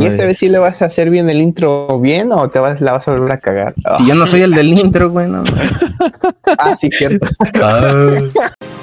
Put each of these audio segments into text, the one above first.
¿Y esta vez sí le vas a hacer bien el intro bien o te vas, la vas a volver a cagar? yo no soy el del intro, güey. ah, sí, cierto. Ah.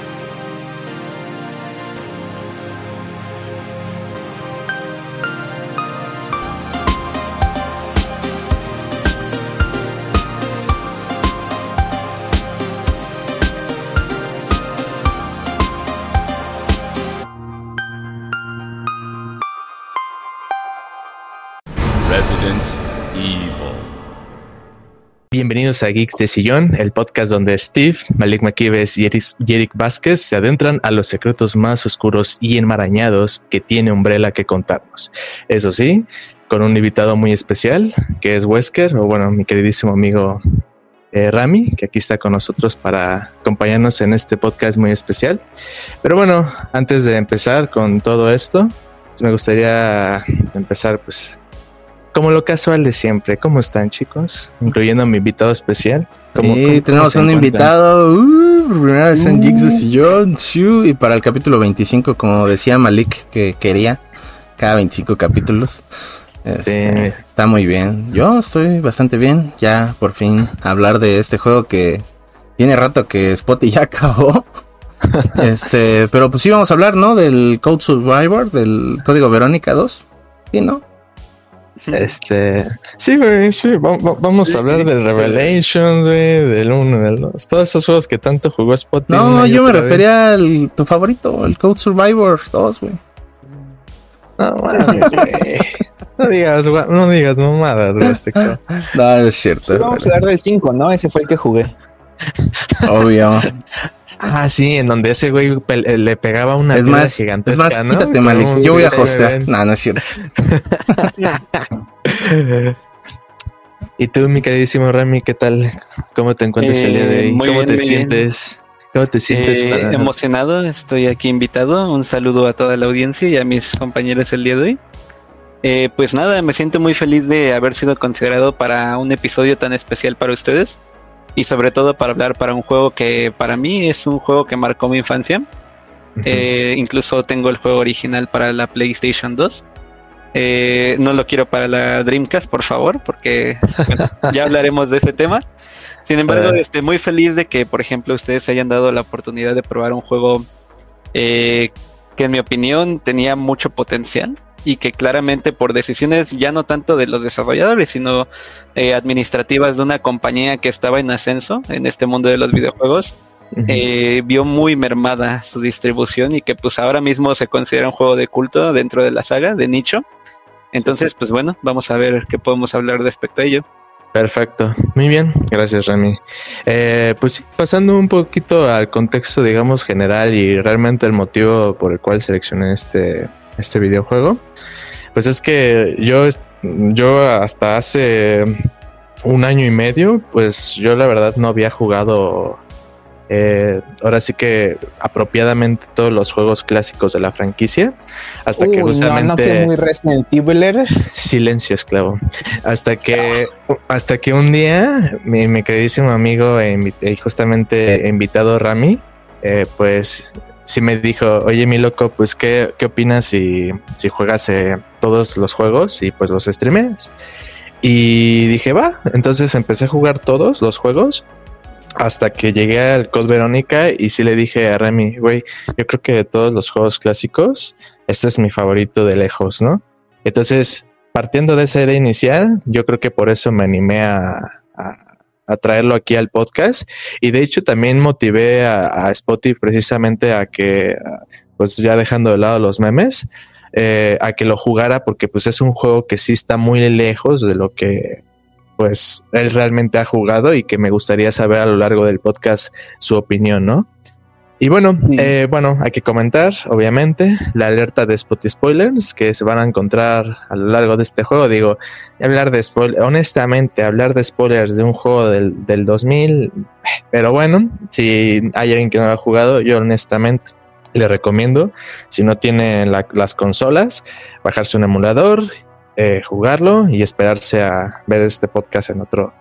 Bienvenidos a Geeks de Sillón, el podcast donde Steve, Malik McKives y Eric Vázquez se adentran a los secretos más oscuros y enmarañados que tiene Umbrella que contarnos. Eso sí, con un invitado muy especial, que es Wesker, o bueno, mi queridísimo amigo eh, Rami, que aquí está con nosotros para acompañarnos en este podcast muy especial. Pero bueno, antes de empezar con todo esto, pues me gustaría empezar pues como lo casual de siempre. ¿Cómo están, chicos? Incluyendo a mi invitado especial. sí, tenemos un invitado. Uh, primera vez en Geeks de uh. Sillón. y para el capítulo 25, como decía Malik, que quería cada 25 capítulos. Este, está muy bien. Yo estoy bastante bien. Ya por fin hablar de este juego que tiene rato que Spotty ya acabó. este, pero pues sí vamos a hablar, ¿no? Del Code Survivor, del código Verónica 2. ¿Sí, no? Este, sí, güey, sí, vamos a hablar de Revelations, güey, del 1, del 2, todos esos juegos que tanto jugó Spot. No, yo me refería al tu favorito, el Code Survivor 2, güey. No, No digas, no digas mamadas, güey, este No, es cierto. vamos a hablar del 5, ¿no? Ese fue el que jugué. Obvio. Ah, sí, en donde ese güey eh, le pegaba una es más, gigantesca, es más, quítate, Malik. Yo voy a hostear. No, no es cierto. y tú, mi queridísimo Rami, ¿qué tal? ¿Cómo te encuentras el día de hoy? Eh, ¿Cómo te sientes? ¿Cómo te sientes? Eh, emocionado, estoy aquí invitado. Un saludo a toda la audiencia y a mis compañeros el día de hoy. pues nada, me siento muy feliz de haber sido considerado para un episodio tan especial para ustedes y sobre todo para hablar para un juego que para mí es un juego que marcó mi infancia. Eh, incluso tengo el juego original para la PlayStation 2. Eh, no lo quiero para la Dreamcast, por favor, porque ya hablaremos de ese tema. Sin embargo, estoy muy feliz de que, por ejemplo, ustedes hayan dado la oportunidad de probar un juego eh, que en mi opinión tenía mucho potencial y que claramente por decisiones ya no tanto de los desarrolladores, sino eh, administrativas de una compañía que estaba en ascenso en este mundo de los videojuegos, eh, vio muy mermada su distribución y que pues ahora mismo se considera un juego de culto dentro de la saga, de nicho. Entonces, pues bueno, vamos a ver qué podemos hablar respecto a ello. Perfecto, muy bien, gracias Rami. Eh, pues pasando un poquito al contexto, digamos, general y realmente el motivo por el cual seleccioné este, este videojuego, pues es que yo, yo hasta hace un año y medio, pues yo la verdad no había jugado eh, ahora sí que apropiadamente todos los juegos clásicos de la franquicia hasta que justamente no, muy Resident Evil silencio esclavo. Hasta que hasta que un día mi, mi queridísimo amigo e, e justamente invitado Rami eh, pues sí me dijo, oye mi loco, pues qué, qué opinas si, si juegas eh, todos los juegos y pues los streames. Y dije, va, entonces empecé a jugar todos los juegos hasta que llegué al Code Verónica y sí le dije a Remy, güey, yo creo que de todos los juegos clásicos, este es mi favorito de lejos, ¿no? Entonces, partiendo de esa idea inicial, yo creo que por eso me animé a a traerlo aquí al podcast. Y de hecho también motivé a, a Spotify precisamente a que, pues ya dejando de lado los memes, eh, a que lo jugara porque pues es un juego que sí está muy lejos de lo que pues él realmente ha jugado y que me gustaría saber a lo largo del podcast su opinión, ¿no? Y bueno, eh, bueno, hay que comentar, obviamente, la alerta de Spot Spoilers que se van a encontrar a lo largo de este juego. Digo, hablar de spoilers, honestamente, hablar de spoilers de un juego del, del 2000, pero bueno, si hay alguien que no lo ha jugado, yo honestamente le recomiendo, si no tiene las consolas, bajarse un emulador, eh, jugarlo y esperarse a ver este podcast en otro,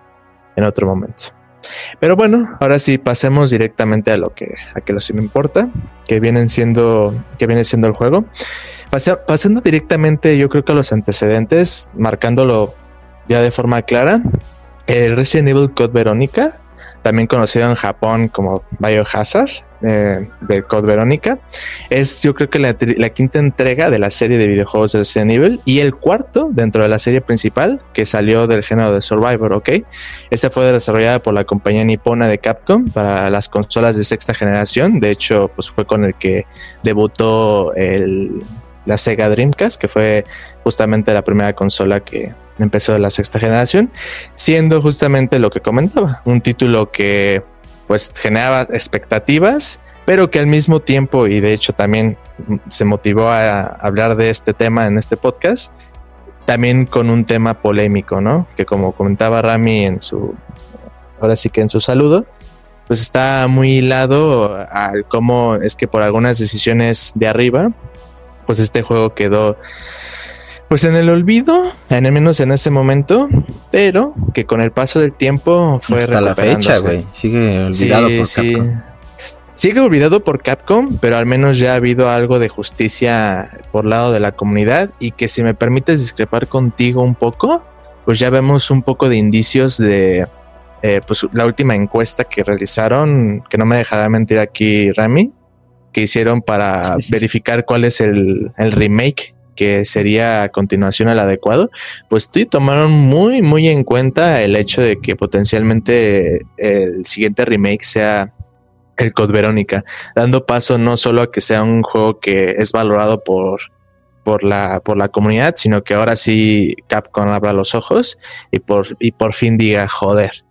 en otro momento. Pero bueno, ahora sí pasemos directamente a lo que a que lo sí me importa, que vienen siendo que viene siendo el juego. pasando directamente, yo creo que a los antecedentes, marcándolo ya de forma clara, el Resident Evil Code Verónica, también conocido en Japón como Biohazard, eh, del Code Verónica. Es yo creo que la, quinta entrega de la serie de videojuegos de Resident y el cuarto dentro de la serie principal que salió del género de Survivor, ¿ok? Esta fue desarrollada por la compañía nipona de Capcom para las consolas de sexta generación. De hecho, pues fue con el que debutó la Sega Dreamcast, que fue justamente la primera consola que empezó de la sexta generación, siendo justamente lo que comentaba, un título que pues generaba expectativas, pero que al mismo tiempo, y de hecho también se motivó a hablar de este tema en este podcast, también con un tema polémico, ¿no? Que como comentaba Rami en su, ahora sí que en su saludo, pues está muy hilado al cómo es que por algunas decisiones de arriba, pues este juego quedó pues en el olvido, en al menos en ese momento, pero que con el paso del tiempo fue hasta la fecha, güey. Sigue olvidado por Capcom. Sigue olvidado por Capcom, pero al menos ya ha habido algo de justicia por lado de la comunidad y que si me permites discrepar contigo un poco, pues ya vemos un poco de indicios de eh, pues la última encuesta que realizaron, que no me dejará mentir aquí Rami, que hicieron para verificar cuál es el, el remake que sería a continuación al adecuado, pues sí tomaron muy, muy en cuenta el hecho de que potencialmente el siguiente remake sea el Code Verónica, dando paso no solo a que sea un juego que es valorado por, por, la, por la comunidad, sino que ahora sí Capcom abra los ojos y por, y por fin diga, joder,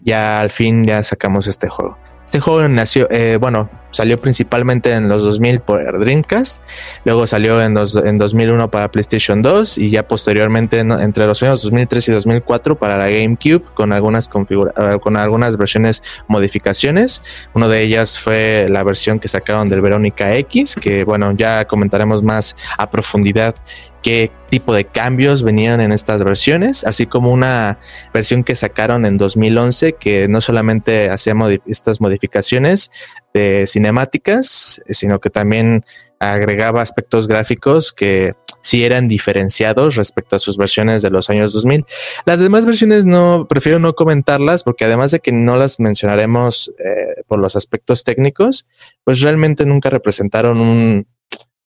ya al fin ya sacamos este juego. Este juego nació, eh, bueno, salió principalmente en los 2000 por Dreamcast, luego salió en, en 2001 para PlayStation 2 y ya posteriormente entre los años 2003 y 2004 para la GameCube con algunas eh, con algunas versiones modificaciones. Una de ellas fue la versión que sacaron del Verónica X, que bueno, ya comentaremos más a profundidad qué tipo de cambios venían en estas versiones, así como una versión que sacaron en 2011 que no solamente hacía estas modificaciones de cinemáticas, sino que también agregaba aspectos gráficos que sí eran diferenciados respecto a sus versiones de los años 2000. Las demás versiones no, prefiero no comentarlas porque además de que no las mencionaremos eh, por los aspectos técnicos, pues realmente nunca representaron un,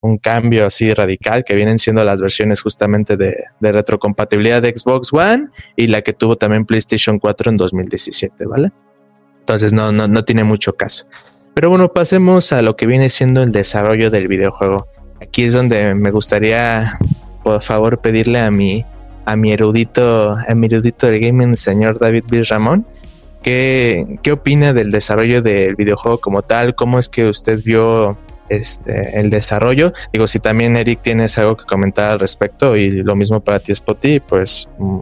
un cambio así radical que vienen siendo las versiones justamente de, retrocompatibilidad de Xbox One y la que tuvo también PlayStation 4 en 2017, ¿vale? Entonces no, no, no tiene mucho caso. Pero bueno, pasemos a lo que viene siendo el desarrollo del videojuego. Aquí es donde me gustaría, por favor, pedirle a mi, a mi erudito, a mi erudito del gaming, señor David B. Ramón, ¿qué, qué opina del desarrollo del videojuego como tal? ¿Cómo es que usted vio este, el desarrollo. Digo, si también Eric tienes algo que comentar al respecto y lo mismo para ti, Spotty, pues mm,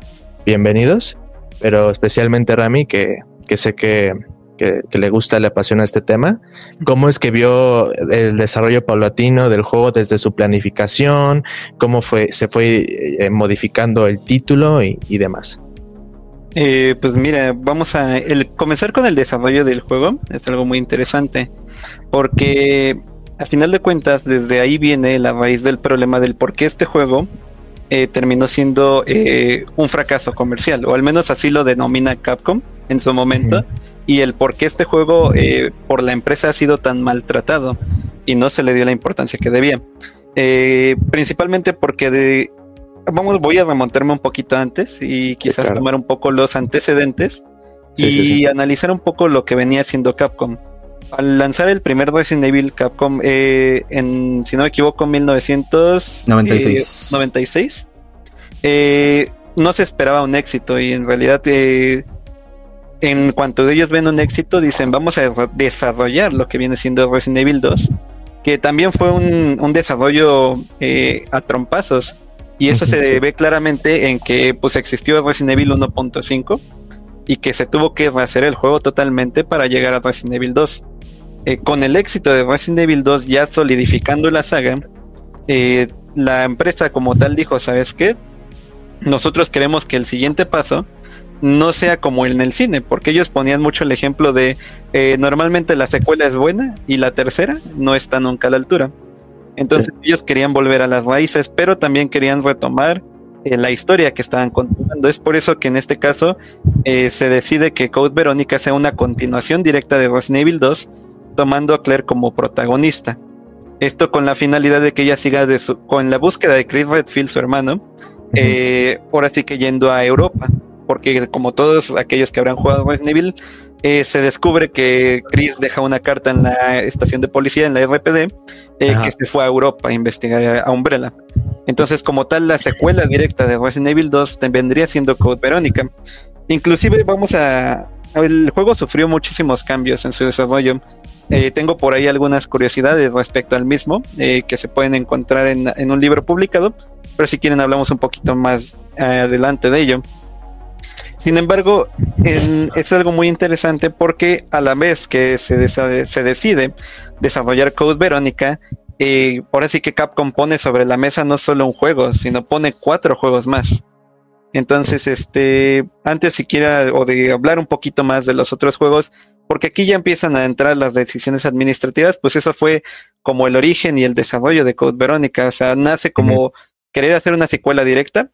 bienvenidos. Pero especialmente Rami, que, que sé que, que, le gusta, le apasiona este tema. ¿Cómo es que vio el desarrollo paulatino del juego desde su planificación? ¿Cómo fue, se fue eh, modificando el título y, demás? Eh, pues mira, vamos a el, comenzar con el desarrollo del juego. Es algo muy interesante. Porque a final de cuentas, desde ahí viene la raíz del problema del por qué este juego eh, terminó siendo eh, un fracaso comercial, o al menos así lo denomina Capcom en su momento, y el por qué este juego eh, por la empresa ha sido tan maltratado y no se le dio la importancia que debía. principalmente porque de, vamos, voy a remontarme un poquito antes y quizás tomar un poco los antecedentes y analizar un poco lo que venía haciendo Capcom al lanzar el primer Resident Evil Capcom eh, en, si no me equivoco, 1996, eh, no se esperaba un éxito y en realidad en cuanto ellos ven un éxito dicen vamos a desarrollar lo que viene siendo Resident Evil 2, que también fue un, desarrollo a trompazos. Y eso se ve claramente en que pues existió Resident Evil 1.5 y que se tuvo que rehacer el juego totalmente para llegar a Resident Evil 2. Eh, con el éxito de Resident Evil 2 ya solidificando la saga, eh, la empresa como tal dijo, ¿sabes qué? Nosotros queremos que el siguiente paso no sea como en el cine, porque ellos ponían mucho el ejemplo de eh, normalmente la secuela es buena y la tercera no está nunca a la altura. Entonces ellos querían volver a las raíces, pero también querían retomar eh, la historia que estaban contando. Es por eso que en este caso eh, se decide que Code Verónica sea una continuación directa de Resident Evil 2, tomando a Claire como protagonista. Esto con la finalidad de que ella siga con la búsqueda de Chris Redfield, su hermano, eh, ahora sí que yendo a Europa, porque como todos aquellos que habrán jugado Resident Evil, eh, se descubre que Chris deja una carta en la estación de policía, en la RPD, eh, que se fue a Europa a investigar a Umbrella. Entonces, como tal, la secuela directa de Resident Evil 2 vendría siendo Code Verónica. Inclusive vamos a... El juego sufrió muchísimos cambios en su desarrollo. Eh, tengo por ahí algunas curiosidades respecto al mismo eh, que se pueden encontrar en, un libro publicado, pero si quieren hablamos un poquito más adelante de ello. Sin embargo, es algo muy interesante porque a la vez que se, se decide desarrollar Code Verónica, eh, ahora sí que Capcom pone sobre la mesa no solo un juego, sino pone cuatro juegos más. Entonces, este, antes siquiera o de hablar un poquito más de los otros juegos, porque aquí ya empiezan a entrar las decisiones administrativas, pues eso fue como el origen y el desarrollo de Code Verónica, o sea, nace como querer hacer una secuela directa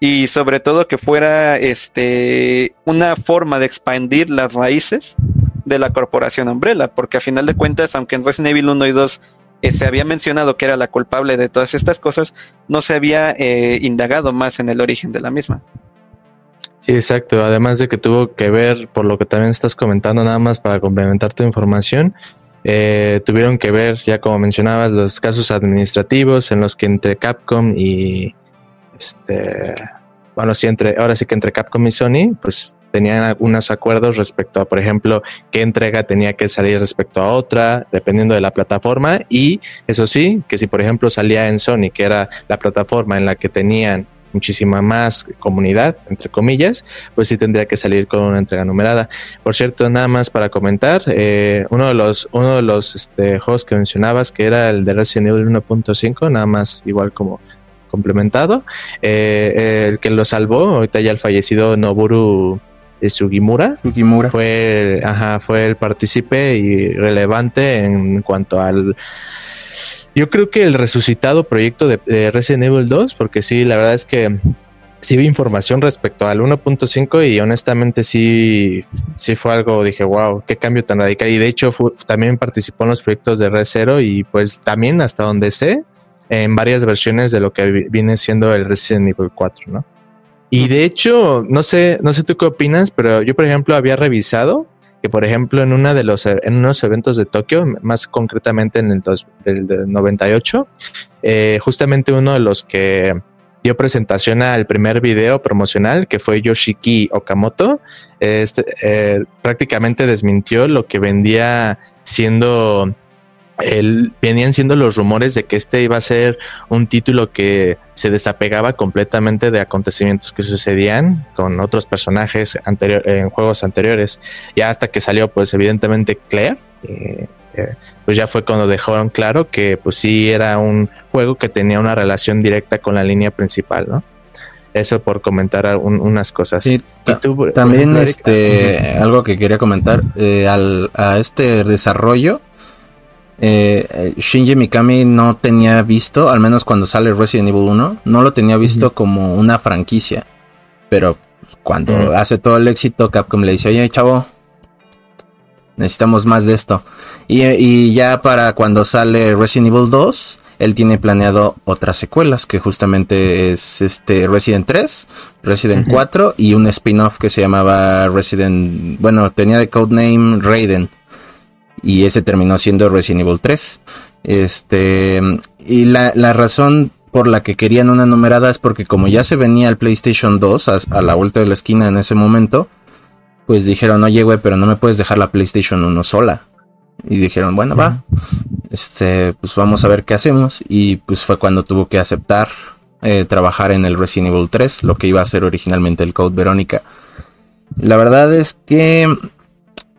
y sobre todo que fuera este una forma de expandir las raíces de la corporación Umbrella, porque a final de cuentas, aunque en Resident Evil 1 y 2 eh, se había mencionado que era la culpable de todas estas cosas, no se había eh, indagado más en el origen de la misma. Sí, exacto. Además de que tuvo que ver, por lo que también estás comentando, nada más para complementar tu información, eh, tuvieron que ver, ya como mencionabas, los casos administrativos en los que entre Capcom y este, bueno, sí, entre, ahora sí que entre Capcom y Sony, pues tenían algunos acuerdos respecto a, por ejemplo, qué entrega tenía que salir respecto a otra, dependiendo de la plataforma. Y eso sí, que si por ejemplo salía en Sony, que era la plataforma en la que tenían muchísima más comunidad, entre comillas, pues sí tendría que salir con una entrega numerada. Por cierto, nada más para comentar, eh, uno de los, uno de los este, juegos que mencionabas, que era el de Resident Evil 1.5, nada más igual como complementado, eh, el que lo salvó, ahorita ya el fallecido Noburu Sugimura, Sugimura. Fue, ajá, fue el partícipe y relevante en cuanto al yo creo que el resucitado proyecto de, Resident Evil 2, porque sí, la verdad es que sí vi información respecto al 1.5 y honestamente sí, sí fue algo, dije, wow, qué cambio tan radical. Y de hecho también participó en los proyectos de Red Zero y pues también hasta donde sé, en varias versiones de lo que viene siendo el Resident Evil 4, ¿no? Y de hecho, no sé, no sé tú qué opinas, pero yo por ejemplo había revisado que por ejemplo en una de los en unos eventos de Tokio, más concretamente en el del, 98, eh, justamente uno de los que dio presentación al primer video promocional, que fue Yoshiki Okamoto, este, eh, prácticamente desmintió lo que vendía siendo el, venían siendo los rumores de que este iba a ser un título que se desapegaba completamente de acontecimientos que sucedían con otros personajes en juegos anteriores. Ya hasta que salió, pues evidentemente Claire, eh, eh, pues ya fue cuando dejaron claro que pues sí era un juego que tenía una relación directa con la línea principal, ¿no? Eso por comentar unas cosas. también este, algo que quería comentar, eh, al, a este desarrollo eh, Shinji Mikami no tenía visto, al menos cuando sale Resident Evil 1, no lo tenía visto como una franquicia. Pero cuando hace todo el éxito, Capcom le dice, oye, chavo, necesitamos más de esto. Y, ya para cuando sale Resident Evil 2, él tiene planeado otras secuelas, que justamente es este Resident 3, Resident 4 y un spin-off que se llamaba Resident, bueno, tenía de codename Raiden y ese terminó siendo Resident Evil 3. Este, y la, razón por la que querían una numerada es porque como ya se venía el PlayStation 2 a, la vuelta de la esquina en ese momento, pues dijeron, oye, güey, pero no me puedes dejar la PlayStation 1 sola. Y dijeron, bueno, va, este, pues vamos a ver qué hacemos. Y pues fue cuando tuvo que aceptar eh, trabajar en el Resident Evil 3, lo que iba a ser originalmente el Code Verónica. La verdad es que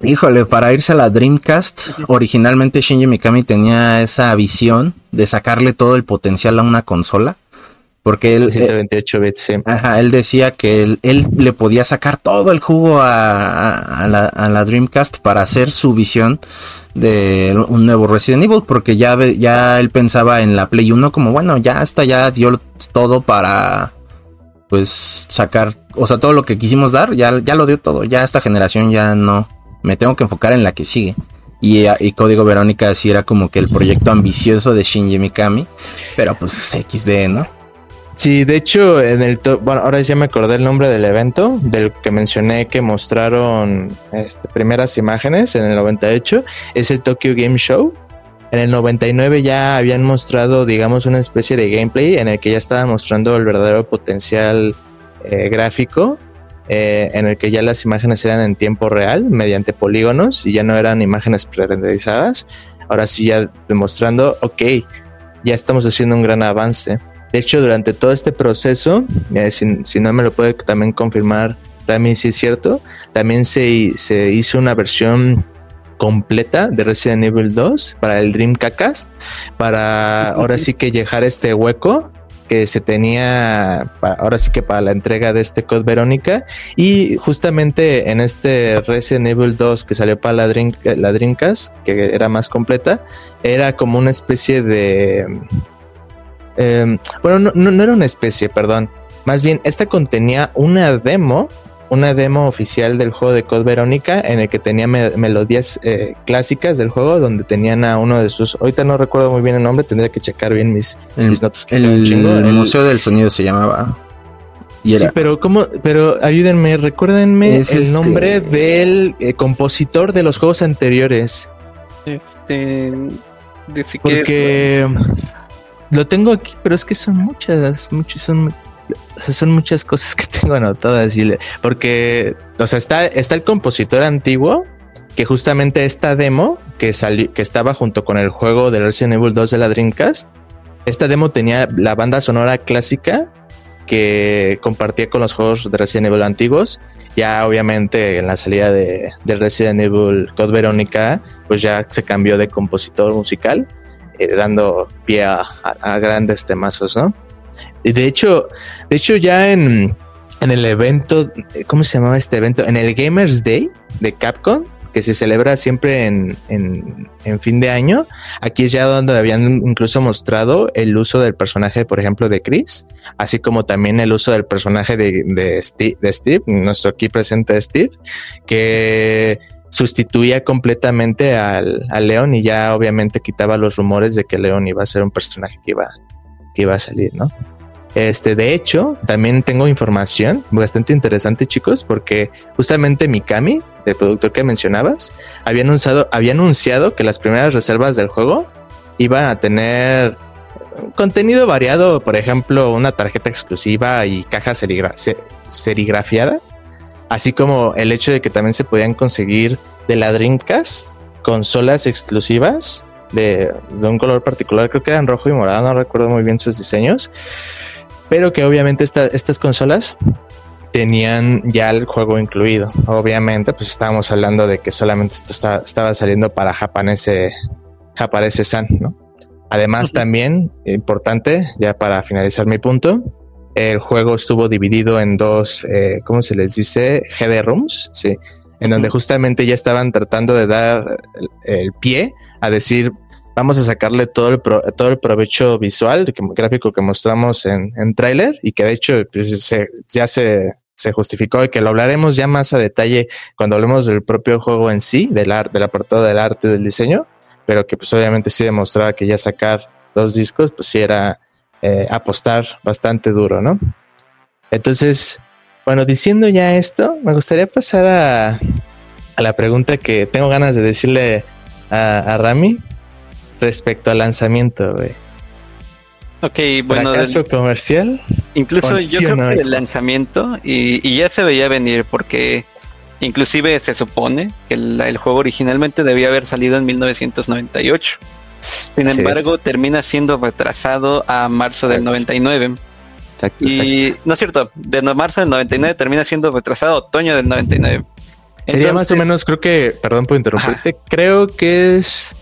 Híjole, para irse a la Dreamcast, originalmente Shinji Mikami tenía esa visión de sacarle todo el potencial a una consola, Porque él. 128 bits, sí. Ajá, él decía que él, él, le podía sacar todo el jugo a, a, la, a, la, Dreamcast para hacer su visión de un nuevo Resident Evil. Porque ya, ya él pensaba en la Play 1 como, bueno, ya hasta ya dio todo para. Pues sacar. O sea, todo lo que quisimos dar, ya, ya lo dio todo. Ya esta generación ya no. Me tengo que enfocar en la que sigue. Y, y, Código Verónica sí era como que el proyecto ambicioso de Shinji Mikami. Pero pues XD, ¿no? Sí, de hecho, en el bueno, ahora ya me acordé el nombre del evento, del que mencioné que mostraron este, primeras imágenes en el 98, es el Tokyo Game Show. En el 99 ya habían mostrado, digamos, una especie de gameplay en el que ya estaban mostrando el verdadero potencial eh, gráfico, eh, en el que ya las imágenes eran en tiempo real, mediante polígonos, y ya no eran imágenes pre-renderizadas. Ahora sí ya demostrando, ok, ya estamos haciendo un gran avance. De hecho, durante todo este proceso, eh, si, no me lo puede también confirmar Rami, si es cierto, también se, se hizo una versión completa de Resident Evil 2 para el Dreamcast, para ahora sí que llegar este hueco que se tenía ahora sí que para la entrega de este Code Verónica y justamente en este Resident Evil 2 que salió para la, la Dreamcast que era más completa era como una especie de Em, bueno, no, no, era una especie, perdón. Más bien, esta contenía una demo, una demo oficial del juego de Code Verónica, en el que tenía melodías eh, clásicas del juego, donde tenían a uno de sus. Ahorita no recuerdo muy bien el nombre, tendría que checar bien mis, mis notas. Que el, chingo. el, Museo del Sonido se llamaba. Y Sí, pero cómo, pero ayúdenme, recuérdenme el nombre este del eh, compositor de los juegos anteriores. Este, de Porque lo tengo aquí, pero es que son muchas, muchas, son, son muchas cosas que tengo anotadas. Porque, o sea, está, está el compositor antiguo, que justamente esta demo que salió, que estaba junto con el juego de Resident Evil 2 de la Dreamcast, esta demo tenía la banda sonora clásica que compartía con los juegos de Resident Evil antiguos. Ya obviamente en la salida de, de Resident Evil Code Verónica, pues ya se cambió de compositor musical eh, dando pie a, grandes temazos, ¿no? De hecho, de hecho ya en, en el evento, ¿cómo se llamaba este evento? En el Gamers Day de Capcom, que se celebra siempre en, en, fin de año. Aquí es ya donde habían incluso mostrado el uso del personaje, por ejemplo, de Chris, así como también el uso del personaje de, de, Steve, nuestro aquí presente Steve, que sustituía completamente al, León y ya obviamente quitaba los rumores de que León iba a ser un personaje que iba, que iba a salir, ¿no? Este, de hecho, también tengo información bastante interesante, chicos, porque justamente Mikami, el productor que mencionabas, había anunciado, había anunciado que las primeras reservas del juego iban a tener contenido variado, por ejemplo, una tarjeta exclusiva y caja serigrafiada así como el hecho de que también se podían conseguir de la consolas exclusivas de, un color particular, creo que eran rojo y morado, no recuerdo muy bien sus diseños, pero que obviamente estas consolas tenían ya el juego incluido. Obviamente, pues estábamos hablando de que solamente esto estaba saliendo para japanese, japanese San, ¿no? Además, también, importante, ya para finalizar mi punto, el juego estuvo dividido en dos, eh, ¿cómo se les dice? GD Rooms, sí, en donde justamente ya estaban tratando de dar el, pie a decir, vamos a sacarle todo el, todo el provecho visual, gráfico que mostramos en, en tráiler y que de hecho pues, ya se, se justificó y que lo hablaremos ya más a detalle cuando hablemos del propio juego en sí, del arte, del apartado del arte, del diseño, pero que pues obviamente sí demostraba que ya sacar dos discos, pues sí era eh, apostar bastante duro, ¿no? Entonces, bueno, diciendo ya esto, me gustaría pasar a, la pregunta que tengo ganas de decirle a, Rami respecto al lanzamiento, güey. Ok, bueno. ¿Fracaso comercial? Incluso yo creo que el lanzamiento, y, ya se veía venir porque inclusive se supone que el, juego originalmente debía haber salido en 1998. Sin embargo, termina siendo retrasado a marzo del 99. y no es cierto, de marzo del 99 termina siendo retrasado a otoño del 99. Sería más o menos, creo que, perdón por interrumpirte, creo que es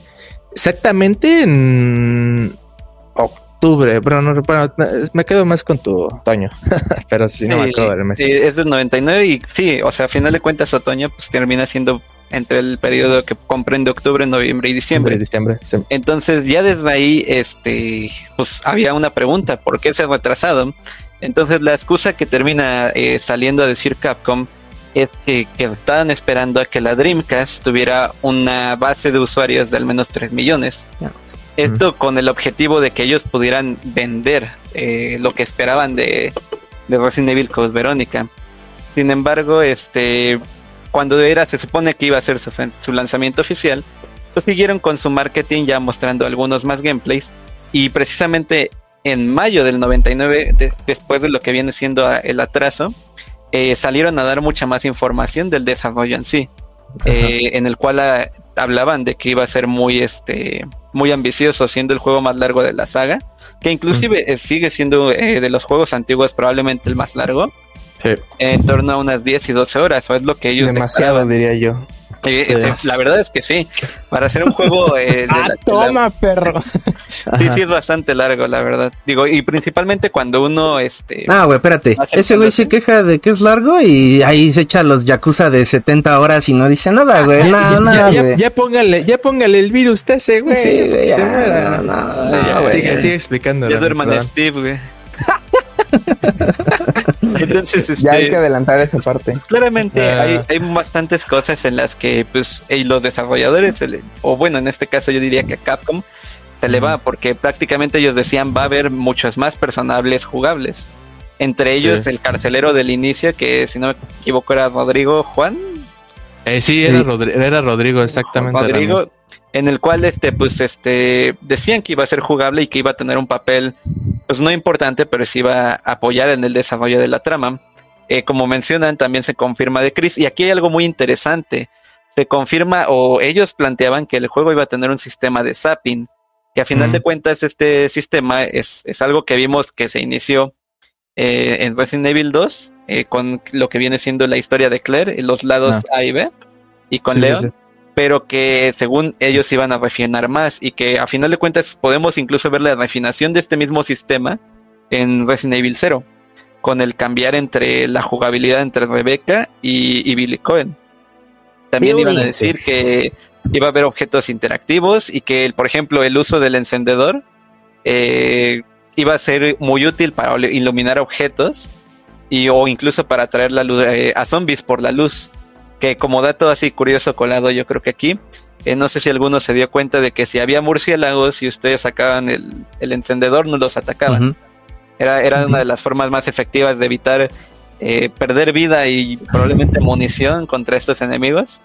exactamente en octubre. Bueno, no, bueno, me quedo más con tu otoño, pero sí, no me acuerdo del mes. Sí, es del 99 y sí, o sea, a final de cuentas otoño pues termina siendo entre el periodo que comprende octubre, noviembre y diciembre. diciembre Entonces ya desde ahí, este, pues había una pregunta, ¿por qué se ha retrasado? Entonces la excusa que termina eh, saliendo a decir Capcom es que, que, estaban esperando a que la Dreamcast tuviera una base de usuarios de al menos 3 millones. Esto con el objetivo de que ellos pudieran vender eh, lo que esperaban de, de Resident Evil Code Verónica. Sin embargo, este cuando era, se supone que iba a ser su, lanzamiento oficial, pues siguieron con su marketing ya mostrando algunos más gameplays. Y precisamente en mayo del 99, después de lo que viene siendo el atraso, eh, salieron a dar mucha más información del desarrollo en sí. Eh, en el cual ah, hablaban de que iba a ser muy este muy ambicioso siendo el juego más largo de la saga que inclusive eh, sigue siendo de los juegos antiguos probablemente el más largo en torno a unas 10 y 12 horas, o es lo que ellos Demasiado, diría yo. La verdad es que sí. Para hacer un juego. Eh, ah, toma, perro. sí, sí, es bastante largo, la verdad. Digo, y principalmente cuando uno. este Ah, güey, espérate. Ese güey se queja de que es largo y ahí se echa los yakuza de 70 horas y no dice nada, güey. Nada, nada, ya, ya, póngale, ya póngale el virus ese, güey. Sí, güey. Se muera. sigue, sigue explicando. Ya duerman Steve, güey. Entonces, ya hay este, que adelantar esa parte. Claramente ah. hay, bastantes cosas en las que pues los desarrolladores, o bueno, en este caso yo diría que a Capcom se le va, porque prácticamente ellos decían va a haber muchos más personajes jugables. Entre ellos el carcelero del inicio, que si no me equivoco era Rodrigo Juan. Eh, sí, era, era Rodrigo, exactamente. Rodrigo, en el cual este, pues, este, decían que iba a ser jugable y que iba a tener un papel, pues no importante, pero sí iba a apoyar en el desarrollo de la trama. Eh, como mencionan, también se confirma de Chris. Y aquí hay algo muy interesante. Se confirma, o ellos planteaban que el juego iba a tener un sistema de zapping, que a final de cuentas este sistema es, es, algo que vimos que se inició eh, en Resident Evil 2, eh, con lo que viene siendo la historia de Claire, los lados ah. A y B, y con Leon pero que según ellos iban a refinar más y que a final de cuentas podemos incluso ver la refinación de este mismo sistema en Resident Evil 0, con el cambiar entre la jugabilidad entre Rebecca y, Billy Cohen. También iban a decir que iba a haber objetos interactivos y que, por ejemplo, el uso del encendedor eh, iba a ser muy útil para iluminar objetos y, o incluso para atraer la luz, eh, a zombies por la luz que como dato así curioso colado yo creo que aquí, eh, no sé si alguno se dio cuenta de que si había murciélagos y ustedes sacaban el, encendedor no los atacaban. Era, era una de las formas más efectivas de evitar eh, perder vida y probablemente munición contra estos enemigos.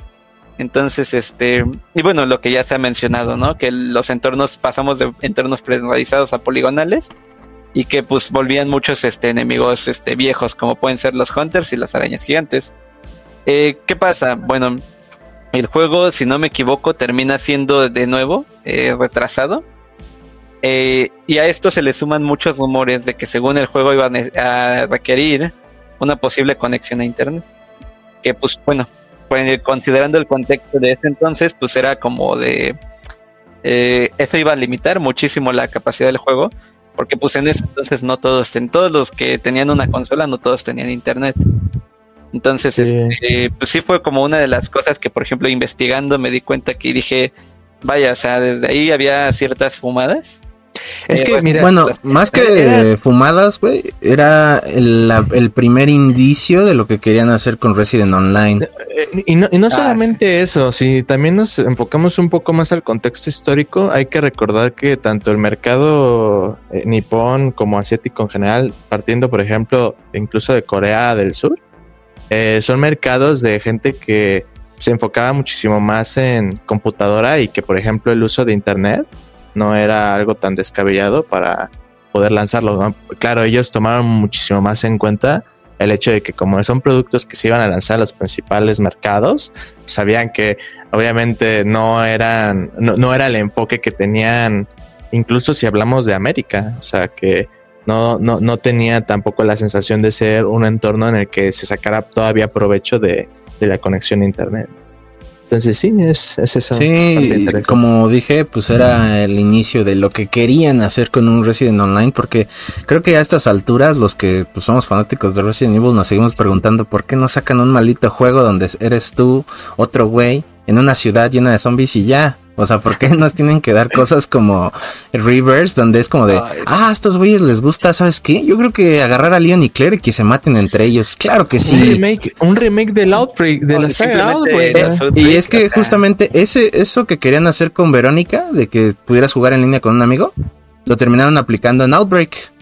Entonces, este, y bueno, lo que ya se ha mencionado, ¿no? Que los entornos pasamos de entornos personalizados a poligonales y que pues volvían muchos este, enemigos este, viejos, como pueden ser los hunters y las arañas gigantes. Eh, ¿Qué pasa? Bueno, el juego, si no me equivoco, termina siendo de nuevo eh, retrasado. Eh, y a esto se le suman muchos rumores de que según el juego iban a requerir una posible conexión a internet. Que pues bueno, pues, considerando el contexto de ese entonces, pues era como de... eso iba a limitar muchísimo la capacidad del juego. Porque pues en ese entonces no todos, en todos los que tenían una consola, no todos tenían internet. Entonces, este, pues sí fue como una de las cosas que, por ejemplo, investigando me di cuenta que dije, vaya, o sea, desde ahí había ciertas fumadas. Es eh, que, mira, bueno, más que fumadas, güey, era el, primer indicio de lo que querían hacer con Resident Online. Eh, y no, ah, solamente eso, si también nos enfocamos un poco más al contexto histórico, hay que recordar que tanto el mercado eh, nipón como asiático en general, partiendo, por ejemplo, incluso de Corea del Sur, eh, son mercados de gente que se enfocaba muchísimo más en computadora y que, por ejemplo, el uso de Internet no era algo tan descabellado para poder lanzarlo. Claro, ellos tomaron muchísimo más en cuenta el hecho de que como son productos que se iban a lanzar a los principales mercados, sabían que obviamente no eran, no, no era el enfoque que tenían, incluso si hablamos de América, o sea que no, no, no tenía tampoco la sensación de ser un entorno en el que se sacara todavía provecho de, la conexión a internet. Entonces sí, es, es eso. Sí, como dije, pues era el inicio de lo que querían hacer con un Resident Online, porque creo que a estas alturas los que pues, somos fanáticos de Resident Evil nos seguimos preguntando por qué no sacan un maldito juego donde eres tú, otro güey, en una ciudad llena de zombies y ya. O sea, ¿por qué nos tienen que dar cosas como Reverse, donde es como de, ah, a estos güeyes les gusta, ¿sabes qué? Yo creo que agarrar a Leon y Claire y que se maten entre ellos. Claro que sí. Un remake, un remake del Outbreak, de la saga Outbreak. Y es que justamente ese, eso que querían hacer con Verónica, de que pudieras jugar en línea con un amigo, lo terminaron aplicando en Outbreak.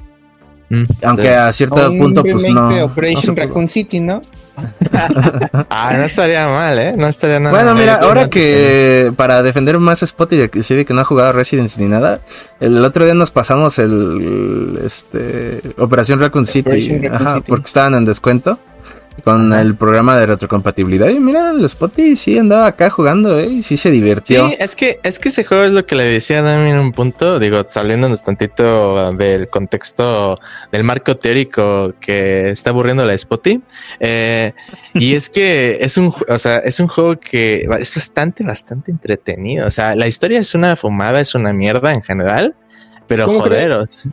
Mm. Aunque a cierto punto, pues no. De Operation Raccoon City, ¿no? ah, no estaría mal, ¿eh? No estaría nada Bueno, mira, ahora que para defender más Spot y ve que no ha jugado Residence ni nada, el otro día nos pasamos el este Operación Raccoon City, porque estaban en descuento con el programa de retrocompatibilidad. Y mira, el Spotty sí andaba acá jugando, ¿eh? Y sí se divirtió. Sí, es que, es que ese juego es lo que le decía a Dami en un punto, digo, saliéndonos tantito del contexto del marco teórico que está aburriendo la Spotty. Eh, y es que es un, o sea, es un juego que es bastante, bastante entretenido. O sea, la historia es una fumada, es una mierda en general. Pero joderos.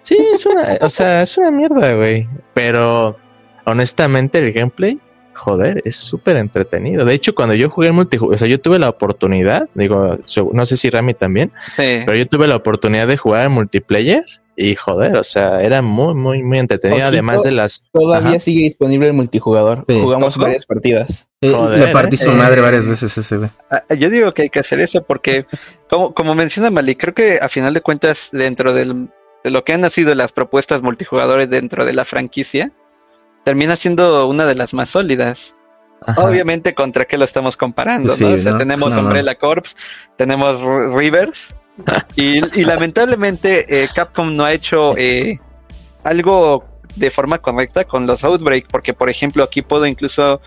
Sí, es una, o sea, es una mierda, güey. Pero honestamente el gameplay, joder, es súper entretenido. De hecho, cuando yo jugué el multijugador, o sea, yo tuve la oportunidad, digo, no sé si Rami también, pero yo tuve la oportunidad de jugar en multiplayer y joder, o sea, era muy, muy, muy entretenido. Además de las. Todavía sigue disponible el multijugador. Jugamos varias partidas. le partí su madre eh, varias veces ese, güey. Ah, yo digo que hay que hacer eso porque, como, como menciona Mali, creo que a final de cuentas, dentro del, de lo que han nacido las propuestas multijugadores dentro de la franquicia, termina siendo una de las más sólidas. Obviamente, ¿contra qué lo estamos comparando? tenemos Umbrella Corps, tenemos Rivers, y, lamentablemente eh, Capcom no ha hecho eh, algo de forma correcta con los Outbreak, porque por ejemplo aquí puedo incluso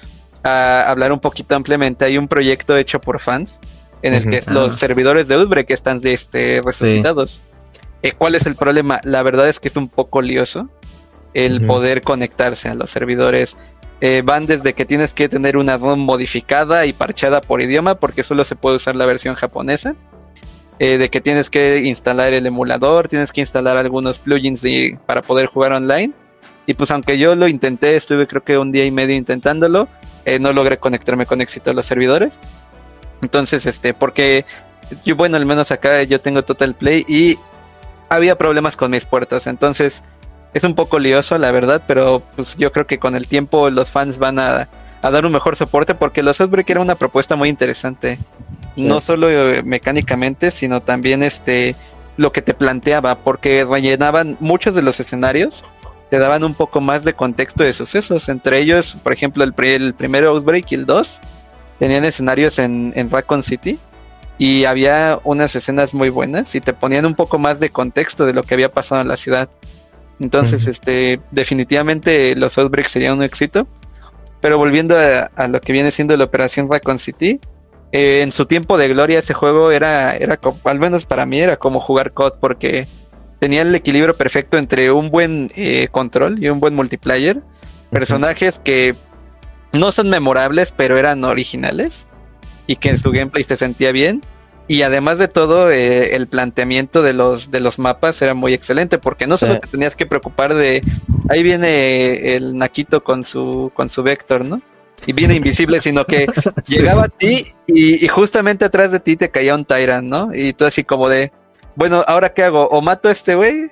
ah, hablar un poquito ampliamente. Hay un proyecto hecho por fans en el que los servidores de Outbreak están este, resucitados. Eh, ¿Cuál es el problema? La verdad es que es un poco lioso el poder conectarse a los servidores. Eh, van desde que tienes que tener una ROM modificada y parchada por idioma, porque solo se puede usar la versión japonesa. Eh, de que tienes que instalar el emulador, tienes que instalar algunos plugins para poder jugar online. Y pues aunque yo lo intenté, estuve creo que un día y medio intentándolo, eh, no logré conectarme con éxito a los servidores. Entonces, este, porque yo, bueno, al menos acá yo tengo Total Play y había problemas con mis puertos. Entonces, es un poco lioso, la verdad, pero pues yo creo que con el tiempo los fans van a, dar un mejor soporte porque los Outbreak era una propuesta muy interesante. No solo eh, mecánicamente, sino también este lo que te planteaba, porque rellenaban muchos de los escenarios, te daban un poco más de contexto de sucesos. Entre ellos, por ejemplo, el, el primer Outbreak y el 2 tenían escenarios en, en Raccoon City y había unas escenas muy buenas y te ponían un poco más de contexto de lo que había pasado en la ciudad. Entonces, este, definitivamente los Outbreaks serían un éxito. Pero volviendo a, lo que viene siendo la operación Raccoon City, eh, en su tiempo de gloria ese juego era, era al menos para mí, era como jugar COD porque tenía el equilibrio perfecto entre un buen eh, control y un buen multiplayer. Personajes que no son memorables, pero eran originales y que en su gameplay se sentía bien. Y además de todo, eh, el planteamiento de los, de los mapas era muy excelente, porque no solo te tenías que preocupar de ahí viene el Naquito con su, con su vector, ¿no? Y viene invisible, sino que llegaba a ti y, justamente atrás de ti te caía un Tyrant, ¿no? Y tú así como de, bueno, ¿ahora qué hago? ¿O mato a este güey?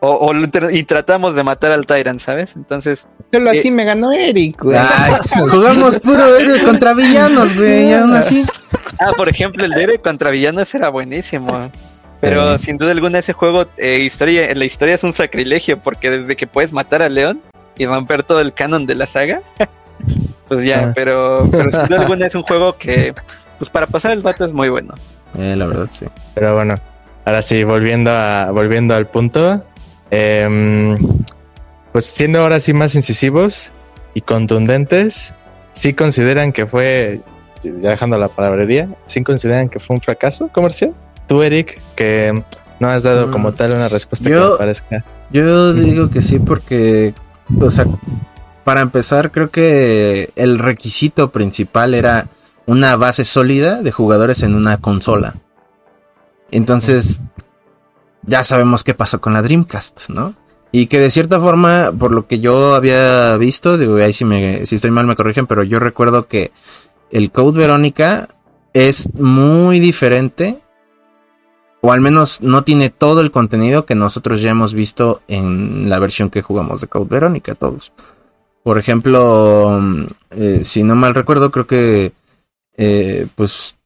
O, y tratamos de matar al Tyrant, ¿sabes? Entonces. Solo así eh, me ganó Eric, güey. jugamos puro héroe contra villanos, güey. aún así. Ah, por ejemplo, el de héroe contra villanos era buenísimo. Pero sin duda alguna ese juego, eh, historia, en la historia es un sacrilegio, porque desde que puedes matar a León y romper todo el canon de la saga, pues ya, ah. pero, pero sin duda alguna es un juego que, pues para pasar el vato es muy bueno. Eh, la verdad, sí. Pero bueno, ahora sí, volviendo a, volviendo al punto, Em, pues siendo ahora sí más incisivos y contundentes, sí consideran que fue, ya dejando la palabrería, sí consideran que fue un fracaso comercial. Tú, Eric, que no has dado como mm, tal una respuesta yo, que me parezca. Yo digo que sí porque, o sea, para empezar, creo que el requisito principal era una base sólida de jugadores en una consola. Entonces, ya sabemos qué pasó con la Dreamcast, ¿no? Y que de cierta forma, por lo que yo había visto, digo, ahí si, me, si estoy mal me corrigen, pero yo recuerdo que el Code Verónica es muy diferente, o al menos no tiene todo el contenido que nosotros ya hemos visto en la versión que jugamos de Code Verónica, todos. Por ejemplo, eh, si no mal recuerdo, creo que eh, pues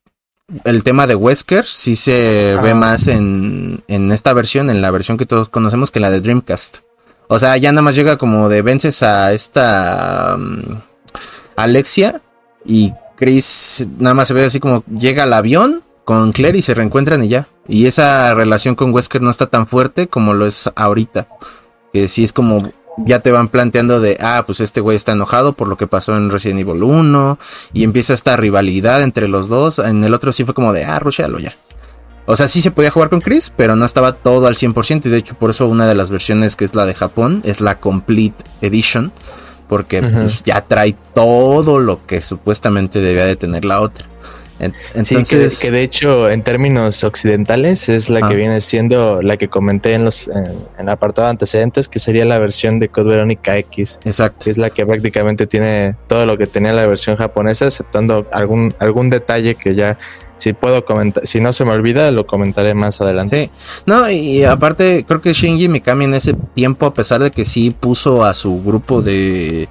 el tema de Wesker sí se ve más en, en, esta versión, en la versión que todos conocemos, que la de Dreamcast. O sea, ya nada más llega como de vences a esta um, Alexia y Chris nada más se ve así como llega al avión con Claire y se reencuentran y ya. Y esa relación con Wesker no está tan fuerte como lo es ahorita. Que sí es como ya te van planteando de, ah, pues este güey está enojado por lo que pasó en Resident Evil 1 y empieza esta rivalidad entre los dos. En el otro sí fue como de, ah, rushealo ya. O sea, sí se podía jugar con Chris, pero no estaba todo al 100% y de hecho por eso una de las versiones que es la de Japón es la Complete Edition, porque pues, ya trae todo lo que supuestamente debía de tener la otra. Entonces, sí, que, de hecho en términos occidentales es la que ah. viene siendo la que comenté en los en, el apartado antecedentes, que sería la versión de Code Verónica X. Exacto. Que es la que prácticamente tiene todo lo que tenía la versión japonesa, exceptando algún, algún detalle que ya si puedo comentar, si no se me olvida, lo comentaré más adelante. Sí, no, y aparte creo que Shinji Mikami en ese tiempo, a pesar de que sí puso a su grupo de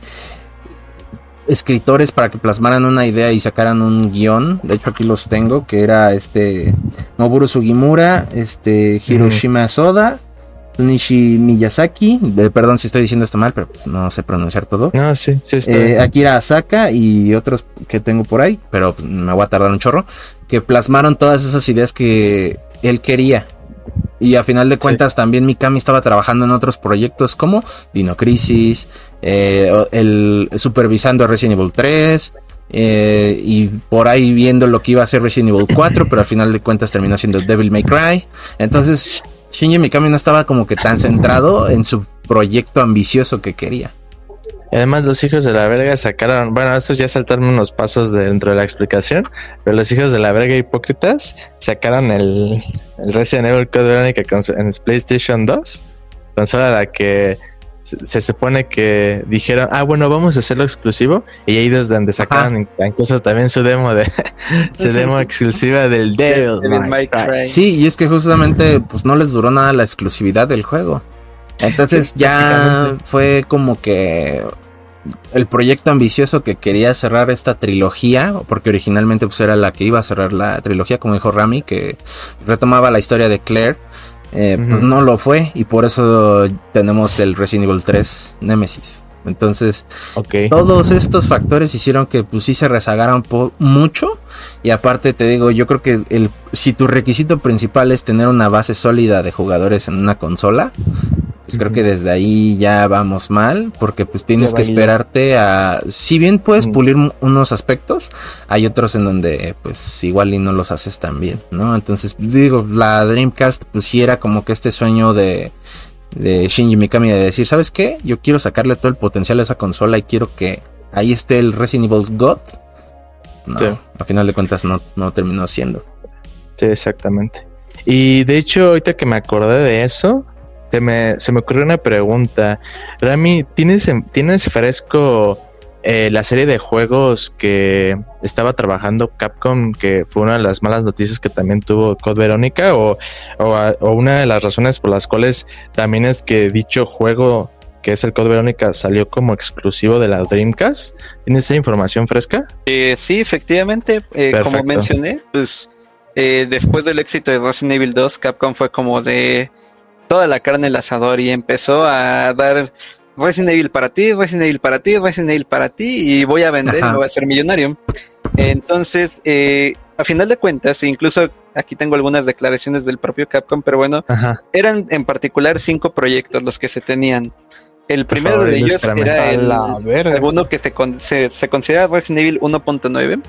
escritores para que plasmaran una idea y sacaran un guion. De hecho, aquí los tengo, que era este Noburu Sugimura, este Hiroshima Soda, Nishi Miyazaki, perdón si estoy diciendo esto mal, pero pues, no sé pronunciar todo. Ah, sí, sí, eh, Akira Asaka y otros que tengo por ahí, pero me voy a tardar un chorro, que plasmaron todas esas ideas que él quería y a final de cuentas también Mikami estaba trabajando en otros proyectos como Dino Crisis, eh, el supervisando Resident Evil 3 eh, y por ahí viendo lo que iba a ser Resident Evil 4, pero al final de cuentas terminó siendo Devil May Cry. Entonces Shinji Mikami no estaba como que tan centrado en su proyecto ambicioso que quería. Además, los hijos de la verga sacaron, bueno, estos ya saltaron unos pasos dentro de la explicación, pero los hijos de la verga hipócritas sacaron el, el Resident Evil Code Veronica en PlayStation 2, consola la que se, supone que dijeron, ah, bueno, vamos a hacerlo exclusivo, y ahí es donde sacaron incluso también su demo de su demo exclusiva del Devil, Sí, y es que justamente pues no les duró nada la exclusividad del juego. Entonces ya fue como que el proyecto ambicioso que quería cerrar esta trilogía, porque originalmente pues era la que iba a cerrar la trilogía, como dijo Rami, que retomaba la historia de Claire, eh, pues no lo fue y por eso tenemos el Resident Evil 3 Nemesis. Entonces, todos estos factores hicieron que pues sí se rezagaran mucho y aparte te digo, yo creo que el, si tu requisito principal es tener una base sólida de jugadores en una consola, pues creo que desde ahí ya vamos mal, porque pues tienes que esperarte a, si bien puedes pulir unos aspectos, hay otros en donde pues igual y no los haces tan bien, ¿no? Entonces digo, la Dreamcast pues sí era como que este sueño de, de Shinji Mikami de decir, ¿sabes qué? Yo quiero sacarle todo el potencial a esa consola y quiero que ahí esté el Resident Evil God. No, a final de cuentas no, no terminó siendo. Sí, exactamente. Y de hecho, ahorita que me acordé de eso, se me, se me ocurrió una pregunta. Rami, ¿tienes, ¿tienes fresco eh, la serie de juegos que estaba trabajando Capcom, que fue una de las malas noticias que también tuvo Code Verónica? O, o, una de las razones por las cuales también es que dicho juego que es el Code Verónica salió como exclusivo de la Dreamcast. ¿Tienes esa información fresca? Eh, sí, efectivamente. Eh, como mencioné, pues después del éxito de Resident Evil 2, Capcom fue como de toda la carne el asador y empezó a dar Resident Evil para ti, Resident Evil para ti, Resident Evil para ti y voy a vender y voy a ser millonario. Entonces, eh, a final de cuentas, incluso aquí tengo algunas declaraciones del propio Capcom, pero bueno, eran en particular cinco proyectos los que se tenían. El primero de ellos era el, uno que se, se, considera Resident Evil 1.9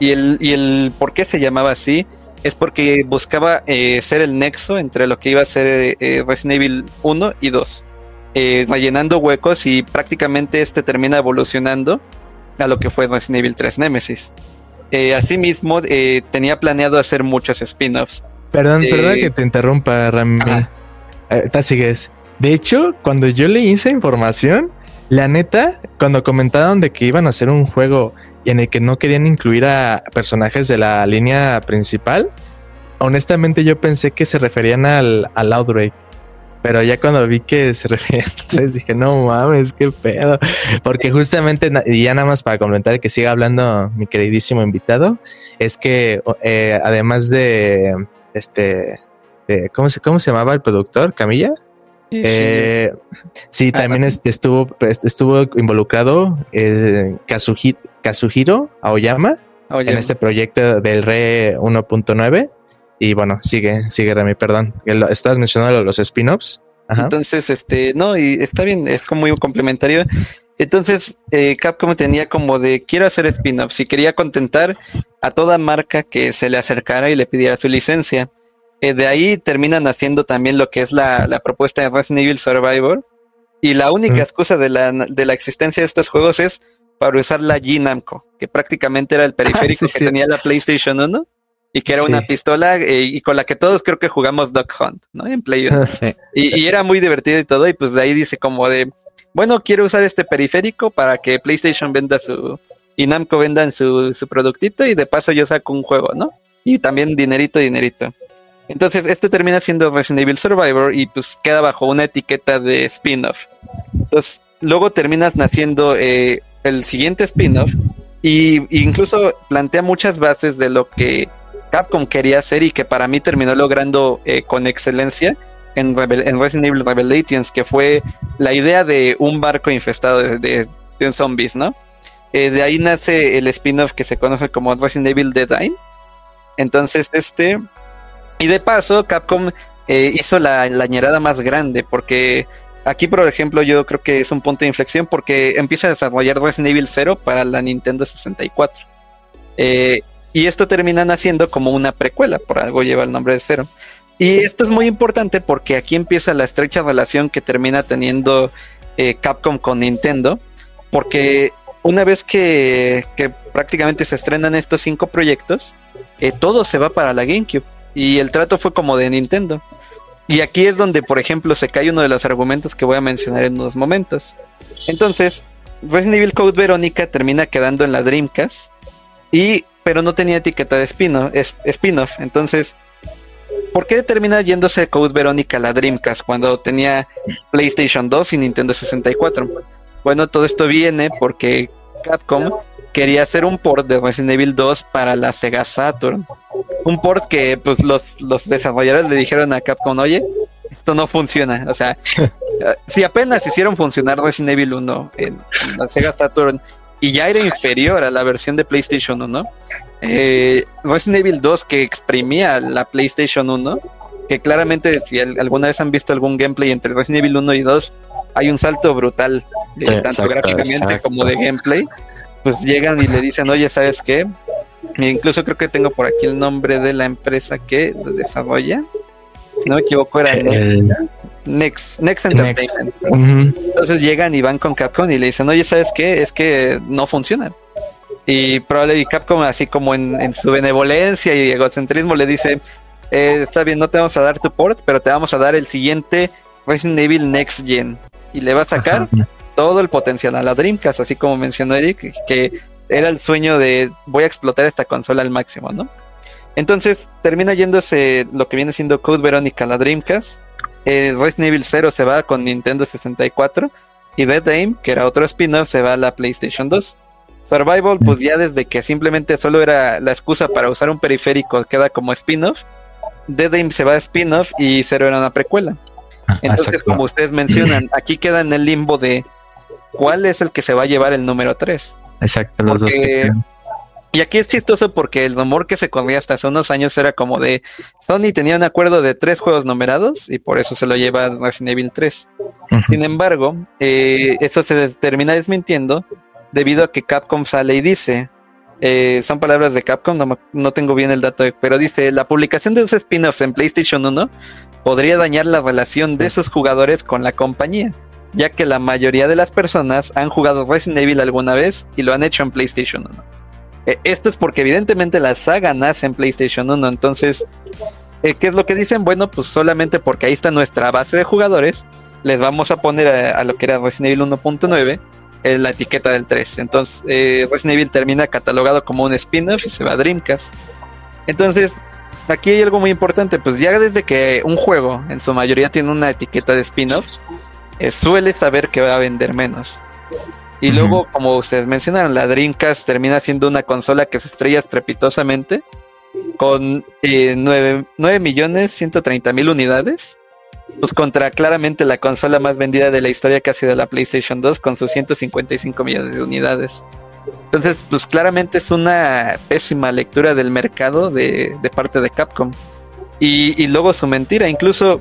y el, y el por qué se llamaba así es porque buscaba eh, ser el nexo entre lo que iba a ser eh, eh, Resident Evil 1 y 2, rellenando huecos y prácticamente este termina evolucionando a lo que fue Resident Evil 3 Nemesis. Eh, asimismo, eh, tenía planeado hacer muchos spin-offs. Perdón, perdón que te interrumpa, Rami. te sigues. De hecho, cuando yo leí esa información, la neta, cuando comentaron de que iban a hacer un juego en el que no querían incluir a personajes de la línea principal, honestamente yo pensé que se referían al, al Outbreak. Pero ya cuando vi que se referían entonces dije, no mames, qué pedo. Porque justamente, y ya nada más para comentar que siga hablando mi queridísimo invitado, es que eh, además de este, ¿cómo, se, ¿cómo se llamaba el productor? ¿Camilla? Eh, sí, ah, también estuvo, pues, estuvo involucrado eh, Kazuhiro, Aoyama, en este proyecto del RE 1.9 y bueno, sigue, sigue Remy, perdón. Estás mencionando los spin-offs. Entonces, este, no, y está bien, es como muy complementario. Entonces, eh, Capcom tenía como de quiero hacer spin-offs y quería contentar a toda marca que se le acercara y le pidiera su licencia. Eh, de ahí terminan haciendo también lo que es la, propuesta de Resident Evil Survivor. Y la única excusa de la, de la existencia de estos juegos es para usar la G Namco, que prácticamente era el periférico que tenía la PlayStation 1 y que era una pistola eh, y con la que todos creo que jugamos Duck Hunt, ¿no? En Play y, era muy divertido y todo, y pues de ahí dice como de, bueno, quiero usar este periférico para que PlayStation venda su, y Namco vendan su, su productito y de paso yo saco un juego, ¿no? Y también dinerito, dinerito. Entonces, este termina siendo Resident Evil Survivor y pues queda bajo una etiqueta de spin-off. Entonces, luego terminas naciendo eh, el siguiente spin-off y incluso plantea muchas bases de lo que Capcom quería hacer y que para mí terminó logrando eh, con excelencia en, Resident Evil Revelations, que fue la idea de un barco infestado de, zombies, ¿no? Eh, de ahí nace el spin-off que se conoce como Resident Evil Dead End. Entonces, este. Y de paso, Capcom eh, hizo la, la más grande, porque aquí, por ejemplo, yo creo que es un punto de inflexión, porque empieza a desarrollar Resident Evil 0 para la Nintendo 64. Eh, y esto termina haciendo como una precuela, por algo lleva el nombre de cero. Y esto es muy importante porque aquí empieza la estrecha relación que termina teniendo eh, Capcom con Nintendo, porque una vez que, prácticamente se estrenan estos cinco proyectos, todo se va para la GameCube y el trato fue como de Nintendo. Y aquí es donde, por ejemplo, se cae uno de los argumentos que voy a mencionar en unos momentos. Entonces, Resident Evil Code Verónica termina quedando en la Dreamcast y pero no tenía etiqueta de spin-off. Entonces, ¿por qué termina yéndose Code Verónica a la Dreamcast cuando tenía PlayStation 2 y Nintendo 64? Bueno, todo esto viene porque Capcom quería hacer un port de Resident Evil 2 para la Sega Saturn. Un port que pues los, desarrolladores le dijeron a Capcom, oye, esto no funciona. O sea, si apenas hicieron funcionar Resident Evil 1 en la Sega Saturn y ya era inferior a la versión de PlayStation 1. Eh, Resident Evil 2 que exprimía la PlayStation 1, que claramente si alguna vez han visto algún gameplay entre Resident Evil 1 y 2, hay un salto brutal, tanto gráficamente como de gameplay. Pues llegan y le dicen, oye, ¿sabes qué? E incluso creo que tengo por aquí el nombre de la empresa que lo desarrolla. Si no me equivoco, era Next, Next Entertainment. Entonces llegan y van con Capcom y le dicen, oye, ¿sabes qué? Es que no funciona. Y probablemente Capcom, así como en, su benevolencia y egocentrismo, le dice, eh, está bien, no te vamos a dar tu port, pero te vamos a dar el siguiente Resident Evil Next Gen. Y le va a sacar todo el potencial a la Dreamcast, así como mencionó Eric, que era el sueño de voy a explotar esta consola al máximo, ¿no? Entonces termina yéndose lo que viene siendo Code Verónica a la Dreamcast eh, Resident Evil 0 se va con Nintendo 64 y Dead Aim, que era otro spin-off, se va a la PlayStation 2. Survival, pues ya desde que simplemente solo era la excusa para usar un periférico, queda como spin-off. Dead Aim se va a spin-off y 0 era una precuela. Ah, Entonces, como ustedes mencionan, aquí queda en el limbo de cuál es el que se va a llevar el número 3. Exacto, los dos. Y aquí es chistoso porque el rumor que se corría hasta hace unos años era como de Sony tenía un acuerdo de tres juegos numerados y por eso se lo lleva Resident Evil 3. Sin embargo, eh, esto se termina desmintiendo debido a que Capcom sale y dice, eh, son palabras de Capcom, no, no, tengo bien el dato, pero dice, la publicación de los spin-offs en PlayStation 1 podría dañar la relación de esos jugadores con la compañía, ya que la mayoría de las personas han jugado Resident Evil alguna vez y lo han hecho en PlayStation 1. Eh, esto es porque evidentemente la saga nace en PlayStation 1, entonces, eh, ¿qué es lo que dicen? Bueno, pues solamente porque ahí está nuestra base de jugadores, les vamos a poner a, lo que era Resident Evil 1.9 eh, la etiqueta del 3. Entonces, Resident Evil termina catalogado como un spin-off y se va a Dreamcast. Entonces, aquí hay algo muy importante, pues ya desde que un juego en su mayoría tiene una etiqueta de spin-off, suele saber que va a vender menos. Y luego, como ustedes mencionaron, la Dreamcast termina siendo una consola que se estrella estrepitosamente con eh, 9, millones 130 mil unidades. Pues contra claramente la consola más vendida de la historia que ha sido la PlayStation 2 con sus 155 millones de unidades. Entonces, pues claramente es una pésima lectura del mercado de, parte de Capcom. Y, y, luego su mentira, incluso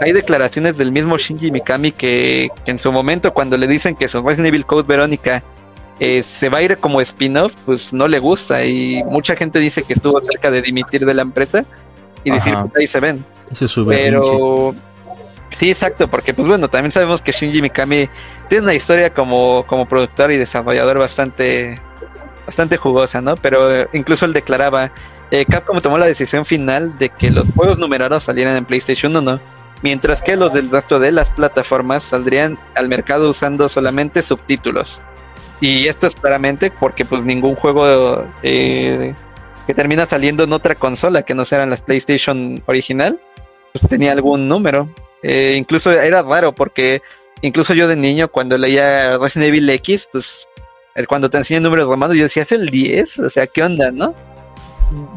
hay declaraciones del mismo Shinji Mikami que, en su momento cuando le dicen que su Resident Evil Code Verónica eh, se va a ir como spin-off, pues no le gusta y mucha gente dice que estuvo cerca de dimitir de la empresa y decir, pues ahí se ven. Pero sí, exacto, porque pues bueno, también sabemos que Shinji Mikami tiene una historia como, como productor y desarrollador bastante bastante jugosa, ¿no? Pero incluso él declaraba, eh, Capcom tomó la decisión final de que los juegos numerados salieran en PlayStation 1 mientras que los del resto de las plataformas saldrían al mercado usando solamente subtítulos. Y esto es claramente porque pues ningún juego eh, que termina saliendo en otra consola que no sea en la PlayStation original, pues tenía algún número. Eh, incluso era raro porque incluso yo de niño cuando leía Resident Evil X, pues eh, cuando te enseñan números romanos yo decía, ¿es el 10? O sea, ¿qué onda, no?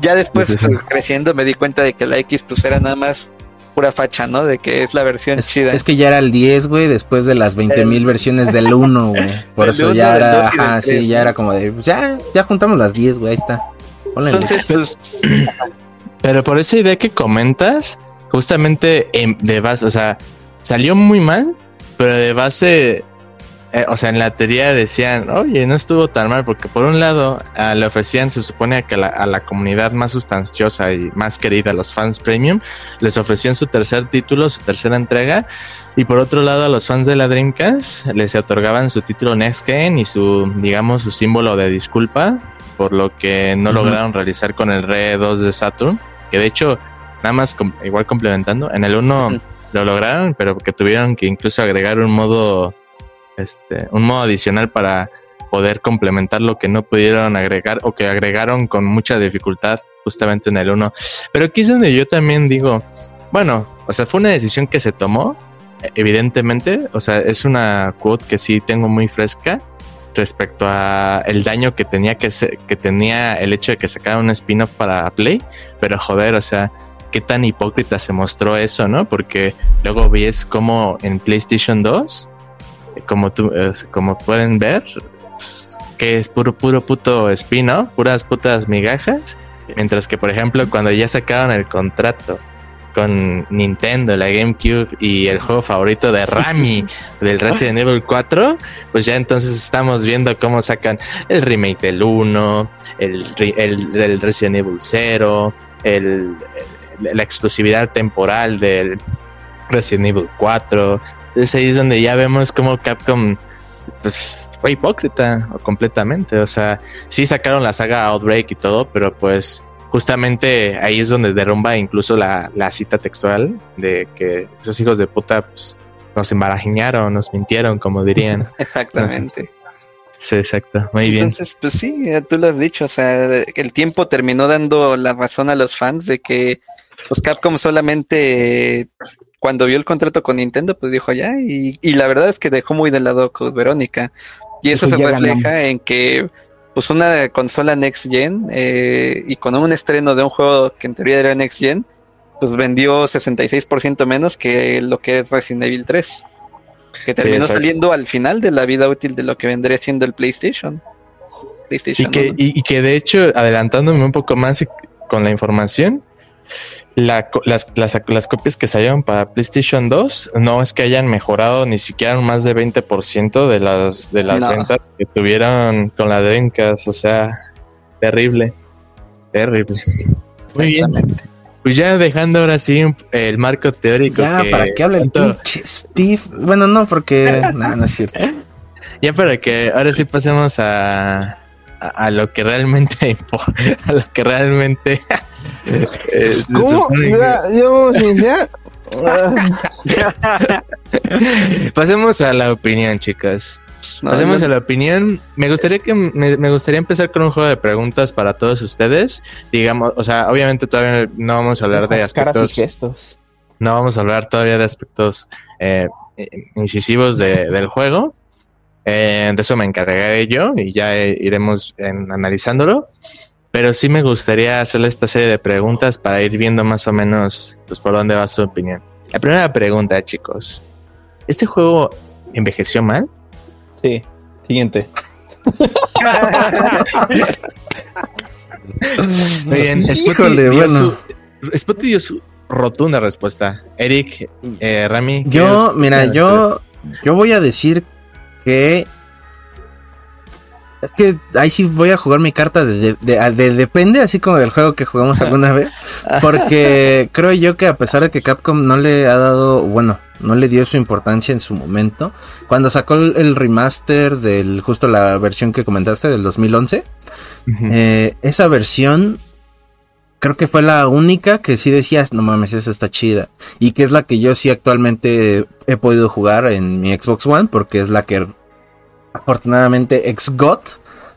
Ya después creciendo me di cuenta de que la X pues era nada más pura facha, ¿no? De que es la versión chida. Es que ya era el 10, güey, después de las 20.000 mil versiones del 1, güey. Por eso ya era, ajá, sí, ya era como de, pues ya, ya juntamos las 10, güey, ahí está. Entonces, pues, pero por esa idea que comentas, justamente de base, o sea, salió muy mal, pero de base eh, o sea, en la teoría decían, oye, no estuvo tan mal, porque por un lado ah, le ofrecían, se supone que a la comunidad más sustanciosa y más querida, los fans premium, les ofrecían su tercer título, su tercera entrega, y por otro lado a los fans de la Dreamcast les otorgaban su título Next Gen y su, digamos, su símbolo de disculpa por lo que no lograron realizar con el Re 2 de Saturn, que de hecho, nada más igual complementando, en el 1 lo lograron, pero que tuvieron que incluso agregar un modo este, un modo adicional para poder complementar lo que no pudieron agregar o que agregaron con mucha dificultad justamente en el 1. Pero aquí es donde yo también digo, bueno, o sea, fue una decisión que se tomó, evidentemente, o sea, es una quote que sí tengo muy fresca respecto a el daño que tenía que, que tenía el hecho de que sacara un spin-off para Play, pero joder, o sea, qué tan hipócrita se mostró eso, ¿no? Porque luego ves como en PlayStation 2 como tú, como pueden ver, pues, que es puro, puro puto espino, puras putas migajas. Mientras que, por ejemplo, cuando ya sacaron el contrato con Nintendo, la GameCube y el juego favorito de Rami del Resident Evil 4, pues ya entonces estamos viendo cómo sacan el remake del 1, el, el, Resident Evil 0, el, la exclusividad temporal del Resident Evil 4, entonces ahí es donde ya vemos como Capcom pues fue hipócrita completamente. O sea, sí sacaron la saga Outbreak y todo, pero pues justamente ahí es donde derrumba incluso la, cita textual de que esos hijos de puta pues, nos embarajiñaron, nos mintieron, como dirían. Exactamente. Sí, exacto. Muy bien. Entonces, pues sí, tú lo has dicho. O sea, el tiempo terminó dando la razón a los fans de que pues Capcom solamente cuando vio el contrato con Nintendo, pues dijo ya, y, la verdad es que dejó muy de lado con Verónica. Y eso se refleja en que pues una consola Next Gen eh, y con un estreno de un juego que en teoría era Next Gen, pues vendió 66% menos que lo que es Resident Evil 3. Que terminó saliendo al final de la vida útil de lo que vendría siendo el PlayStation. PlayStation y, que, y que de hecho, adelantándome un poco más con la información, las, las, copias que salieron para PlayStation 2 no es que hayan mejorado ni siquiera más de 20% de las, de las ventas que tuvieron con la Dreamcast. O sea, terrible. Terrible. Muy bien. Pues ya dejando ahora sí el marco teórico. Ya, para que hable el Steve. Bueno, no, porque. no, no es cierto. Ya para que ahora sí pasemos a a, lo que realmente a lo que realmente eh, ¿Cómo? yo Pasemos a la opinión, chicas. Pasemos a la opinión. Me gustaría que me, gustaría empezar con un juego de preguntas para todos ustedes. Digamos, o sea, obviamente todavía no vamos a hablar de aspectos. No vamos a hablar todavía de aspectos eh, incisivos del juego. Eh, de eso me encargaré yo y ya iremos analizándolo. Pero sí me gustaría hacerle esta serie de preguntas para ir viendo más o menos pues, por dónde va su opinión. La primera pregunta, chicos. ¿Este juego envejeció mal? Sí. Siguiente. Muy bien. Spotty dio, su, dio su rotunda respuesta. Eric, eh, Rami. Yo, mira, yo, yo voy a decir es que ahí sí voy a jugar mi carta de, depende, así como del juego que jugamos alguna vez. Porque creo yo que a pesar de que Capcom no le ha dado, bueno, no le dio su importancia en su momento, cuando sacó el, remaster del justo la versión que comentaste del 2011, eh, esa versión creo que fue la única que sí decías, no mames, esa está chida. Y que es la que yo sí actualmente he podido jugar en mi Xbox One, porque es la que afortunadamente ex got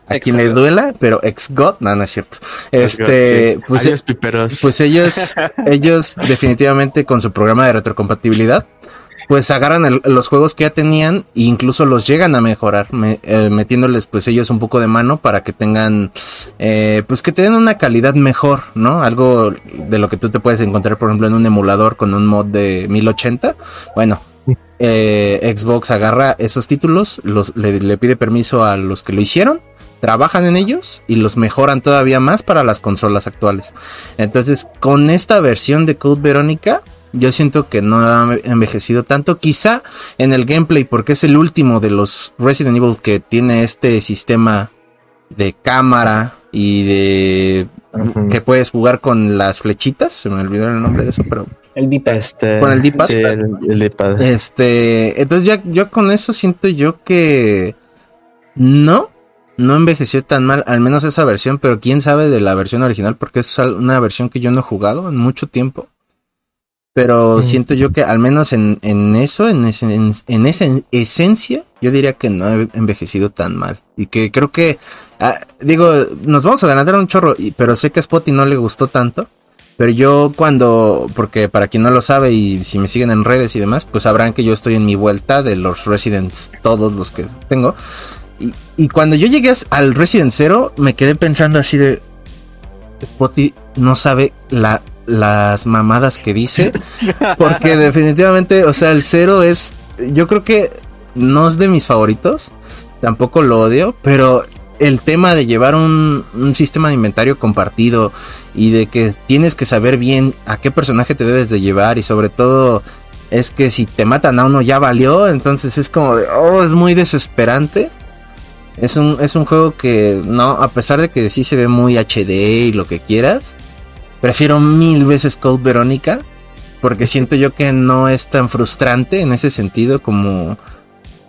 a quien le duela, pero ex got no, no es cierto. Este, pues, e- pues ellos, ellos definitivamente con su programa de retrocompatibilidad, pues agarran los juegos que ya tenían e incluso los llegan a mejorar, eh, metiéndoles pues ellos un poco de mano para que tengan, eh, pues que tengan una calidad mejor, ¿no? Algo de lo que tú te puedes encontrar, por ejemplo, en un emulador con un mod de 1080. Bueno, eh, Xbox agarra esos títulos, los, le, pide permiso a los que lo hicieron, trabajan en ellos y los mejoran todavía más para las consolas actuales. Entonces, con esta versión de Code Verónica, yo siento que no ha envejecido tanto. Quizá en el gameplay, porque es el último de los Resident Evil que tiene este sistema de cámara y de que puedes jugar con las flechitas. Se me olvidó el nombre de eso, pero el D-pad. Este, con el D-pad. Sí, el, D-pad. Este, entonces ya yo con eso siento yo que no, no envejeció tan mal, al menos esa versión, pero quién sabe de la versión original porque es una versión que yo no he jugado en mucho tiempo. Pero mm. siento yo que al menos en, en eso, en, en, esa esencia, yo diría que no he envejecido tan mal. Y que creo que, ah, digo, nos vamos a adelantar un chorro, pero sé que a Spotty no le gustó tanto. Pero yo cuando, porque para quien no lo sabe y si me siguen en redes y demás, pues sabrán que yo estoy en mi vuelta de los Residents, todos los que tengo. Y, cuando yo llegué al Resident 0, me quedé pensando así de... Spotty no sabe la, las mamadas que dice. Porque definitivamente, o sea, el 0 es... Yo creo que no es de mis favoritos. Tampoco lo odio, pero el tema de llevar un, sistema de inventario compartido y de que tienes que saber bien a qué personaje te debes de llevar y sobre todo es que si te matan a uno ya valió, entonces es como de, oh, es muy desesperante. Es un, es un juego que no, a pesar de que sí se ve muy HD y lo que quieras, prefiero mil veces Code Verónica porque siento yo que no es tan frustrante en ese sentido como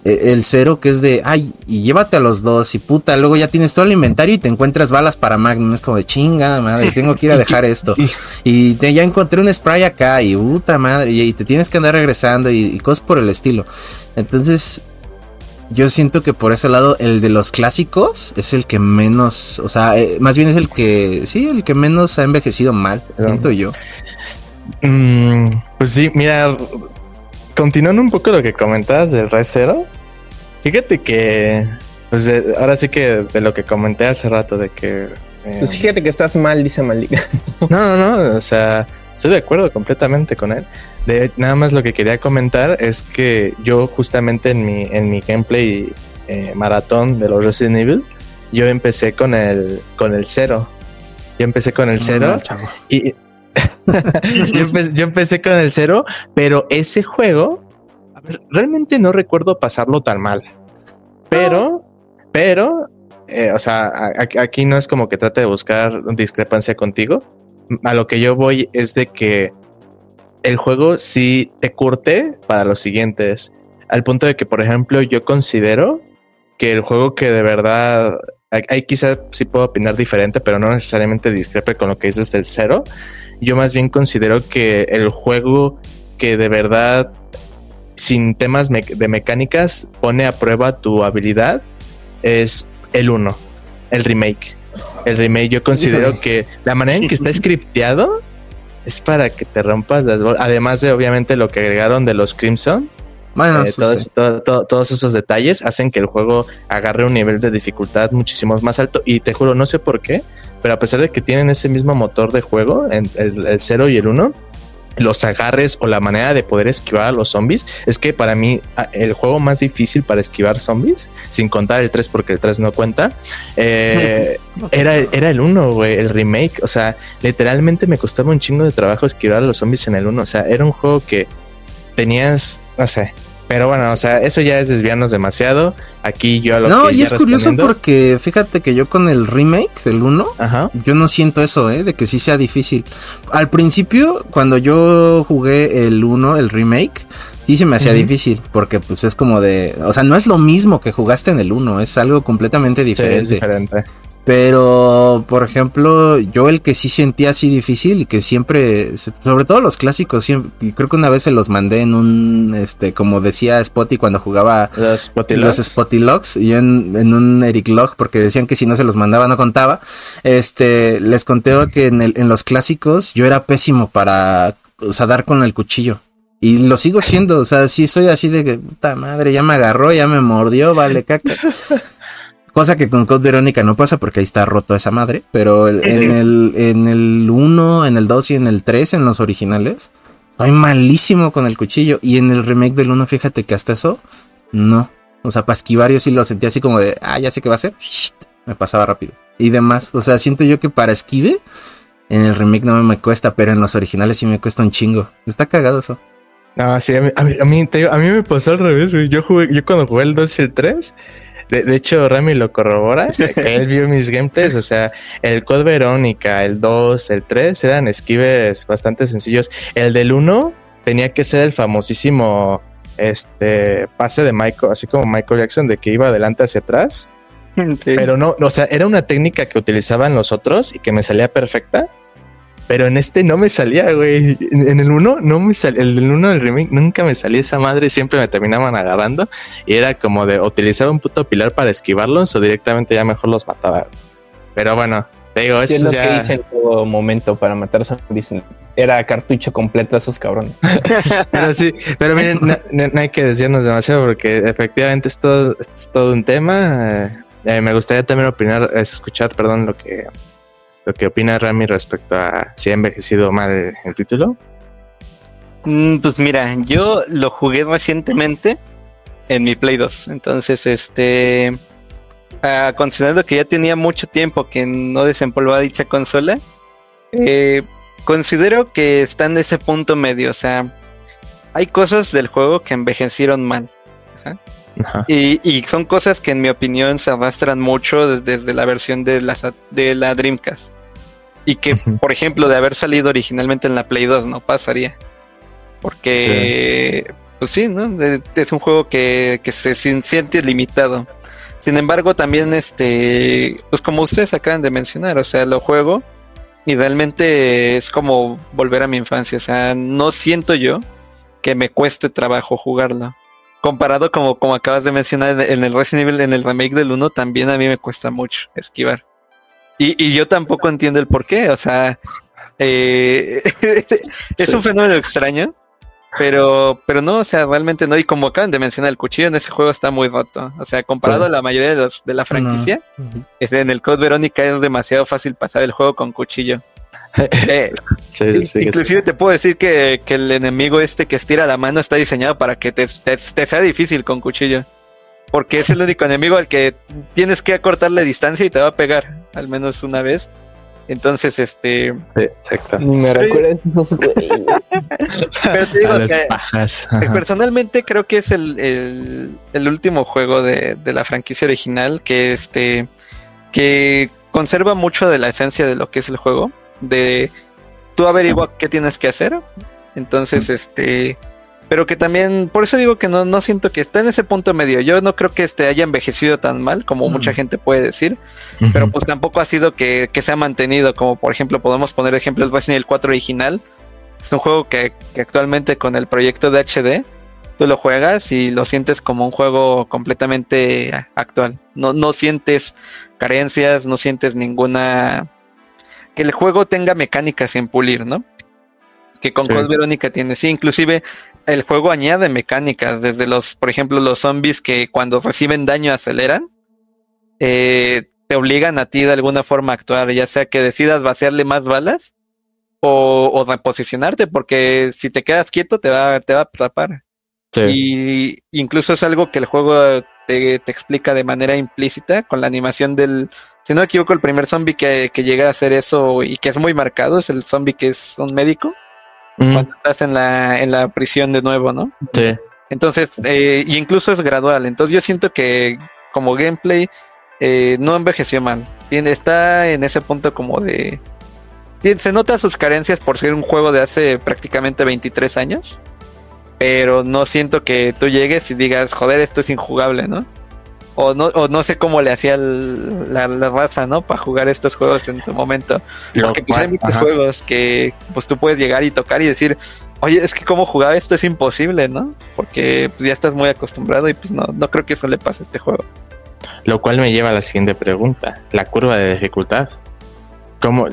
el cero que es de, ay, y llévate a los dos y puta, luego ya tienes todo el inventario y te encuentras balas para Magnum, es como de chinga, madre, tengo que ir a dejar esto. Y te, ya encontré un spray acá y puta madre, y, te tienes que andar regresando y, cosas por el estilo. Entonces, yo siento que por ese lado el de los clásicos es el que menos, o sea, eh, más bien es el que, sí, el que menos ha envejecido mal, siento yo. Mm, pues sí, mira, continuando un poco lo que comentabas del Red Zero, fíjate que, pues ahora sí que de lo que comenté hace rato, de que... Eh, pues fíjate que estás mal, dice Malik. no, no, no, o sea, estoy de acuerdo completamente con él. De, nada más lo que quería comentar es que yo justamente en mi, en mi gameplay eh, maratón de los Resident Evil, yo empecé con el, con el cero. Yo empecé con el cero y, yo, empecé, con el cero, pero ese juego, realmente no recuerdo pasarlo tan mal. Pero, pero, eh, o sea, aquí no es como que trate de buscar discrepancia contigo. A lo que yo voy es de que el juego sí te curte para los siguientes. Al punto de que, por ejemplo, yo considero que el juego que de verdad ahí quizá sí puedo opinar diferente, pero no necesariamente discrepe con lo que dices del cero. Yo más bien considero que el juego que de verdad, sin temas de mecánicas, pone a prueba tu habilidad es el 1, el remake. El remake yo considero que la manera en que está scripteado es para que te rompas las bolas. Además de obviamente lo que agregaron de los Crimson. Bueno, eh, todos, esos detalles hacen que el juego agarre un nivel de dificultad muchísimo más alto. Y te juro, no sé por qué, pero a pesar de que tienen ese mismo motor de juego, el, el 0 y el 1, los agarres o la manera de poder esquivar a los zombies es que para mí el juego más difícil para esquivar zombies, sin contar el 3 porque el 3 no cuenta, eh, era, era el 1, güey, el remake. O sea, literalmente me costaba un chingo de trabajo esquivar a los zombies en el 1. O sea, era un juego que tenías, no sé, pero bueno, o sea, eso ya es desviarnos demasiado. Aquí yo lo No, y es curioso porque fíjate que yo con el remake del 1, yo no siento eso, ¿eh? De que sí sea difícil. Al principio, cuando yo jugué el 1, el remake, sí se me hacía difícil porque pues es como de, o sea, no es lo mismo que jugaste en el 1, es algo completamente diferente. es diferente. Pero, por ejemplo, yo el que sí sentía así difícil y que siempre, sobre todo los clásicos, siempre, creo que una vez se los mandé en un, este, como decía Spotty cuando jugaba los Spotty Logs, y en, en, un Eric Log, porque decían que si no se los mandaba no contaba. Este, les conté que en, el, en los clásicos yo era pésimo para, o sea, dar con el cuchillo. Y lo sigo siendo, o sea, sí soy así de que, puta madre, ya me agarró, ya me mordió, vale, caca. Cosa que con Code Verónica no pasa porque ahí está roto esa madre. Pero en el, en el 1, en el 2 y en el 3, en los originales, soy malísimo con el cuchillo. Y en el remake del 1, fíjate que hasta eso, no. O sea, para esquivar yo sí lo sentía así como de, ah, ya sé qué va a hacer. Me pasaba rápido. Y demás. O sea, siento yo que para esquive, en el remake no me cuesta, pero en los originales sí me cuesta un chingo. Está cagado eso. No, sí, a mí, a mí, a mí, a mí me pasó al revés, Yo jugué, yo cuando jugué el 2 y el 3, de, hecho, Rami lo corrobora. él vio mis gameplays. O sea, el Code Verónica, el 2, el 3 eran esquives bastante sencillos. El del 1 tenía que ser el famosísimo este pase de Michael, así como Michael Jackson, de que iba adelante hacia atrás. Pero no, o sea, era una técnica que utilizaban los otros y que me salía perfecta. Pero en este no me salía, güey. En el 1 no me salía. El del 1 del remake nunca me salía esa madre. Siempre me terminaban agarrando. Y era como de utilizar un puto pilar para esquivarlos o directamente ya mejor los mataba. Pero bueno, te digo, eso es lo que hice en todo momento para matar a zombies. Era cartucho completo a esos cabrones. pero sí, pero miren, no, hay que decirnos demasiado porque efectivamente es todo, es todo un tema. Eh, me gustaría también opinar, es escuchar, perdón, lo que lo que opina Rami respecto a si ha envejecido mal el título. Mm, pues mira, yo lo jugué recientemente en mi Play 2. Entonces, este. considerando que ya tenía mucho tiempo que no desempolvaba dicha consola, eh, considero que está en ese punto medio. O sea, hay cosas del juego que envejecieron mal. Y, son cosas que en mi opinión se arrastran mucho desde, la versión de la, de la Dreamcast. Y que, por ejemplo, de haber salido originalmente en la Play 2 no pasaría. Porque, pues sí, ¿no? Es un juego que, se siente limitado. Sin embargo, también, este, pues como ustedes acaban de mencionar, o sea, lo juego y realmente es como volver a mi infancia. O sea, no siento yo que me cueste trabajo jugarlo. Comparado como, como acabas de mencionar en el Resident Evil, en el remake del 1, también a mí me cuesta mucho esquivar. Y, yo tampoco entiendo el por qué, o sea, eh, es un fenómeno extraño, pero, pero no, o sea, realmente no. Y como acaban de mencionar, el cuchillo en ese juego está muy roto. O sea, comparado a la mayoría de, los, de la franquicia, en el Code Verónica es demasiado fácil pasar el juego con cuchillo. Eh, inclusive te puedo decir que, el enemigo este que estira la mano está diseñado para que te sea difícil con cuchillo. Porque es el único enemigo al que tienes que acortar la distancia y te va a pegar, al menos una vez. Entonces, este. Sí, exacto. me recuerden Pero te digo que personalmente creo que es el, último juego de, la franquicia original que este. que conserva mucho de la esencia de lo que es el juego. De tú averigua qué tienes que hacer. Entonces, este pero que también, por eso digo que no, no siento que está en ese punto medio. Yo no creo que este haya envejecido tan mal como mucha mm. gente puede decir, pero pues tampoco ha sido que, que, se ha mantenido, como por ejemplo podemos poner ejemplos Resident Evil 4 original. Es un juego que, que actualmente con el proyecto de HD, tú lo juegas y lo sientes como un juego completamente actual. No, no sientes carencias, no sientes ninguna... Que el juego tenga mecánicas sin pulir, ¿no? Que con sí. Verónica tiene, sí, inclusive el juego añade mecánicas, desde los, por ejemplo, los zombies que cuando reciben daño aceleran, eh, te obligan a ti de alguna forma a actuar, ya sea que decidas vaciarle más balas o, o reposicionarte, porque si te quedas quieto te va, te va a tapar. Y incluso es algo que el juego te, te, explica de manera implícita con la animación del, si no me equivoco, el primer zombie que, que llega a hacer eso y que es muy marcado es el zombie que es un médico mm. cuando estás en la, en la prisión de nuevo, ¿no? Sí. Entonces, eh, y incluso es gradual. Entonces yo siento que como gameplay eh, no envejeció mal. Bien, está en ese punto como de... Bien, se nota sus carencias por ser un juego de hace prácticamente 23 años pero no siento que tú llegues y digas, joder, esto es injugable, ¿no? O no, o no sé cómo le hacía la, la, raza, ¿no? Para jugar estos juegos en su momento. Porque pues, hay muchos ajá. juegos que pues tú puedes llegar y tocar y decir, oye, es que cómo jugar esto es imposible, ¿no? Porque pues, ya estás muy acostumbrado y pues no, no creo que eso le pase a este juego. Lo cual me lleva a la siguiente pregunta, la curva de dificultad. ¿Cómo,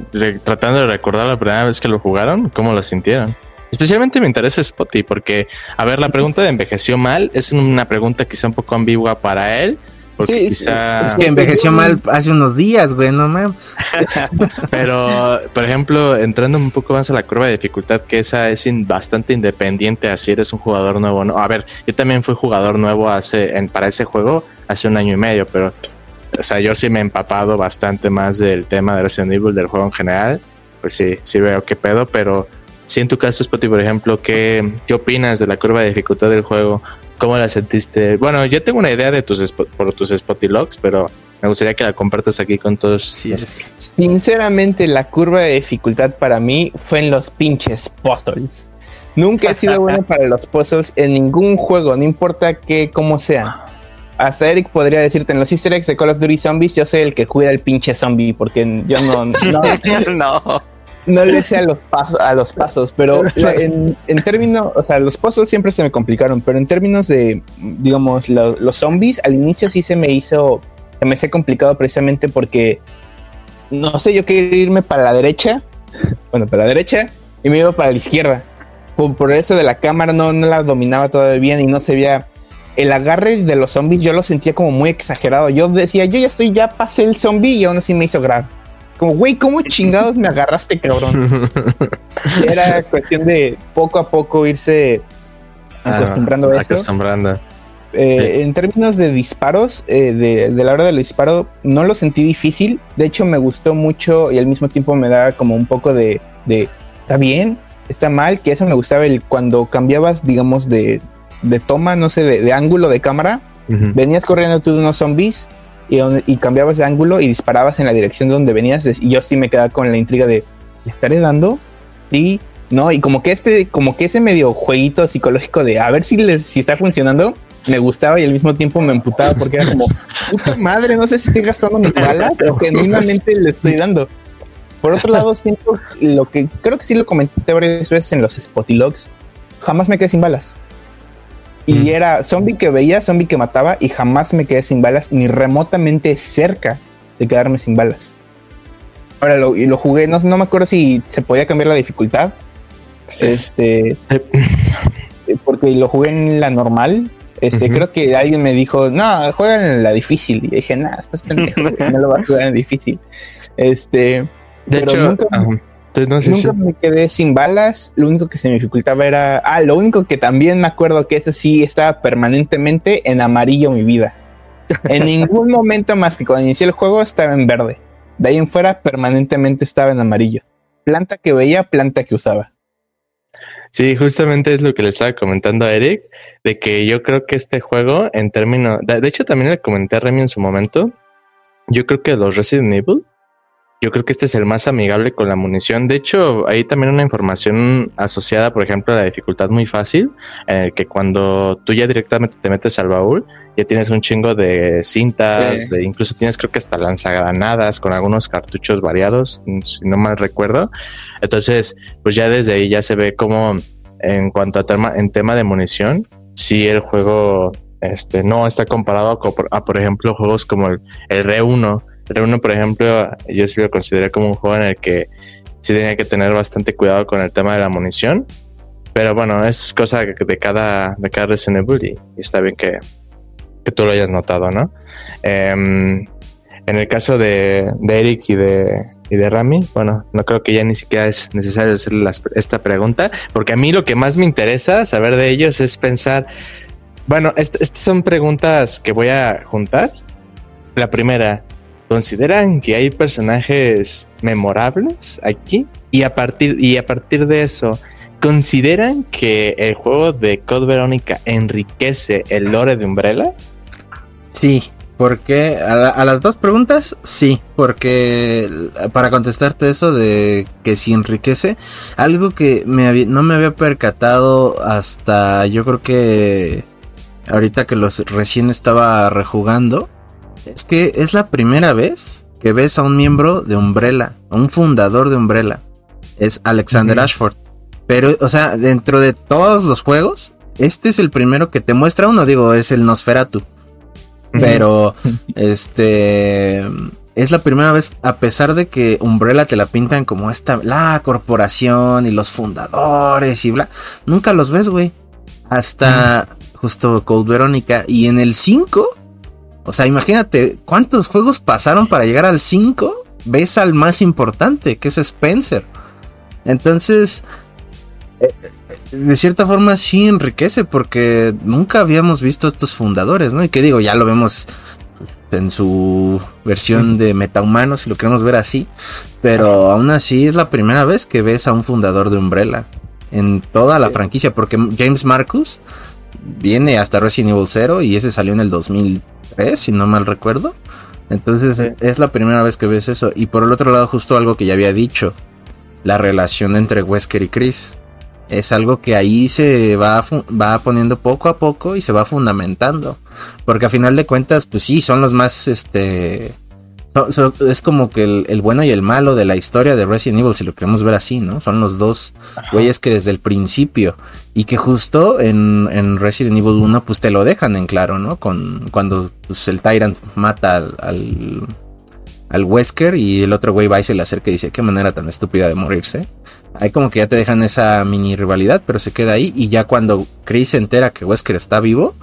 tratando de recordar la primera vez que lo jugaron, cómo lo sintieron? Especialmente me interesa Spotty porque, a ver, la pregunta de envejeció mal es una pregunta quizá un poco ambigua para él. Porque sí, quizá... es que envejeció mal hace unos días, güey, no mames. Pero, por ejemplo, entrando un poco más a la curva de dificultad, que esa es in, bastante independiente, así eres un jugador nuevo. ¿no? A ver, yo también fui jugador nuevo hace en, para ese juego hace un año y medio, pero, o sea, yo sí me he empapado bastante más del tema de Resident Evil, del juego en general. Pues sí, sí veo qué pedo, pero si en tu caso, Spotty, por ejemplo, ¿qué, ¿qué opinas de la curva de dificultad del juego? ¿Cómo la sentiste? Bueno, yo tengo una idea de tus por tus Spotty Logs, pero me gustaría que la compartas aquí con todos. Sí, es. Sinceramente, la curva de dificultad para mí fue en los pinches puzzles. Nunca he sido bueno para los puzzles en ningún juego, no importa qué, cómo sea. Hasta Eric podría decirte en los easter eggs de Call of Duty Zombies, yo soy el que cuida el pinche zombie, porque yo no. No. no no le sé a los pasos, a los pasos, pero en, en, términos, o sea, los pasos siempre se me complicaron, pero en términos de, digamos, lo, los zombies, al inicio sí se me hizo, se me hizo complicado precisamente porque, no sé, yo quería irme para la derecha, bueno, para la derecha, y me iba para la izquierda. Por, por eso de la cámara no, no la dominaba todavía bien y no se veía el agarre de los zombies, yo lo sentía como muy exagerado. Yo decía, yo ya estoy, ya pasé el zombie y aún así me hizo grave. Como, güey, ¿cómo chingados me agarraste, cabrón? Era cuestión de poco a poco irse acostumbrando ah, a esto. Acostumbrando. Eh, sí. En términos de disparos, eh, de, de, la hora del disparo, no lo sentí difícil. De hecho, me gustó mucho y al mismo tiempo me da como un poco de, de ¿está bien? ¿Está mal? Que eso me gustaba el cuando cambiabas, digamos, de, de toma, no sé, de, de ángulo de cámara. Uh -huh. Venías corriendo tú de unos zombies y, cambiabas de ángulo y disparabas en la dirección donde venías. Y yo sí me quedaba con la intriga de, ¿le estaré dando? Sí, no, y como que este, como que ese medio jueguito psicológico de a ver si está funcionando, me gustaba y al mismo tiempo me emputaba porque era como, puta madre, no sé si estoy gastando mis balas o genuinamente le estoy dando. Por otro lado, siento lo que creo que sí lo comenté varias veces en los Spotilogs, jamás me quedé sin balas. Y era zombie que veía, zombie que mataba y jamás me quedé sin balas, ni remotamente cerca de quedarme sin balas. Ahora lo, y lo jugué, no, no me acuerdo si se podía cambiar la dificultad. Este. Porque lo jugué en la normal. Este, uh -huh. creo que alguien me dijo, no, juega en la difícil. Y dije, nah, estás pendejo, no lo vas a jugar en difícil. Este. De hecho, nunca, uh -huh. No sé Nunca si... me quedé sin balas. Lo único que se me dificultaba era. Ah, lo único que también me acuerdo que ese sí estaba permanentemente en amarillo mi vida. En ningún momento más que cuando inicié el juego estaba en verde. De ahí en fuera permanentemente estaba en amarillo. Planta que veía, planta que usaba. Sí, justamente es lo que le estaba comentando a Eric, de que yo creo que este juego, en términos, de, de hecho también le comenté a Remy en su momento, yo creo que los Resident Evil yo creo que este es el más amigable con la munición. De hecho, hay también una información asociada, por ejemplo, a la dificultad muy fácil, en el que cuando tú ya directamente te metes al baúl, ya tienes un chingo de cintas, de incluso tienes creo que hasta lanzagranadas con algunos cartuchos variados, si no mal recuerdo. Entonces, pues ya desde ahí ya se ve como en cuanto a tema, en tema de munición, si el juego este, no está comparado a, por ejemplo, juegos como el, el Re 1 pero uno, por ejemplo, yo sí lo consideré como un juego en el que sí tenía que tener bastante cuidado con el tema de la munición. Pero bueno, eso es cosa de cada, de cada Resident Evil y, está bien que, que, tú lo hayas notado, ¿no? Em, en el caso de, de, Eric y de, y de Rami, bueno, no creo que ya ni siquiera es necesario hacer esta pregunta, porque a mí lo que más me interesa saber de ellos es pensar, bueno, estas son preguntas que voy a juntar. La primera, ¿Consideran que hay personajes memorables aquí? Y a partir, y a partir de eso, ¿consideran que el juego de Code Verónica enriquece el lore de Umbrella? Sí, porque a, las dos preguntas, sí, porque para contestarte eso de que si enriquece, algo que no me había percatado hasta yo creo que ahorita que los recién estaba rejugando, es que es la primera vez que ves a un miembro de Umbrella, un fundador de Umbrella. Es Alexander Ashford. Pero, o sea, dentro de todos los juegos, este es el primero que te muestra uno, digo, es el Nosferatu. Pero, este, es la primera vez, a pesar de que Umbrella te la pintan como esta, la corporación y los fundadores y bla, nunca los ves, güey. Hasta justo Code Verónica. Y en el 5 o sea, imagínate cuántos juegos pasaron para llegar al 5. Ves al más importante, que es Spencer. Entonces, eh, de cierta forma sí enriquece porque nunca habíamos visto estos fundadores, ¿no? Y que digo, ya lo vemos en su versión de metahumano, si lo queremos ver así. Pero aún así es la primera vez que ves a un fundador de Umbrella en toda la franquicia, porque James Marcus viene hasta Resident Evil 0 y ese salió en el 2000 si no mal recuerdo. Entonces es la primera vez que ves eso. Y por el otro lado, justo algo que ya había dicho, la relación entre Wesker y Chris. Es algo que ahí se va, va poniendo poco a poco y se va fundamentando. Porque a final de cuentas, pues sí, son los más este es como que el, bueno y el malo de la historia de Resident Evil, si lo queremos ver así, ¿no? Son los dos güeyes que desde el principio y que justo en, Resident Evil 1 pues te lo dejan en claro, ¿no? Con, cuando pues, el Tyrant mata al, al, Wesker y el otro güey va y se le acerca y dice, qué manera tan estúpida de morirse. Ahí como que ya te dejan esa mini rivalidad, pero se queda ahí y ya cuando Chris se entera que Wesker está vivo,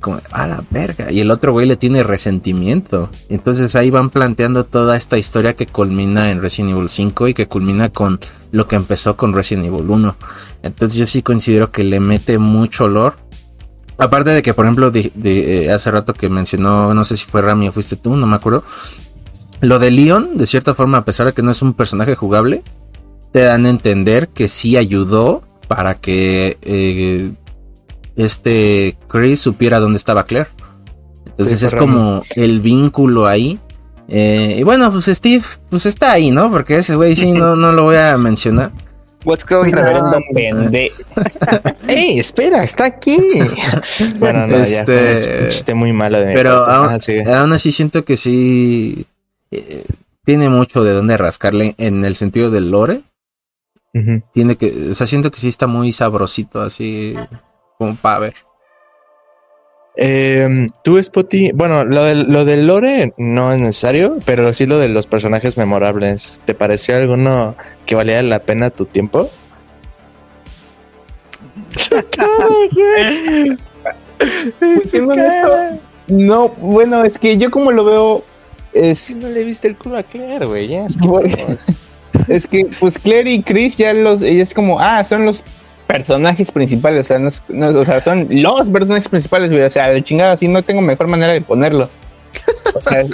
como, a la verga. Y el otro güey le tiene resentimiento. Entonces ahí van planteando toda esta historia que culmina en Resident Evil 5 y que culmina con lo que empezó con Resident Evil 1. Entonces yo sí considero que le mete mucho olor. Aparte de que, por ejemplo, eh, hace rato que mencionó, no sé si fue Rami o fuiste tú, no me acuerdo. Lo de Leon, de cierta forma, a pesar de que no es un personaje jugable, te dan a entender que sí ayudó para que eh, este Chris supiera dónde estaba Claire. Entonces es como el vínculo ahí. Eh, y bueno, pues Steve, pues está ahí, ¿no? Porque ese güey sí no, no lo voy a mencionar. What's going on? ¡Ey, espera! ¡Está aquí! bueno, no, este... ya muy malo de Pero aún, así siento que sí eh, tiene mucho de dónde rascarle en el sentido del lore. Tiene que, o sea, siento que sí está muy sabrosito así como para ver. Eh, tú, Spotty, bueno, lo del, lo del lore no es necesario, pero sí lo de los personajes memorables. ¿Te pareció alguno que valía la pena tu tiempo? no, bueno, es que yo como lo veo es... No le viste el culo a Claire, güey, es que... es que, pues Claire y Chris ya los, ella es como, ah, son los personajes principales, o sea, no, o sea, son los personajes principales, O sea, de chingada, así no tengo mejor manera de ponerlo. O sea,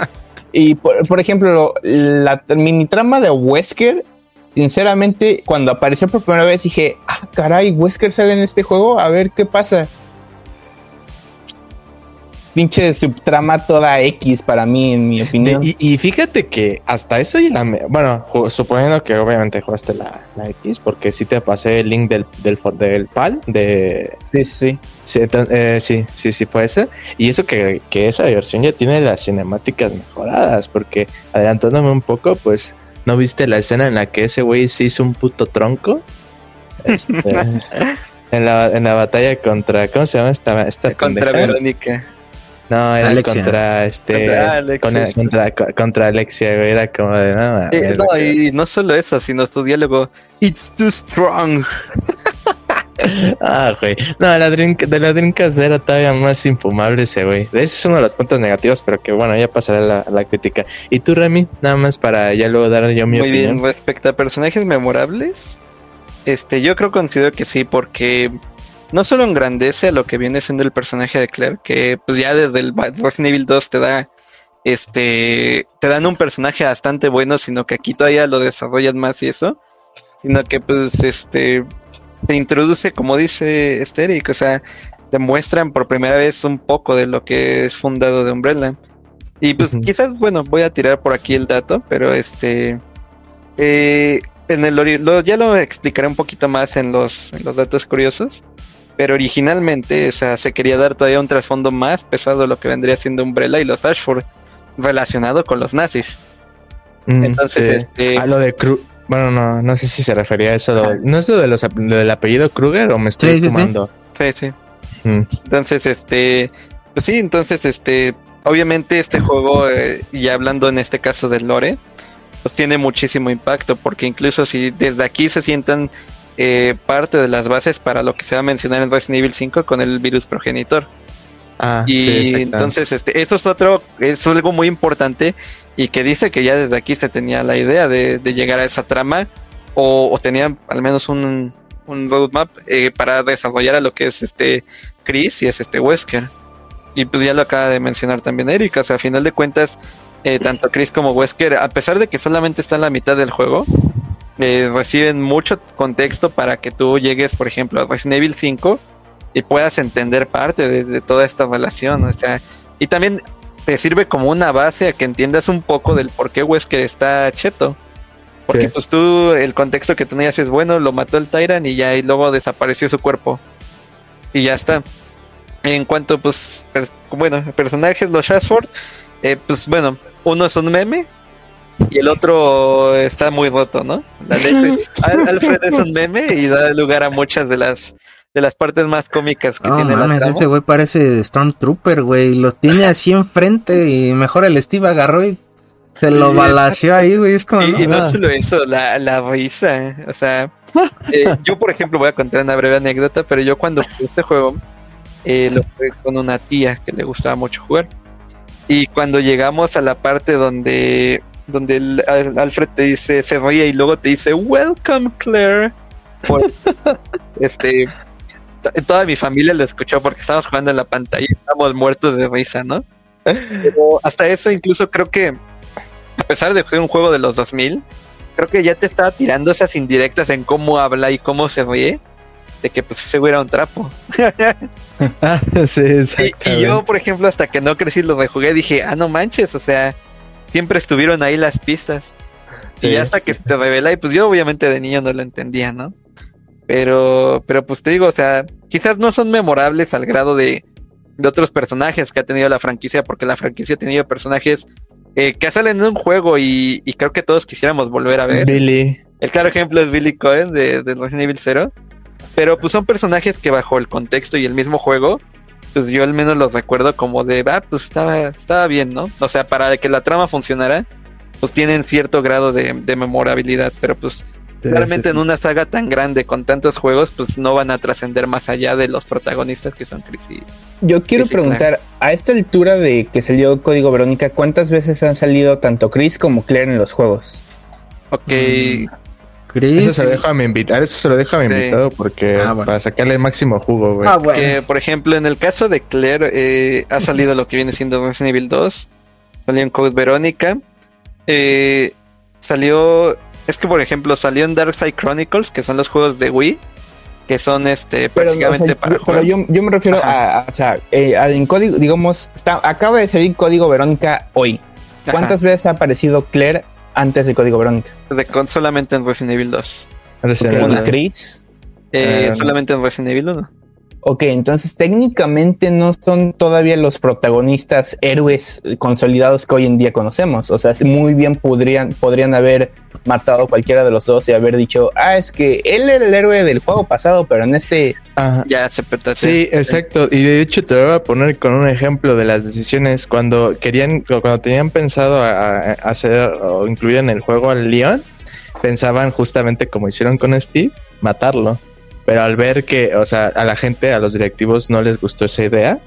y por, ejemplo, la mini trama de Wesker, sinceramente, cuando apareció por primera vez dije, ah, caray, Wesker sale en este juego, a ver qué pasa. Pinche subtrama toda X para mí, en mi opinión. Y, fíjate que hasta eso y la. Bueno, suponiendo que obviamente jugaste la, X, porque sí te pasé el link del, del, del PAL, de. Sí, sí. Sí, eh, sí, sí, sí, puede ser. Y eso que, que esa versión ya tiene las cinemáticas mejoradas, porque adelantándome un poco, pues. ¿No viste la escena en la que ese güey se hizo un puto tronco? Este, en, la, en la batalla contra. ¿Cómo se llama esta? esta contra Verónica. No, era contra este. Contra Alexia. contra, Alexia, Era como de nada. Eh, no, y no solo eso, sino su diálogo. It's too strong. ah, güey. No, la de la Dreamcast era todavía más infumable ese güey. Ese es uno de los puntos negativos, pero que bueno, ya pasará la, la crítica. ¿Y tú, Remy? Nada más para ya luego dar yo mi opinión. Muy bien, respecto a personajes memorables, este, yo creo considero que sí, porque no solo engrandece a lo que viene siendo el personaje de Claire, que pues ya desde el Resident Evil 2 te da este te dan un personaje bastante bueno, sino que aquí todavía lo desarrollas más y eso, sino que pues este te introduce, como dice Esteric, o sea, te muestran por primera vez un poco de lo que es fundado de Umbrella. Y pues quizás, bueno, voy a tirar por aquí el dato, pero este eh, en el ya lo explicaré un poquito más en los, en los datos curiosos. Pero originalmente, o sea, se quería dar todavía un trasfondo más pesado de lo que vendría siendo Umbrella y los Ashford, relacionado con los nazis. Mm, Entonces, este. A lo de Krug. Bueno, no, no sé si se refería a eso. ¿No es lo, de los, del apellido Kruger o me estoy tomando? Sí, sí. Mm. Entonces, este. Pues sí, entonces, este. Obviamente, este juego, eh, y hablando en este caso del Lore, pues tiene muchísimo impacto, porque incluso si desde aquí se sientan eh, parte de las bases para lo que se va a mencionar en Resident Evil 5 con el virus progenitor. Ah, y entonces este, esto es otro, es algo muy importante y que dice que ya desde aquí se tenía la idea de, llegar a esa trama o, o tenían al menos un, un roadmap eh, para desarrollar a lo que es este Chris y es este Wesker. Y pues ya lo acaba de mencionar también Erika, o sea, a final de cuentas, eh, tanto Chris como Wesker, a pesar de que solamente está en la mitad del juego, eh, reciben mucho contexto para que tú llegues, por ejemplo, a Resident Evil 5 y puedas entender parte de, toda esta relación. O sea, y también te sirve como una base a que entiendas un poco del por qué Wesker está cheto. Porque pues tú, el contexto que tenías es bueno, lo mató el Tyrant y ya y luego desapareció su cuerpo. Y ya está. En cuanto, pues, bueno, personajes, los Shashford, eh, pues bueno, uno es un meme, y el otro está muy roto, ¿no? Alfred es un meme y da lugar a muchas de las de las partes más cómicas que tiene la trama. Ese güey parece Stormtrooper, güey, lo tiene así enfrente y mejor el Steve agarró y se lo balació ahí, güey, es como... Y, no, solo eso, la, la risa, o sea, eh, yo por ejemplo voy a contar una breve anécdota, pero yo cuando jugué este juego, eh, lo jugué con una tía que le gustaba mucho jugar. Y cuando llegamos a la parte donde donde el, Alfred te dice, se ríe y luego te dice, Welcome Claire. este, toda mi familia lo escuchó porque estábamos jugando en la pantalla y estábamos muertos de risa, ¿no? Pero hasta eso incluso creo que, a pesar de que fue un juego de los 2000, creo que ya te estaba tirando esas indirectas en cómo habla y cómo se ríe, de que pues ese güey era un trapo. sí, y, y, yo, por ejemplo, hasta que no crecí lo rejugué, dije, ah, no manches, o sea, siempre estuvieron ahí las pistas. y hasta que se revela, y pues yo obviamente de niño no lo entendía, ¿no? Pero, pero pues te digo, o sea, quizás no son memorables al grado de, de otros personajes que ha tenido la franquicia, porque la franquicia ha tenido personajes eh, que salen en un juego y, creo que todos quisiéramos volver a ver. Billy. El claro ejemplo es Billy Cohen de, de Resident Evil 0. Pero pues son personajes que bajo el contexto y el mismo juego pues yo al menos los recuerdo como de, ah, pues estaba, estaba bien, ¿no? O sea, para que la trama funcionara, pues tienen cierto grado de, memorabilidad, pero pues realmente en una saga tan grande con tantos juegos, pues no van a trascender más allá de los protagonistas que son Chris y... Yo quiero preguntar, a esta altura de que salió Código Verónica, ¿cuántas veces han salido tanto Chris como Claire en los juegos? Ok, mm. Eso se lo dejo a mi invitado, eso se lo dejo a mi invitado porque ah, para sacarle el máximo jugo, güey. Ah, bueno. por ejemplo, en el caso de Claire, eh, ha salido lo que viene siendo Resident Evil 2. Salió en Code Verónica. Eh, salió. Es que, por ejemplo, salió en Dark Side Chronicles, que son los juegos de Wii. que son este prácticamente para pero yo, me refiero a, o sea, eh, en código, digamos, está, acaba de salir código Verónica hoy. ¿Cuántas veces ha aparecido Claire antes de código Verónica? De, con, solamente en Resident Evil 2. ¿Con Chris? Eh, ah, solamente en Resident Evil 1. Ok, entonces técnicamente no son todavía los protagonistas héroes consolidados que hoy en día conocemos. O sea, muy bien podrían, podrían haber matado cualquiera de los dos y haber dicho, ah, es que él era el héroe del juego pasado, pero en este ya se Sí, exacto. Y de hecho te voy a poner con un ejemplo de las decisiones cuando querían, cuando tenían pensado hacer o incluir en el juego al Leon, pensaban justamente como hicieron con Steve, matarlo. Pero al ver que, o sea, a la gente, a los directivos no les gustó esa idea,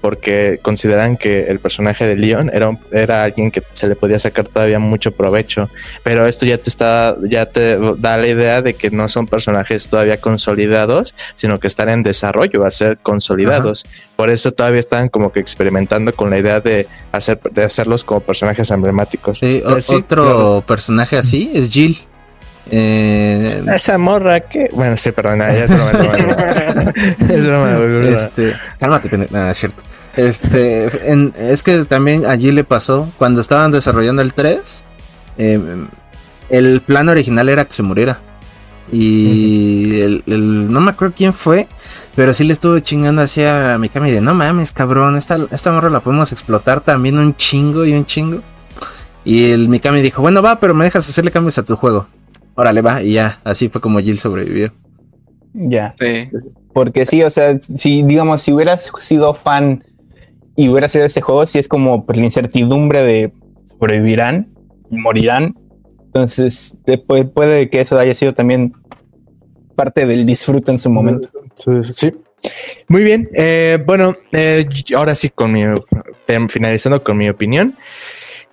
porque consideran que el personaje de Leon era, era alguien que se le podía sacar todavía mucho provecho. Pero esto ya te está, ya te da la idea de que no son personajes todavía consolidados, sino que están en desarrollo a ser consolidados. Por eso todavía están como que experimentando con la idea de hacer, de hacerlos como personajes emblemáticos. Sí, otro personaje así es Jill. Eh, Esa morra que. Bueno, sí, perdona, ya es broma, es broma. Este, cálmate, nada, es cierto. Este, es que también allí le pasó, cuando estaban desarrollando el 3, eh, el plan original era que se muriera. Y el, no me acuerdo quién fue, pero sí le estuvo chingando hacia Mikami de no mames, cabrón, esta, esta morra la podemos explotar también un chingo y un chingo. Y el Mikami dijo, bueno, va, pero me dejas hacerle cambios a tu juego órale, va, y ya, así fue como Jill sobrevivió. Ya. Sí. Porque sí, o sea, si digamos, si hubieras sido fan y hubieras sido este juego, sí es como pues, la incertidumbre de sobrevivirán, morirán. Entonces, puede, puede que eso haya sido también parte del disfrute en su momento. Sí. Muy bien. Eh, bueno, eh, ahora sí, con mi, finalizando con mi opinión.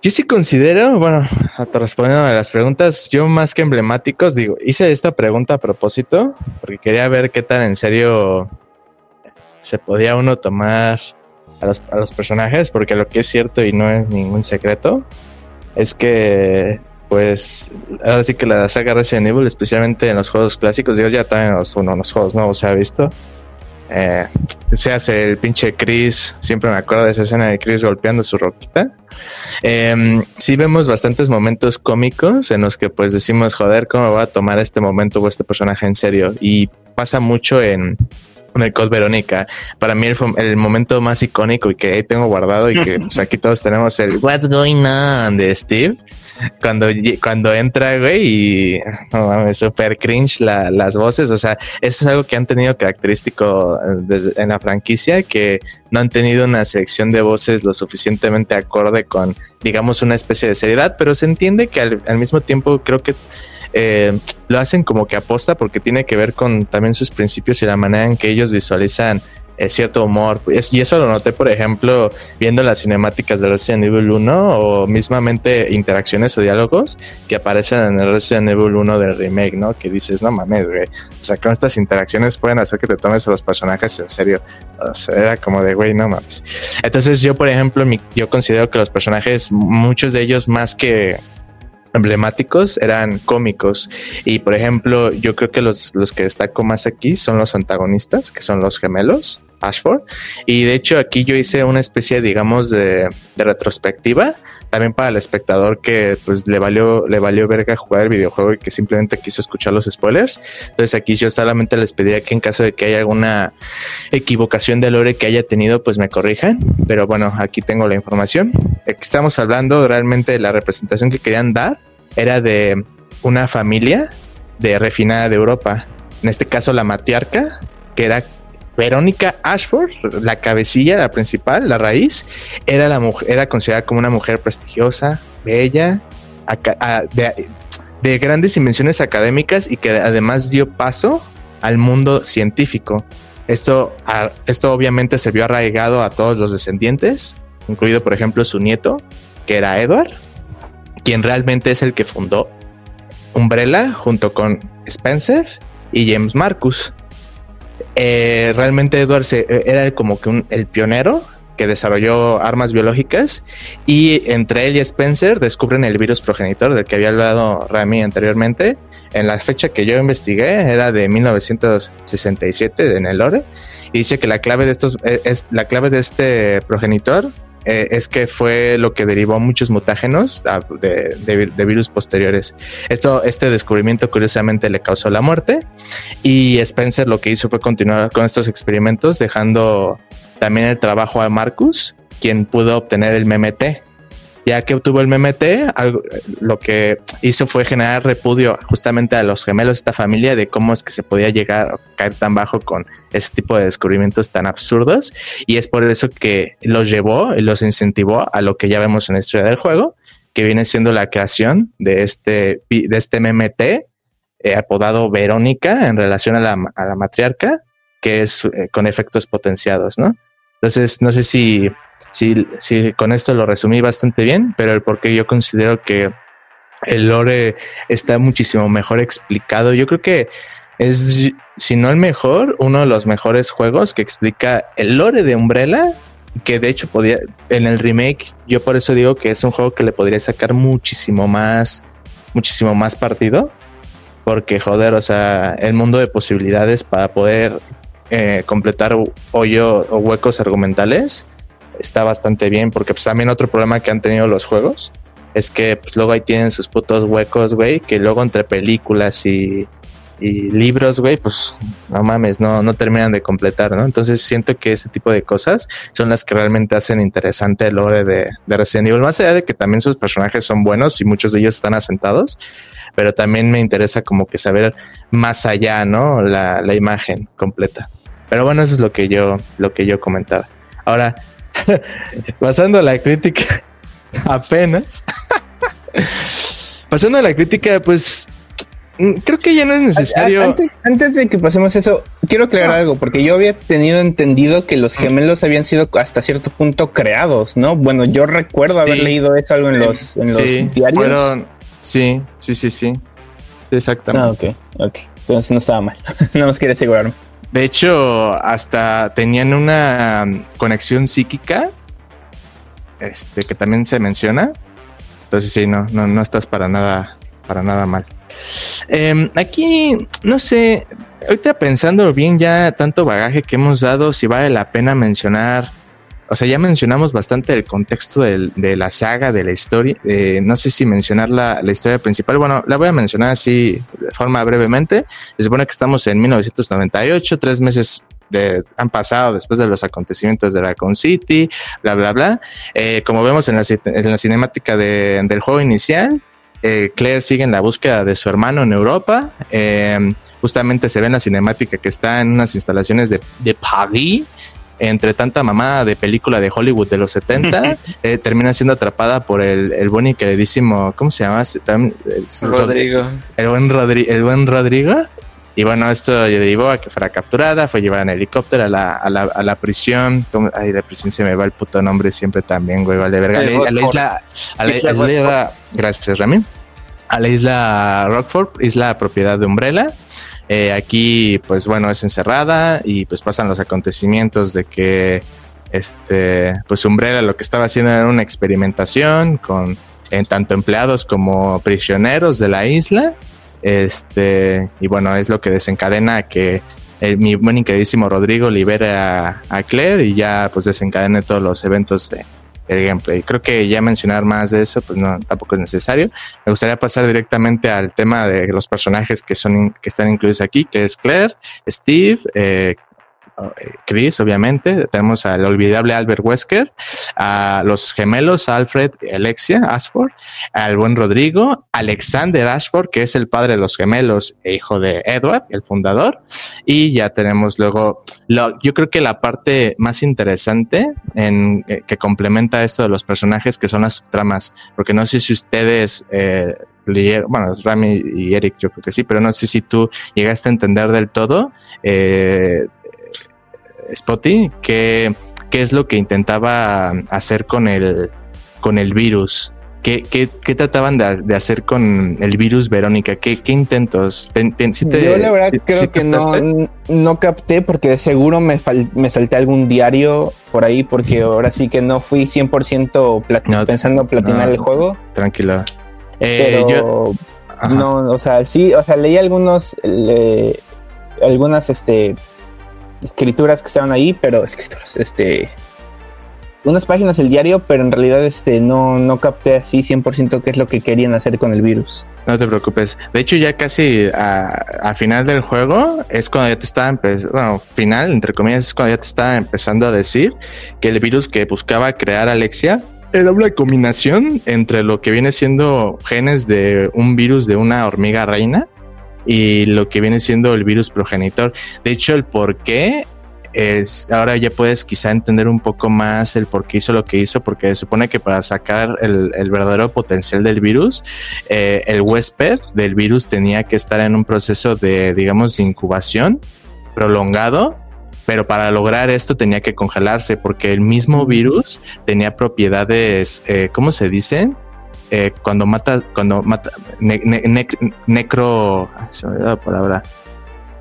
Yo sí considero, bueno, respondiendo a las preguntas, yo más que emblemáticos, digo, hice esta pregunta a propósito, porque quería ver qué tan en serio se podía uno tomar a los, a los personajes, porque lo que es cierto y no es ningún secreto, es que, pues, ahora sí que la saga Resident Evil, especialmente en los juegos clásicos, digo, ya también en los, uno, los juegos nuevos se ha visto, eh, se hace el pinche Chris, siempre me acuerdo de esa escena de Chris golpeando su roquita. Eh, sí vemos bastantes momentos cómicos en los que pues decimos, joder, ¿cómo va a tomar este momento o este personaje en serio? Y pasa mucho en, el Code Verónica. Para mí el, momento más icónico y que ahí tengo guardado y que pues, aquí todos tenemos el What's Going On de Steve cuando, cuando entra, güey, y no mames, super cringe las voces. O sea, eso es algo que han tenido característico eh, en la franquicia, que no han tenido una selección de voces lo suficientemente acorde con, digamos, una especie de seriedad, pero se entiende que al, mismo tiempo creo que eh, lo hacen como que aposta porque tiene que ver con también sus principios y la manera en que ellos visualizan es cierto humor. Y eso lo noté, por ejemplo, viendo las cinemáticas de Resident Evil 1 o mismamente interacciones o diálogos que aparecen en el Resident Evil 1 del remake, ¿no? Que dices, no mames, güey. O sea, con estas interacciones pueden hacer que te tomes a los personajes en serio. Era como de, güey, no mames. Entonces yo, por ejemplo, yo considero que los personajes, muchos de ellos más que emblemáticos eran cómicos y por ejemplo yo creo que los, los que destaco más aquí son los antagonistas que son los gemelos Ashford. Y de hecho aquí yo hice una especie, digamos, de, retrospectiva también para el espectador que pues le valió, le valió verga jugar el videojuego y que simplemente quiso escuchar los spoilers. Entonces aquí yo solamente les pedía que en caso de que haya alguna equivocación de lore que haya tenido, pues me corrijan. Pero bueno, aquí tengo la información. Aquí estamos hablando realmente de la representación que querían dar. Era de una familia de refinada de Europa. En este caso la matriarca, que era Verónica Ashford, la cabecilla, la principal, la raíz, era la mujer, era considerada como una mujer prestigiosa, bella, de, grandes dimensiones académicas y que además dio paso al mundo científico. Esto, esto obviamente se vio arraigado a todos los descendientes, incluido por ejemplo su nieto, que era Edward, quien realmente es el que fundó Umbrella junto con Spencer y James Marcus. Eh, realmente Edward eh, era como que el pionero que desarrolló armas biológicas y entre él y Spencer descubren el virus progenitor del que había hablado Rami anteriormente, en la fecha que yo investigué era de 1967 en el lore y dice que la clave de estos eh, es la clave de este progenitor eh, es que fue lo que derivó muchos mutágenos ah, de, virus posteriores. Esto, este descubrimiento curiosamente le causó la muerte y Spencer lo que hizo fue continuar con estos experimentos dejando también el trabajo a Marcus, quien pudo obtener el MMT, ya que obtuvo el MMT, lo que hizo fue generar repudio justamente a los gemelos de esta familia de cómo es que se podía llegar a caer tan bajo con ese tipo de descubrimientos tan absurdos. Y es por eso que los llevó y los incentivó a lo que ya vemos en la historia del juego, que viene siendo la creación de este, de este MMT eh, apodado Verónica en relación a la, a la matriarca, que es eh, con efectos potenciados, ¿no? Entonces, no sé si sí, sí, con esto lo resumí bastante bien, pero el por qué yo considero que el lore está muchísimo mejor explicado. Yo creo que es, si no el mejor, uno de los mejores juegos que explica el lore de Umbrella, que de hecho podía, en el remake, yo por eso digo que es un juego que le podría sacar muchísimo más, muchísimo más partido, porque joder, o sea, el mundo de posibilidades para poder eh, completar hoyo o huecos argumentales está bastante bien, porque pues también otro problema que han tenido los juegos es que pues luego ahí tienen sus putos huecos, güey, que luego entre películas y, libros, güey, pues no mames, no, no terminan de completar, ¿no? Entonces siento que ese tipo de cosas son las que realmente hacen interesante el lore de, de Resident Evil, más allá de que también sus personajes son buenos y muchos de ellos están asentados, pero también me interesa como que saber más allá, ¿no? La, la imagen completa. Pero bueno, eso es lo que yo, lo que yo comentaba. Ahora, pasando a la crítica, apenas. pasando a la crítica, pues mm, creo que ya no es necesario. Antes, de que pasemos eso, quiero aclarar algo, porque yo había tenido entendido que los gemelos habían sido hasta cierto punto creados, ¿no? Bueno, yo recuerdo haber leído eso algo en los, en los diarios. sí, sí, sí, sí. Exactamente. Ah, ok, ok. Entonces no estaba mal. no más quería asegurarme. De hecho, hasta tenían una conexión psíquica, este, que también se menciona. Entonces sí, no, no, no estás para nada, para nada mal. Em, aquí, no sé, ahorita pensando bien ya tanto bagaje que hemos dado, si vale la pena mencionar o sea, ya mencionamos bastante el contexto de la saga, de la historia. Eh, no sé si mencionar la, historia principal. Bueno, la voy a mencionar así de forma brevemente. Se supone que estamos en 1998, tres meses de, han pasado después de los acontecimientos de Raccoon City, bla, bla, bla. Eh, como vemos en la, en la cinemática del juego inicial, eh, Claire sigue en la búsqueda de su hermano en Europa. justamente se ve en la cinemática que está en unas instalaciones de, de Paris entre tanta mamada de película de Hollywood de los 70, eh, termina siendo atrapada por el, el buen y queridísimo, ¿cómo se llama? Rodrigo. El buen, el buen Rodrigo. Y bueno, esto derivó a que fuera capturada, fue llevada en helicóptero a la, a la, a la prisión. Ay, la prisión se me va el puto nombre siempre también, güey, vale, verga. A la, isla, a la isla, gracias, Rami. A la isla Rockford, isla propiedad de Umbrella. Eh, aquí, pues bueno, es encerrada y pues pasan los acontecimientos de que, este, pues Umbrella lo que estaba haciendo era una experimentación con en tanto empleados como prisioneros de la isla. Este, y bueno, es lo que desencadena que el, mi buen queridísimo Rodrigo libere a, a Claire y ya pues desencadene todos los eventos de, el gameplay. Creo que ya mencionar más de eso, pues no, tampoco es necesario. Me gustaría pasar directamente al tema de los personajes que son que están incluidos aquí, que es Claire, Steve, eh, Chris, obviamente, tenemos al olvidable Albert Wesker, a los gemelos Alfred Alexia Ashford, al buen Rodrigo, Alexander Ashford, que es el padre de los gemelos e hijo de Edward, el fundador, y ya tenemos luego, yo creo que la parte más interesante en, eh, que complementa esto de los personajes, que son las subtramas, porque no sé si ustedes... Eh, bueno, Rami y Eric, yo creo que sí, pero no sé si tú llegaste a entender del todo eh, Spotty, ¿qué, qué es lo que intentaba hacer con el, con el virus. ¿Qué, qué, qué trataban de, hacer con el virus Verónica? ¿Qué, qué intentos? Yo la verdad creo que no, no capté porque de seguro me, me salté algún diario por ahí porque ahora sí que no fui 100% pensando platinar el juego. Tranquilo. Eh, pero no, o sea, sí, o sea, leí algunos, algunas, este, escrituras que estaban ahí, pero escrituras, este, unas páginas del diario, pero en realidad, este, no, no capté así 100% qué es lo que querían hacer con el virus. No te preocupes. De hecho, ya casi a, final del juego es cuando ya te estaba empezando, bueno, final, entre comillas, es cuando ya te estaba empezando a decir que el virus que buscaba crear Alexia era una combinación entre lo que viene siendo genes de un virus de una hormiga reina y lo que viene siendo el virus progenitor. De hecho, el por qué es ahora ya puedes quizá entender un poco más el por qué hizo lo que hizo, porque se supone que para sacar el, verdadero potencial del virus, eh, el huésped del virus tenía que estar en un proceso de, digamos, de incubación prolongado pero para lograr esto tenía que congelarse porque el mismo virus tenía propiedades, eh, ¿cómo se dicen? Eh, cuando mata, cuando mata, necro, se me la palabra,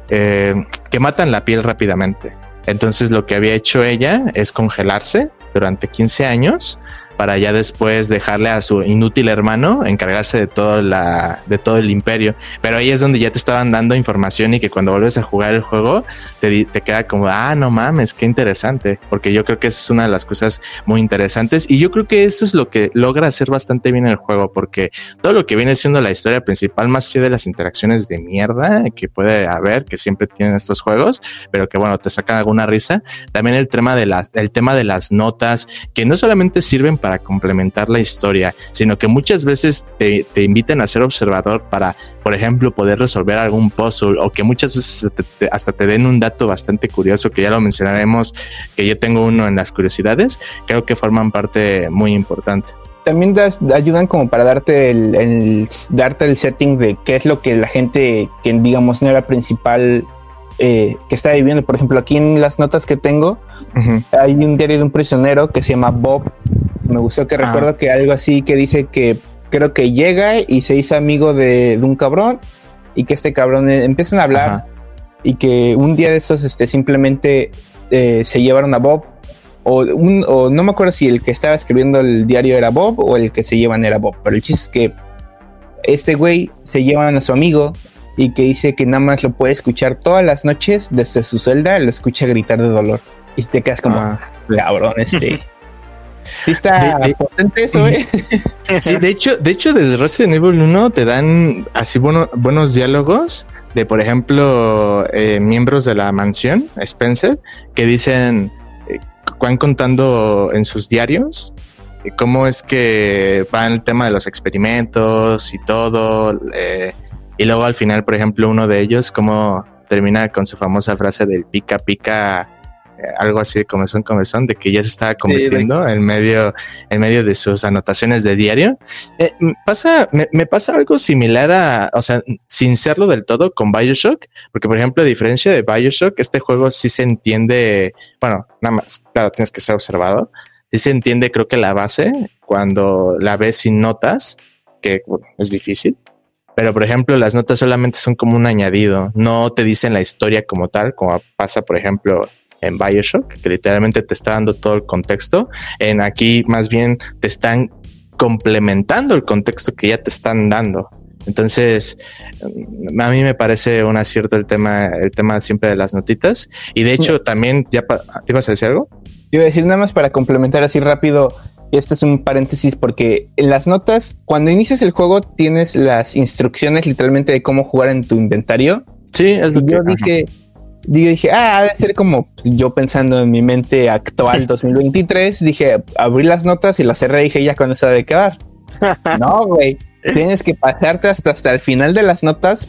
eh, que matan la piel rápidamente. Entonces lo que había hecho ella es congelarse durante 15 años para ya después dejarle a su inútil hermano encargarse de todo la de todo el imperio. Pero ahí es donde ya te estaban dando información y que cuando vuelves a jugar el juego te, te queda como, ah, no mames, qué interesante, porque yo creo que es una de las cosas muy interesantes y yo creo que eso es lo que logra hacer bastante bien el juego, porque todo lo que viene siendo la historia principal, más allá de las interacciones de mierda que puede haber, que siempre tienen estos juegos, pero que bueno, te sacan alguna risa, también el tema de las, el tema de las notas, que no solamente sirven para para complementar la historia, sino que muchas veces te, te invitan a ser observador para, por ejemplo, poder resolver algún puzzle o que muchas veces hasta te den un dato bastante curioso que ya lo mencionaremos, que yo tengo uno en las curiosidades, creo que forman parte muy importante. También ayudan como para darte el, darte el setting de qué es lo que la gente que digamos no era principal eh, que está viviendo. Por ejemplo, aquí en las notas que tengo hay un diario de un prisionero que se llama Bob me gustó que ah. recuerdo que algo así que dice que creo que llega y se hizo amigo de, un cabrón y que este cabrón eh, empiezan a hablar y que un día de esos este, simplemente eh, se llevaron a Bob o, un, o no me acuerdo si el que estaba escribiendo el diario era Bob o el que se llevan era Bob, pero el chiste es que este güey se llevan a su amigo y que dice que nada más lo puede escuchar todas las noches desde su celda, lo escucha gritar de dolor y te quedas como, ah, cabrón, este... Sí está potente eso, ¿eh? Sí, de hecho, de hecho, desde Resident Evil 1 te dan así buenos diálogos de, por ejemplo, eh, miembros de la mansión, Spencer, que dicen, eh, van contando en sus diarios eh, cómo es que va el tema de los experimentos y todo. y luego al final, por ejemplo, uno de ellos, cómo termina con su famosa frase del pica pica eh, algo así de comezón, comezón, de que ya se estaba convirtiendo en medio, en medio de sus anotaciones de diario. Eh, pasa, me, pasa algo similar a, o sea, sin serlo del todo con Bioshock, porque por ejemplo, a diferencia de Bioshock, este juego sí se entiende, bueno, nada más, claro, tienes que ser observado, sí se entiende, creo que la base, cuando la ves sin notas, que es difícil, pero por ejemplo las notas solamente son como un añadido, no te dicen la historia como tal, como pasa por ejemplo en Bioshock, que literalmente te está dando todo el contexto. En aquí más bien te están complementando el contexto que ya te están dando. Entonces, mm, a mí me parece un acierto el tema, el tema siempre de las notitas. Y de hecho, también, ya ¿te ibas a decir algo? Iba a decir nada más para complementar así rápido. Y este es un paréntesis porque en las notas, cuando inicias el juego, tienes las instrucciones literalmente de cómo jugar en tu inventario. Sí, es lo que yo dije dije, ah, debe ser como yo pensando en mi mente actual 2023. Dije, abrí las notas y las cerré dije, ya con eso de quedar. no, güey. Tienes que pasarte hasta, hasta el final de las notas.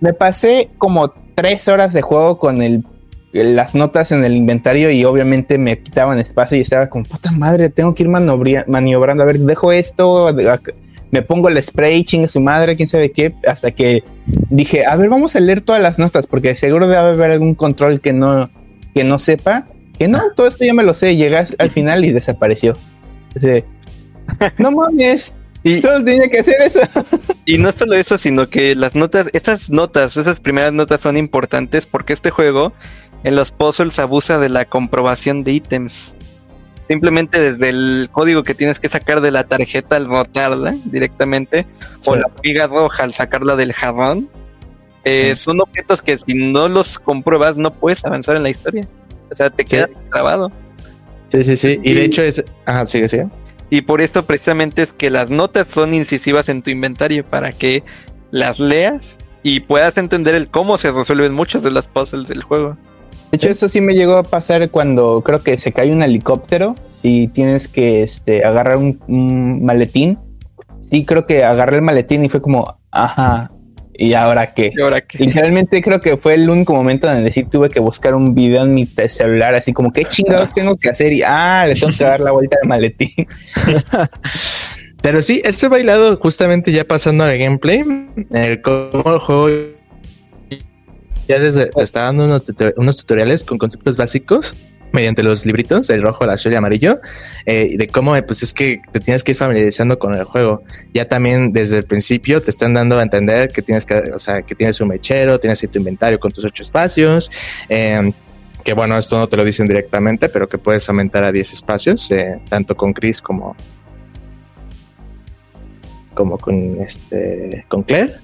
Me pasé como tres horas de juego con el, las notas en el inventario y obviamente me quitaban espacio y estaba como, puta madre, tengo que ir maniobrando. A ver, dejo esto, me pongo el spray, chingue su madre, quién sabe qué, hasta que dije, a ver, vamos a leer todas las notas, porque seguro debe haber algún control que no, que no sepa, que no, todo esto ya me lo sé, llegas al final y desapareció. no mames. Y, Solo tenía que hacer eso. y no solo eso, sino que las notas, esas notas, esas primeras notas son importantes porque este juego en los puzzles abusa de la comprobación de ítems. Simplemente desde el código que tienes que sacar de la tarjeta al rotarla directamente, o la viga roja al sacarla del jarrón, eh, son objetos que si no los compruebas no puedes avanzar en la historia. O sea, te quedas grabado. Sí, sí, sí. Y, de hecho es... Ajá, sigue, sigue. Y por eso precisamente es que las notas son incisivas en tu inventario para que las leas y puedas entender el cómo se resuelven muchos de los puzzles del juego. De hecho, eso sí me llegó a pasar cuando creo que se cae un helicóptero y tienes que este, agarrar un, maletín. Sí, creo que agarré el maletín y fue como, ajá, ¿y ahora qué? ¿Y ahora qué? Literalmente creo que fue el único momento en el decir tuve que buscar un video en mi celular, así como, ¿qué chingados tengo que hacer? Y, ah, le tengo que dar la vuelta al maletín. Pero sí, este bailado justamente ya pasando al gameplay, el cómo el juego ya desde está dando unos, tutoriales con conceptos básicos mediante los libritos, el rojo, el azul y amarillo, eh, de cómo pues es que te tienes que ir familiarizando con el juego. Ya también desde el principio te están dando a entender que tienes que, o sea, que tienes un mechero, tienes ahí tu inventario con tus ocho espacios, em, que bueno, esto no te lo dicen directamente, pero que puedes aumentar a 10 espacios, eh, tanto con Chris como como con este con Claire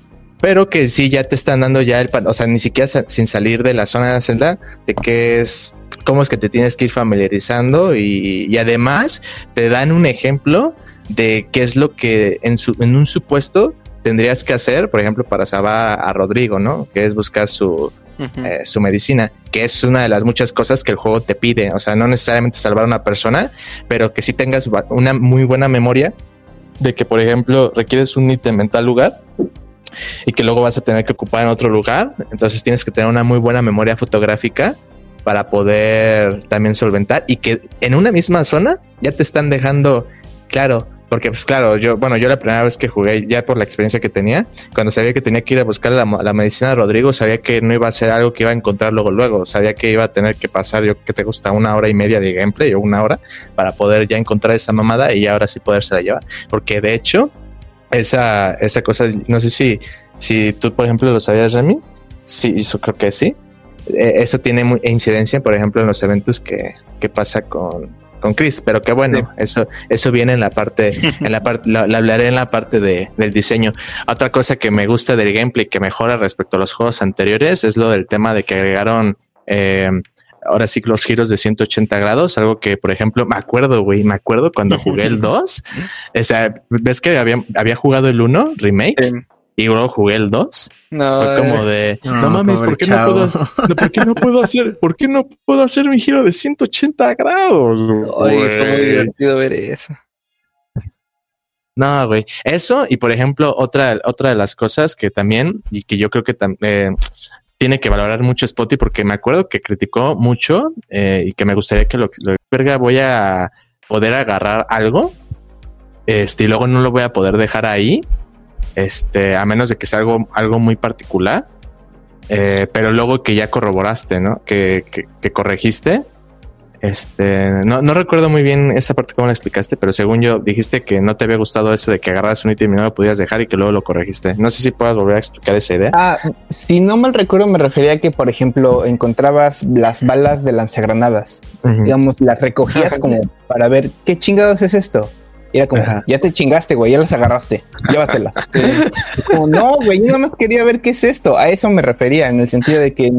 pero que sí ya te están dando ya el, o sea, ni siquiera sin salir de la zona de la celda, de qué es, cómo es que te tienes que ir familiarizando y, además te dan un ejemplo de qué es lo que en, su, en un supuesto tendrías que hacer, por ejemplo, para salvar a Rodrigo, ¿no? Que es buscar su, eh, su medicina, que es una de las muchas cosas que el juego te pide. O sea, no necesariamente salvar a una persona, pero que sí tengas una muy buena memoria de que, por ejemplo, requieres un ítem en tal lugar y que luego vas a tener que ocupar en otro lugar. Entonces tienes que tener una muy buena memoria fotográfica para poder también solventar y que en una misma zona ya te están dejando claro. Porque, pues claro, yo, bueno, yo la primera vez que jugué, ya por la experiencia que tenía, cuando sabía que tenía que ir a buscar la, medicina de Rodrigo, sabía que no iba a ser algo que iba a encontrar luego, luego. Sabía que iba a tener que pasar, yo que te gusta, una hora y media de gameplay o una hora para poder ya encontrar esa mamada y ahora sí podérsela llevar. Porque de hecho, esa, esa cosa, no sé si, si tú, por ejemplo, lo sabías, Remy. Sí, yo creo que sí. Eh, eso tiene incidencia, por ejemplo, en los eventos que, que pasa con, con Chris, pero que bueno, eso, eso viene en la parte, en la parte, lo, hablaré en la parte de, del diseño. Otra cosa que me gusta del gameplay que mejora respecto a los juegos anteriores es lo del tema de que agregaron eh, ahora sí los giros de 180 grados, algo que, por ejemplo, me acuerdo, güey, me acuerdo cuando jugué el 2, o sea, ves que había, había jugado el 1 remake. Y luego jugué el 2. No, Fue como de no, mames, ¿por qué no, puedo, ¿por qué no puedo hacer, por qué no puedo hacer mi giro de 180 grados? Oye, fue muy divertido ver eso. No, güey. Eso, y por ejemplo, otra, otra de las cosas que también, y que yo creo que también eh, tiene que valorar mucho Spotty porque me acuerdo que criticó mucho eh, y que me gustaría que lo, lo verga voy a poder agarrar algo este y luego no lo voy a poder dejar ahí este a menos de que sea algo algo muy particular eh, pero luego que ya corroboraste no que, que corregiste este, no, no recuerdo muy bien esa parte cómo la explicaste, pero según yo dijiste que no te había gustado eso de que agarras un ítem y no lo podías dejar y que luego lo corregiste. No sé si puedas volver a explicar esa idea. Ah, si no mal recuerdo, me refería a que, por ejemplo, encontrabas las balas de lanzagranadas, digamos, las recogías como para ver qué chingados es esto. Y era como, ya te chingaste, güey, ya las agarraste, llévatelas. como, no, güey, yo nada más quería ver qué es esto. A eso me refería, en el sentido de que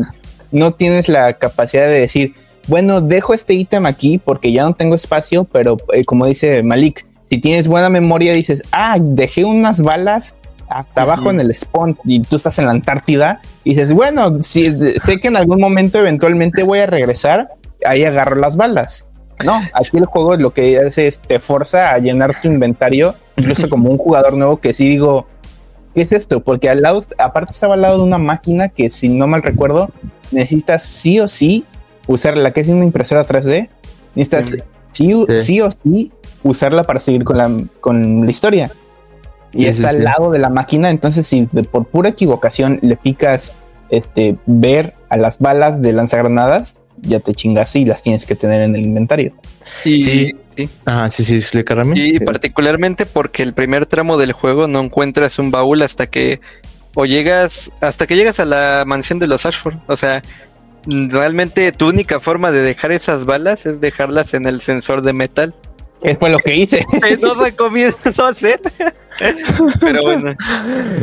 no tienes la capacidad de decir, bueno, dejo este ítem aquí porque ya no tengo espacio, pero eh, como dice Malik, si tienes buena memoria, dices, ah, dejé unas balas hasta abajo en el spawn y tú estás en la Antártida, y dices, bueno, si, sé que en algún momento eventualmente voy a regresar, ahí agarro las balas. No, aquí el juego lo que hace es te forza a llenar tu inventario, incluso como un jugador nuevo que sí digo, ¿qué es esto? Porque al lado, aparte estaba al lado de una máquina que si no mal recuerdo, necesitas sí o sí usar la que es una impresora 3D, necesitas sí, o sí usarla para seguir con la, con la historia. Y está al lado de la máquina, entonces si por pura equivocación le picas este, ver a las balas de lanzagranadas, ya te chingas y las tienes que tener en el inventario. Y, sí, sí. Ah, sí, sí, Y particularmente porque el primer tramo del juego no encuentras un baúl hasta que o llegas hasta que llegas a la mansión de los Ashford. O sea, realmente tu única forma de dejar esas balas es dejarlas en el sensor de metal. Es fue lo que hice. no recomiendo hacer. Pero bueno.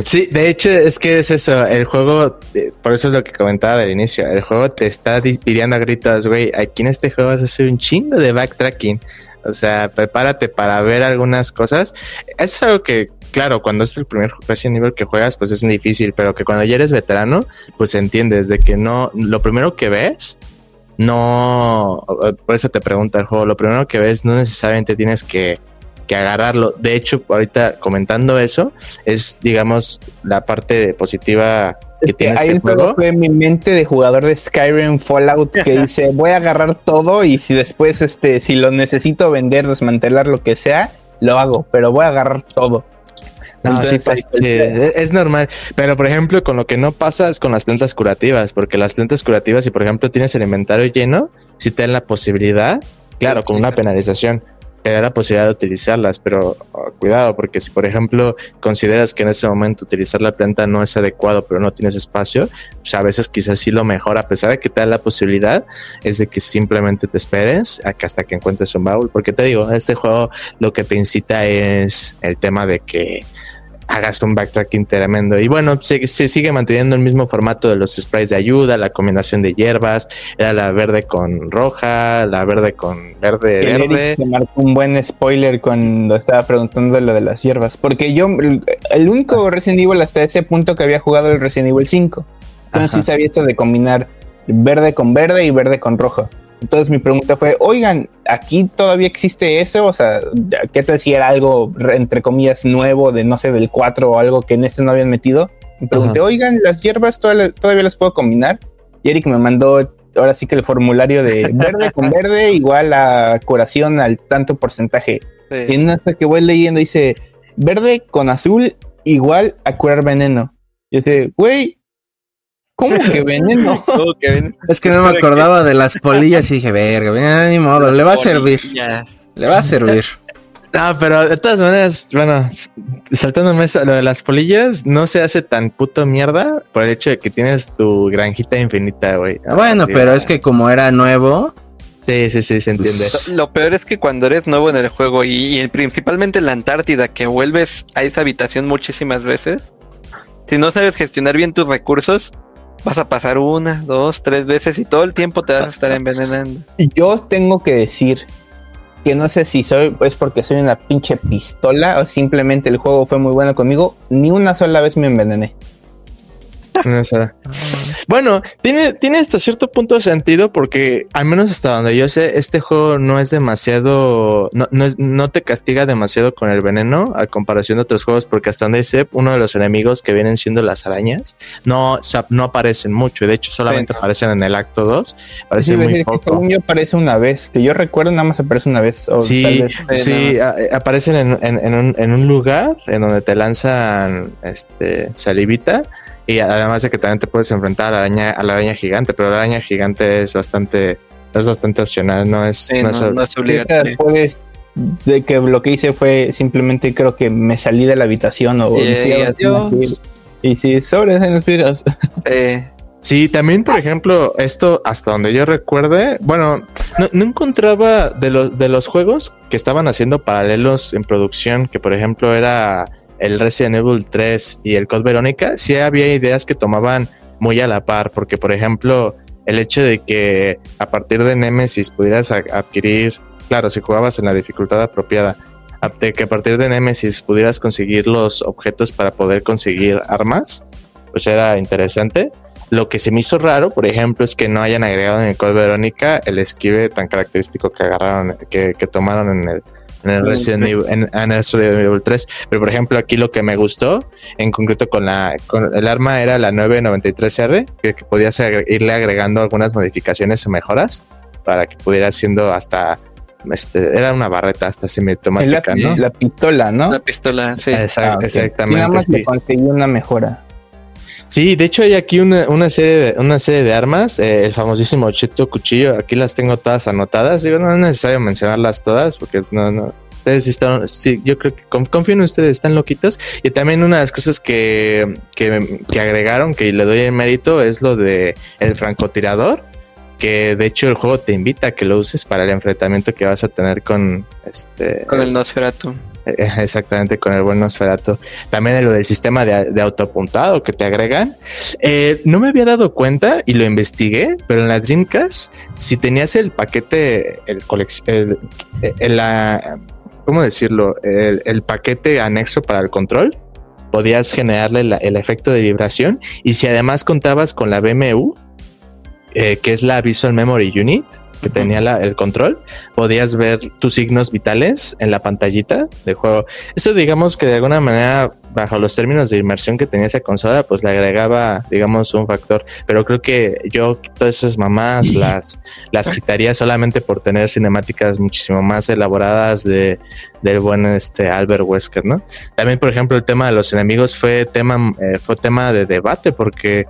Sí, de hecho es que es eso, el juego, eh, por eso es lo que comentaba del inicio, el juego te está pidiendo a gritos, güey, aquí en este juego vas a hacer un chingo de backtracking. O sea, prepárate para ver algunas cosas. Eso es algo que, claro, cuando es el primer Resident Evil que juegas, pues es difícil, pero que cuando ya eres veterano, pues entiendes de que no, lo primero que ves, no, por eso te pregunta el juego, lo primero que ves no necesariamente tienes que, que agarrarlo. De hecho, ahorita comentando eso, es, digamos, la parte positiva que tiene este juego. fue mi mente de jugador de Skyrim Fallout que dice voy a agarrar todo y si después este si lo necesito vender desmantelar lo que sea lo hago pero voy a agarrar todo no, sí, es normal. Pero, por ejemplo, con lo que no pasa es con las plantas curativas, porque las plantas curativas, si por ejemplo tienes el inventario lleno, si te dan la posibilidad, claro, con una penalización, te da la posibilidad de utilizarlas, pero oh, cuidado, porque si por ejemplo consideras que en ese momento utilizar la planta no es adecuado, pero no tienes espacio, pues a veces quizás sí lo mejor, a pesar de que te da la posibilidad, es de que simplemente te esperes hasta que encuentres un baúl, porque te digo, este juego lo que te incita es el tema de que hagas un backtracking tremendo. Y bueno, se, sigue manteniendo el mismo formato de los sprays de ayuda, la combinación de hierbas, era la verde con roja, la verde con verde, verde. Me marcó un buen spoiler cuando estaba preguntando lo de las hierbas, porque yo, el único Resident Evil hasta ese punto que había jugado el Resident Evil 5. Entonces sí sabía esto de combinar verde con verde y verde con rojo. Entonces mi pregunta fue, oigan, ¿aquí todavía existe eso? O sea, ¿qué te decía? Era algo, entre comillas, nuevo de, no sé, del 4 o algo que en este no habían metido. Me pregunté, oigan, ¿las hierbas todavía, las puedo combinar? Y Eric me mandó ahora sí que el formulario de verde con verde igual a curación al tanto porcentaje. Y en hasta que voy leyendo dice, verde con azul igual a curar veneno. Y dice, güey, ¿Cómo que veneno? Es que no me acordaba de las polillas y dije, verga, ni modo, le va a servir. Le va a servir. No, pero de todas maneras, bueno, saltándome eso, lo de las polillas no se hace tan puto mierda por el hecho de que tienes tu granjita infinita, güey. Bueno, pero es que como era nuevo. Sí, sí, sí, se entiende. Pues, lo peor es que cuando eres nuevo en el juego y, y principalmente en la Antártida, que vuelves a esa habitación muchísimas veces, si no sabes gestionar bien tus recursos, vas a pasar una, dos, tres veces y todo el tiempo te vas a estar envenenando. Yo tengo que decir que no sé si soy es porque soy una pinche pistola o simplemente el juego fue muy bueno conmigo, ni una sola vez me envenené. Bueno, tiene, tiene hasta cierto punto de sentido porque al menos hasta donde yo sé, este juego no es demasiado, no, no, no te castiga demasiado con el veneno a comparación de otros juegos porque hasta donde sé, uno de los enemigos que vienen siendo las arañas no, no aparecen mucho, de hecho solamente aparecen en el acto 2, aparecen muy poco. yo aparece una vez, que yo recuerdo nada más aparece una vez. sí, sí, aparecen en, en, un, en un lugar en donde te lanzan este salivita y además de que también te puedes enfrentar a la araña, a la araña gigante, pero la araña gigante es bastante, es bastante opcional, no es, no, es, obligatorio. de que lo que hice fue simplemente creo que me salí de la habitación o y, y sí, sobre en los Sí, también, por ejemplo, esto hasta donde yo recuerde, bueno, no, no, encontraba de los de los juegos que estaban haciendo paralelos en producción, que por ejemplo era el Resident Evil 3 y el Code Verónica, sí había ideas que tomaban muy a la par, porque por ejemplo, el hecho de que a partir de Nemesis pudieras adquirir, claro, si jugabas en la dificultad apropiada, de que a partir de Nemesis pudieras conseguir los objetos para poder conseguir armas, pues era interesante. Lo que se me hizo raro, por ejemplo, es que no hayan agregado en el Code Verónica el esquive tan característico que agarraron, que, que tomaron en el en el Resident Evil, en, Evil 3. Pero por ejemplo, aquí lo que me gustó, en concreto con la con el arma era la 993R, que, que podías irle agregando algunas modificaciones o mejoras para que pudiera siendo hasta este, era una barreta hasta semiautomática, la, ¿no? La pistola, ¿no? La pistola, sí. Ah, exactamente. nada más conseguí una mejora. Sí, de hecho hay aquí una, una serie de una serie de armas, eh, el famosísimo cheto cuchillo, aquí las tengo todas anotadas, digo, no es necesario mencionarlas todas porque no, no, ustedes están, sí, yo creo que confío en ustedes, están loquitos. Y también una de las cosas que, que, que agregaron, que le doy el mérito, es lo de el francotirador que de hecho el juego te invita a que lo uses para el enfrentamiento que vas a tener con este con el Nosferatu. Eh, exactamente, con el buen Nosferatu. También lo del sistema de, autoapuntado que te agregan. Eh, no me había dado cuenta y lo investigué, pero en la Dreamcast, si tenías el paquete, el, el, el, la, ¿cómo decirlo? El, paquete anexo para el control, podías generarle el efecto de vibración. Y si además contabas con la BMU, eh, que es la Visual Memory Unit, que tenía el control, podías ver tus signos vitales en la pantallita del juego. Eso digamos que de alguna manera, bajo los términos de inmersión que tenía esa consola, pues le agregaba, digamos, un factor. Pero creo que yo todas esas mamás las, las quitaría solamente por tener cinemáticas muchísimo más elaboradas de, del buen este Albert Wesker, ¿no? También, por ejemplo, el tema de los enemigos fue tema, eh, fue tema de debate porque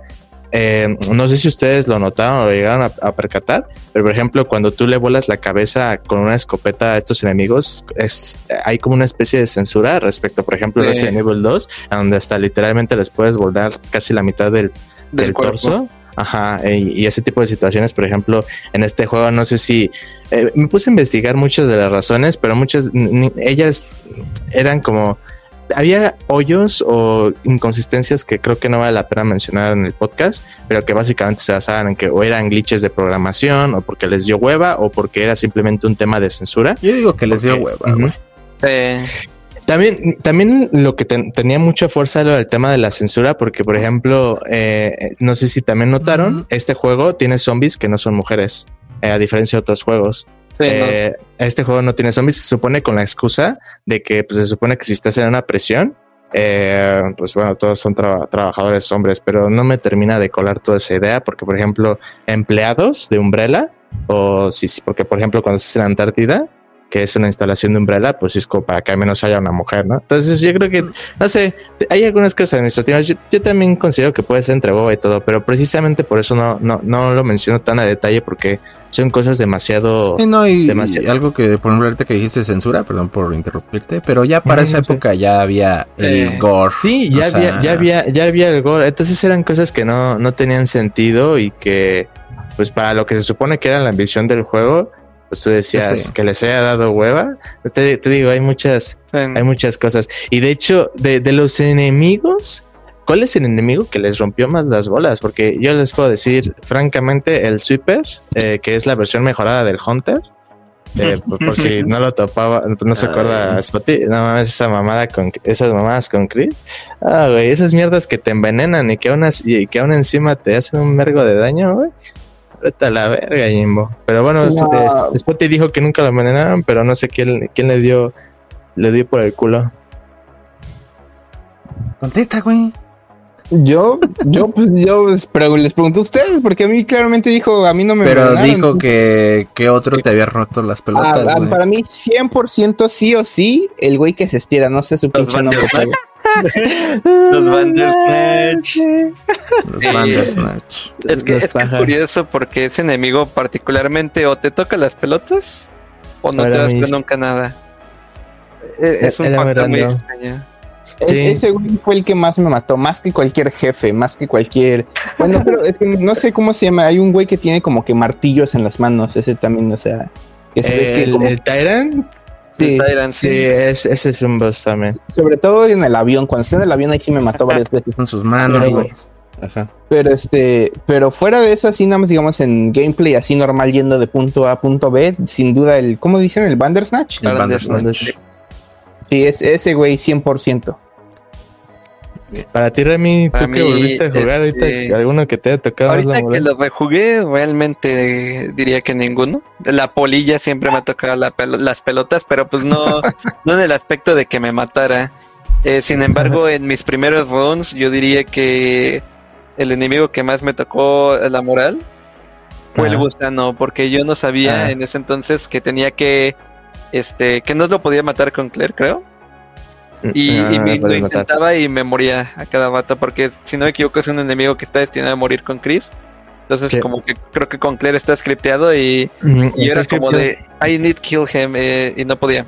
eh, no sé si ustedes lo notaron o lo llegaron a, percatar, pero por ejemplo, cuando tú le vuelas la cabeza con una escopeta a estos enemigos, es, hay como una especie de censura respecto, por ejemplo, a Resident Evil 2, donde hasta literalmente les puedes volar casi la mitad del, del, torso. Ajá, y, ese tipo de situaciones, por ejemplo, en este juego, no sé si eh, me puse a investigar muchas de las razones, pero muchas, ellas eran como había hoyos o inconsistencias que creo que no vale la pena mencionar en el podcast, pero que básicamente se basaban en que o eran glitches de programación o porque les dio hueva o porque era simplemente un tema de censura. Yo digo que les dio hueva, También, también lo que tenía mucha fuerza era el tema de la censura, porque por ejemplo, eh, no sé si también notaron, este juego tiene zombies que no son mujeres, eh, a diferencia de otros juegos. Eh, este juego no tiene zombies, se supone con la excusa de que pues, se supone que si estás en una presión, eh, pues bueno, todos son trabajadores hombres, pero no me termina de colar toda esa idea porque, por ejemplo, empleados de Umbrella, o si, porque por ejemplo cuando estás en Antártida, que es una instalación de Umbrella, pues es como para que al menos haya una mujer, ¿no? Entonces yo creo que, no sé, hay algunas cosas administrativas, yo, yo también considero que puede ser entre boba y todo, pero precisamente por eso no, no, no lo menciono tan a detalle porque son cosas demasiado... no, y, algo que, por ejemplo, ahorita que dijiste censura, perdón por interrumpirte, pero ya para esa época ya había el gore. Sí, ya había, ya había, ya había el gore, entonces eran cosas que no, no tenían sentido y que, pues para lo que se supone que era la ambición del juego, pues tú decías que les haya dado hueva. Te, digo, hay muchas, hay muchas cosas. Y de hecho, de, de, los enemigos, ¿cuál es el enemigo que les rompió más las bolas? Porque yo les puedo decir, francamente, el Sweeper, eh, que es la versión mejorada del Hunter. Eh, por, si no lo topaba, no se acuerda Spotty, nada más esa mamada con esas mamadas con Chris. Ah, güey, esas mierdas que te envenenan y que aún, y que aún encima te hacen un mergo de daño, güey. Vete a la verga, Jimbo. Pero bueno, después te dijo que nunca lo envenenaron, pero no sé quién, quién le dio le dio por el culo. Contesta, güey. Yo, yo, pues yo les, pregunto a ustedes, porque a mí claramente dijo, a mí no me Pero dijo que, que otro te había roto las pelotas. Ah, ah, para mí, 100% sí o sí, el güey que se estira, no sé su pinche nombre. Los Bandersnatch. Los Bandersnatch. Es que, es, curioso porque ese enemigo particularmente o te toca las pelotas o no te das nunca nada. E, es, un factor muy extraño. Ese güey fue el que más me mató, más que cualquier jefe, más que cualquier. Bueno, pero es que no sé cómo se llama. Hay un güey que tiene como que martillos en las manos. Ese también, o sea. el, el Tyrant. Sí, sí, ese es un boss también. Sobre todo en el avión, cuando está en el avión ahí sí me mató varias veces. Con sus manos, güey. Ajá. Pero este, pero fuera de eso, así nada más digamos en gameplay así normal yendo de punto A a punto B, sin duda el, ¿cómo dicen? El Bandersnatch. El Bandersnatch. Sí, es ese güey 100%. Para ti, Remy, tú que volviste a jugar ahorita, este, ¿alguno que te haya tocado? Ahorita que lo rejugué, realmente diría que ninguno. La polilla siempre me ha tocado las pelotas, pero pues no, no en el aspecto de que me matara. Eh, sin embargo, en mis primeros runs, yo diría que el enemigo que más me tocó la moral fue el gusano, porque yo no sabía ah. en ese entonces que tenía que, este, que no lo podía matar con Claire, creo. Y, ah, me, lo intentaba y me moría a cada rato porque si no me equivoco es un enemigo que está destinado a morir con Chris. Entonces como que creo que con Claire está scripteado y, era como de I need kill him eh, y no podía.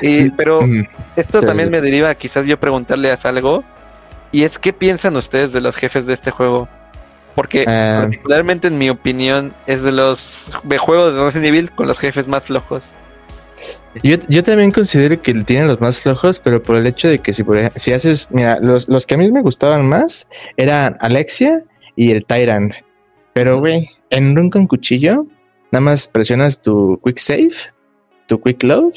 Y, pero esto también me deriva a quizás yo preguntarle algo y es qué piensan ustedes de los jefes de este juego. Porque ah. particularmente en mi opinión es de los de juegos de Resident Evil con los jefes más flojos. Yo, yo también considero que tienen los más flojos, pero por el hecho de que si, si haces, mira, los, los que a mí me gustaban más eran Alexia y el Tyrant. Pero, güey, en un con cuchillo, nada más presionas tu quick save, tu quick load,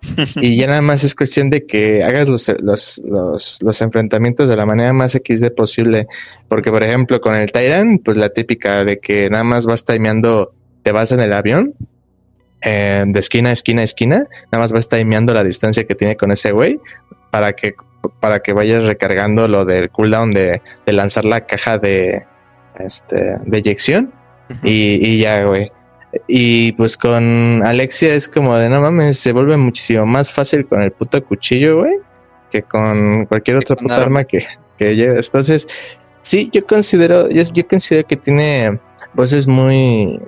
y ya nada más es cuestión de que hagas los, los, los, los, enfrentamientos de la manera más XD posible. Porque, por ejemplo, con el Tyrant, pues la típica de que nada más vas timeando, te vas en el avión eh, de esquina a esquina a esquina, nada más vas timeando la distancia que tiene con ese güey para que, para que vayas recargando lo del cooldown de, de lanzar la caja de, este, de eyección. y, y ya, güey. Y pues con Alexia es como de no mames, se vuelve muchísimo más fácil con el puto cuchillo, güey, que con cualquier otra puta arma que, que lleves. Entonces, sí, yo considero, yo, yo considero que tiene voces muy,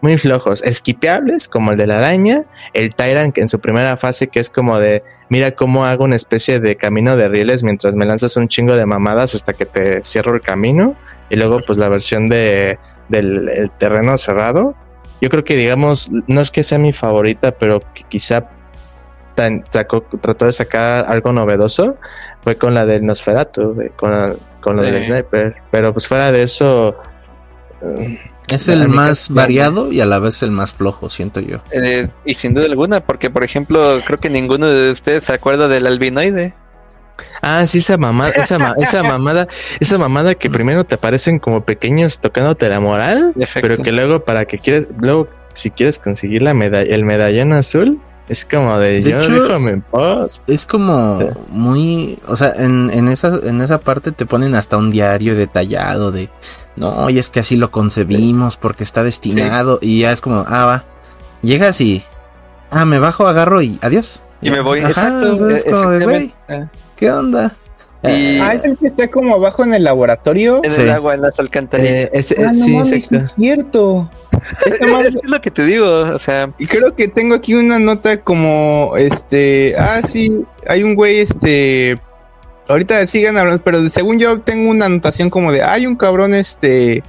muy flojos, esquipeables, como el de la araña, el Tyrant en su primera fase, que es como de mira cómo hago una especie de camino de rieles mientras me lanzas un chingo de mamadas hasta que te cierro el camino, y luego pues la versión de del terreno cerrado. Yo creo que digamos, no es que sea mi favorita, pero que quizá sacó, trató de sacar algo novedoso, fue con la del Nosferatu, con, con la del Sniper. Pero pues fuera de eso... Es el más variado y a la vez el más flojo, siento yo. Eh, y sin duda alguna, porque por ejemplo, creo que ninguno de ustedes se acuerda del albinoide. Ah, sí, esa mamada, esa, esa mamada, esa mamada que primero te aparecen como pequeños tocándote la moral, pero que luego para que quieres, luego si quieres conseguir la medalla, el medallón azul, es como de, yo, déjame Es como muy, o sea, en, en, esa, en esa parte te ponen hasta un diario detallado de, no, y es que así lo concebimos porque está destinado y ya es como, ah, va, llegas y, ah, me bajo, agarro y adiós. Y me voy. Exacto. Es como de, güey. ¿Qué onda? Y... Ah, es el que está como abajo en el laboratorio. En el agua, en las alcantarillas. Eh, ah, sí, es cierto. Esa madre... es lo que te digo, o sea. Y creo que tengo aquí una nota como, este, ah, sí, hay un güey, este, ahorita sigan hablando, pero según yo tengo una anotación como de, hay un cabrón, este,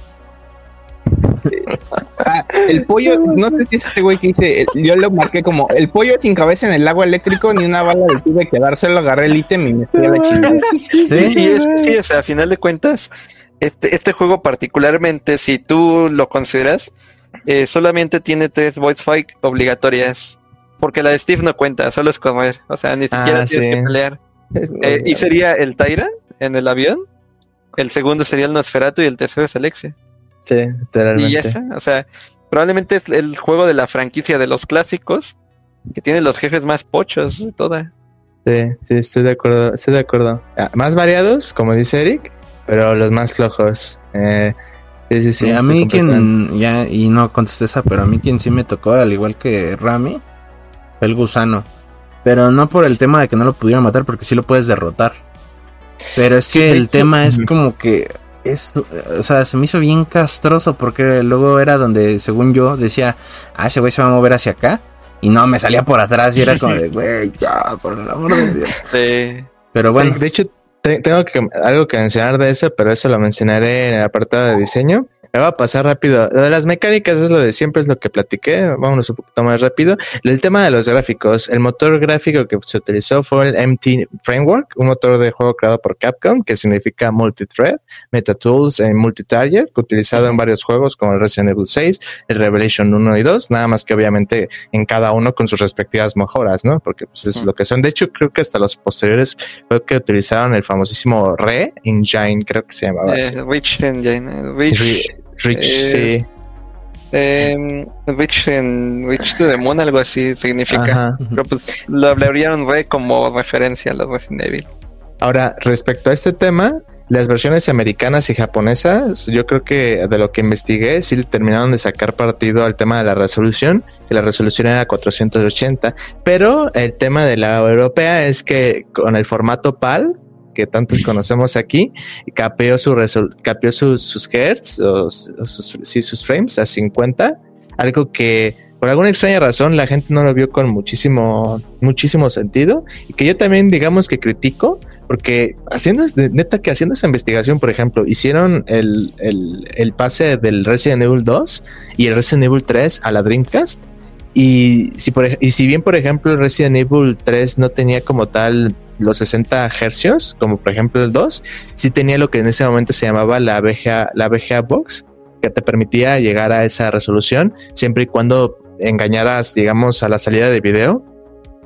Ah, el pollo, no sé si es este güey que dice, yo lo marqué como el pollo sin cabeza en el agua eléctrico, ni una bala de tuve que dárselo, agarré el ítem y me fui a la chingada. Sí, sí, o sea, a final de cuentas, este, este juego particularmente, si tú lo consideras, eh, solamente tiene tres voice fight obligatorias. Porque la de Steve no cuenta, solo es comer. O sea, ni siquiera ah, tienes que pelear. Eh, y sería el Tyra en el avión. El segundo sería el Nosferatu y el tercero es Alexia. Y ya está, o sea, probablemente es el juego de la franquicia de los clásicos que tiene los jefes más pochos de toda. Sí, sí, estoy de acuerdo, estoy de acuerdo. Ah, más variados, como dice Eric, pero los más flojos. Eh, sí, sí, sí, a mí quien, ya, y no contesté esa, pero a mí quien sí me tocó, al igual que Rami, fue el gusano. Pero no por el tema de que no lo pudiera matar, porque sí lo puedes derrotar. Pero es que el tema es como que es, o sea, se me hizo bien castroso porque luego era donde, según yo, decía, ah, ese güey se va a mover hacia acá. Y no, me salía por atrás y era como de, güey, ya, por el amor de Dios. Sí. Pero bueno. De hecho, tengo que, algo que mencionar de eso, pero eso lo mencionaré en el apartado de diseño. Me va a pasar rápido. Lo de las mecánicas es lo de siempre, es lo que platiqué. Vámonos un poquito más rápido. El tema de los gráficos. El motor gráfico que se utilizó fue el MT Framework, un motor de juego creado por Capcom, que significa multithread, metatools en multitarget, utilizado en varios juegos como el Resident Evil 6, el Revelation 1 y 2, nada más que obviamente en cada uno con sus respectivas mejoras, ¿no? Porque pues es lo que son. De hecho, creo que hasta los posteriores fue que utilizaron el famosísimo Re Engine, creo que se llamaba así. Eh, Rich Engine. Eh, Rich. Sí. Eh, Rich en Rich to the Moon, algo así significa. Pero pues lo hablarían re como referencia a los Resident Evil. Ahora, respecto a este tema, las versiones americanas y japonesas, yo creo que de lo que investigué, sí terminaron de sacar partido al tema de la resolución, que la resolución era 480, pero el tema de la europea es que con el formato PAL, que tantos conocemos aquí, capeó, su capeó sus, hertz, o, sus, sí, sus frames a 50, algo que por alguna extraña razón la gente no lo vio con muchísimo, muchísimo sentido y que yo también digamos que critico porque haciendo, neta que haciendo esa investigación, por ejemplo, hicieron el, el, pase del Resident Evil 2 y el Resident Evil 3 a la Dreamcast y si, por, y si bien por ejemplo el Resident Evil 3 no tenía como tal los 60 hercios, como por ejemplo el 2, sí tenía lo que en ese momento se llamaba la VGA, la VGA Box, que te permitía llegar a esa resolución siempre y cuando engañaras, digamos, a la salida de video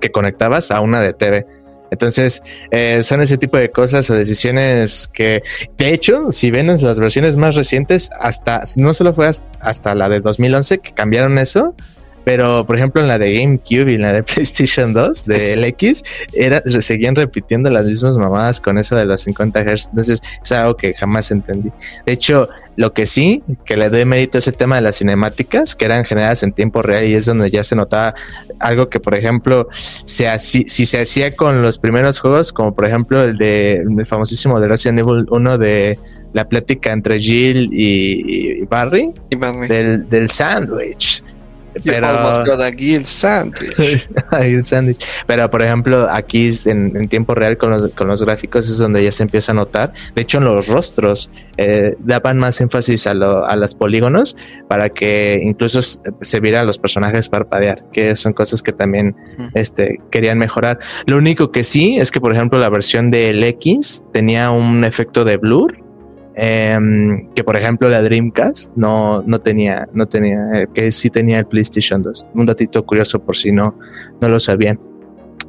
que conectabas a una de TV. Entonces, eh, son ese tipo de cosas o decisiones que, de hecho, si ven las versiones más recientes, hasta, no solo fue hasta la de 2011 que cambiaron eso, pero, por ejemplo, en la de GameCube y en la de PlayStation 2 de LX, era, seguían repitiendo las mismas mamadas con eso de los 50 Hz. Entonces, es algo que jamás entendí. De hecho, lo que sí, que le doy mérito a ese tema de las cinemáticas, que eran generadas en tiempo real y es donde ya se notaba algo que, por ejemplo, se si se hacía con los primeros juegos, como por ejemplo el de el famosísimo de Resident Evil 1 de la plática entre Jill y, Barry, del, del sándwich pero aquí el sándwich. Pero por ejemplo, aquí en, tiempo real con los, con los gráficos es donde ya se empieza a notar. De hecho, en los rostros eh, daban más énfasis a, lo, a los polígonos para que incluso se viera los personajes parpadear, que son cosas que también este, querían mejorar. Lo único que sí es que, por ejemplo, la versión del X tenía un efecto de blur Em, que por ejemplo la Dreamcast no, no tenía, no tenía, eh, que sí tenía el PlayStation 2. Un datito curioso por si no, no lo sabían.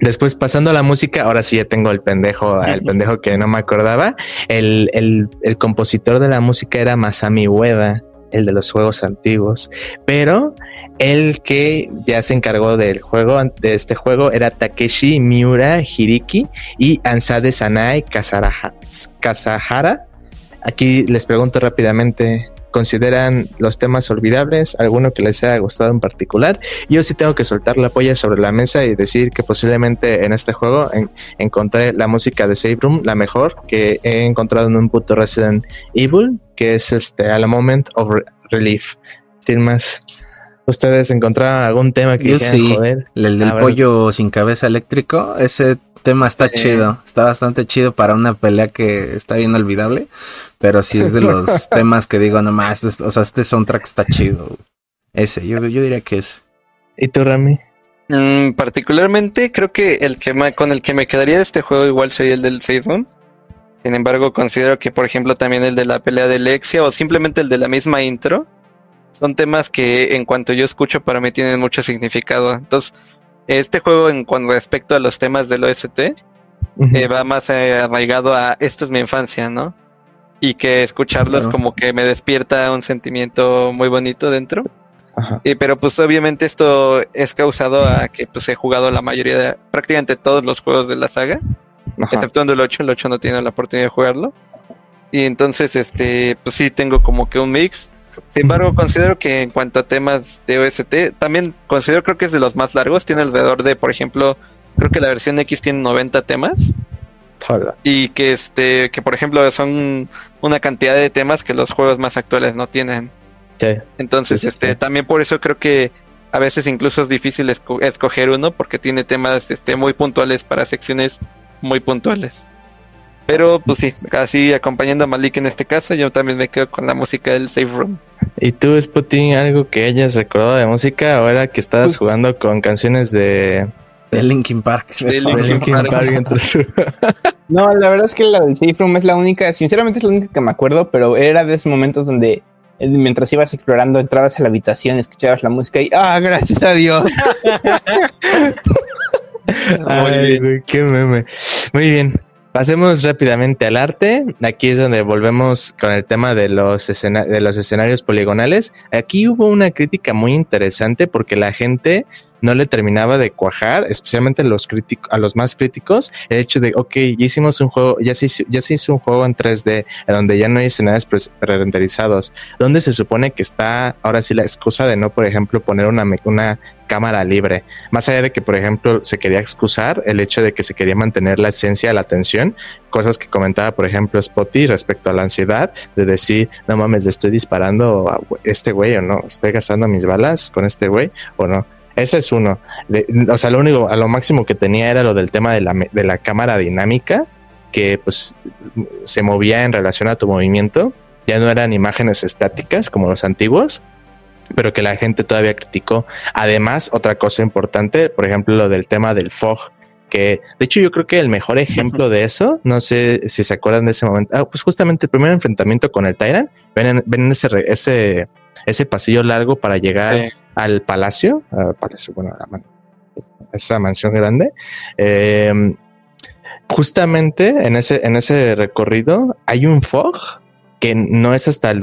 Después pasando a la música, ahora sí ya tengo el pendejo, el pendejo que no me acordaba. El, el, el compositor de la música era Masami Ueda, el de los juegos antiguos, pero el que ya se encargó del juego, de este juego, era Takeshi Miura Hiriki y Ansade Sanai Kasahara Aquí les pregunto rápidamente, ¿consideran los temas olvidables? ¿Alguno que les haya gustado en particular? Yo sí tengo que soltar la polla sobre la mesa y decir que posiblemente en este juego encontré la música de Save Room, la mejor que he encontrado en un puto Resident Evil, que es este A la Moment of Relief. Sin más, ¿ustedes encontraron algún tema que Yo sí, el del pollo sin cabeza eléctrico, ese tema está chido, está bastante chido para una pelea que está bien olvidable, pero sí es de los temas que digo, nomás, o sea, este soundtrack está chido. Ese, yo, yo diría que es. ¿Y tú, Rami? Mm, particularmente creo que el que con el que me quedaría de este juego igual sería el del Facebook. Sin embargo, considero que, por ejemplo, también el de la pelea de Lexia o simplemente el de la misma intro son temas que en cuanto yo escucho para mí tienen mucho significado. Entonces, este juego, en cuanto respecto a los temas del OST, eh, va más eh, arraigado a esto es mi infancia, ¿no? Y que escucharlos como que me despierta un sentimiento muy bonito dentro. pero pues obviamente esto es causado a que pues he jugado la mayoría de prácticamente todos los juegos de la saga, exceptuando el 8, el 8 no tiene la oportunidad de jugarlo. Y entonces este pues sí tengo como que un mix sin embargo, considero que en cuanto a temas de OST, también considero creo que es de los más largos. Tiene alrededor de, por ejemplo, creo que la versión X tiene 90 temas. Y que este, que por ejemplo son una cantidad de temas que los juegos más actuales no tienen. Entonces, este, también por eso creo que a veces incluso es difícil escoger uno porque tiene temas este, muy puntuales para secciones muy puntuales. Pero pues sí, así acompañando a Malik en este caso, yo también me quedo con la música del Safe Room. ¿Y tú, Sputin, algo que hayas recordado de música ahora que estabas pues, jugando con canciones de... De Linkin Park. De Linkin, Park. no, la verdad es que la del Safe Room es la única, sinceramente es la única que me acuerdo, pero era de esos momentos donde eh, mientras ibas explorando, entrabas a la habitación, escuchabas la música y ¡ah, gracias a Dios! Ay, qué meme. Muy bien. Pasemos rápidamente al arte. Aquí es donde volvemos con el tema de los, de los escenarios poligonales. Aquí hubo una crítica muy interesante porque la gente no le terminaba de cuajar, especialmente a los a los más críticos, el hecho de, ok, ya hicimos un juego, ya se hizo, ya se hizo un juego en 3D, en donde ya no hay escenarios pre-renderizados, donde se supone que está ahora sí la excusa de no, por ejemplo, poner una, una cámara libre. Más allá de que, por ejemplo, se quería excusar el hecho de que se quería mantener la esencia, la atención, cosas que comentaba, por ejemplo, Spotty respecto a la ansiedad, de decir, no mames, le estoy disparando a este güey o no, estoy gastando mis balas con este güey o no. Ese es uno. o sea, lo único, a lo máximo que tenía era lo del tema de la, de la cámara dinámica, que pues se movía en relación a tu movimiento. Ya no eran imágenes estáticas como los antiguos, pero que la gente todavía criticó. Además, otra cosa importante, por ejemplo, lo del tema del fog, que de hecho yo creo que el mejor ejemplo de eso, no sé si se acuerdan de ese momento, ah, pues justamente el primer enfrentamiento con el Tyrant, ven, ven ese, ese, ese pasillo largo para llegar al palacio, al palacio, bueno, a esa mansión grande. Em, justamente en ese, en ese recorrido hay un fog que no es hasta el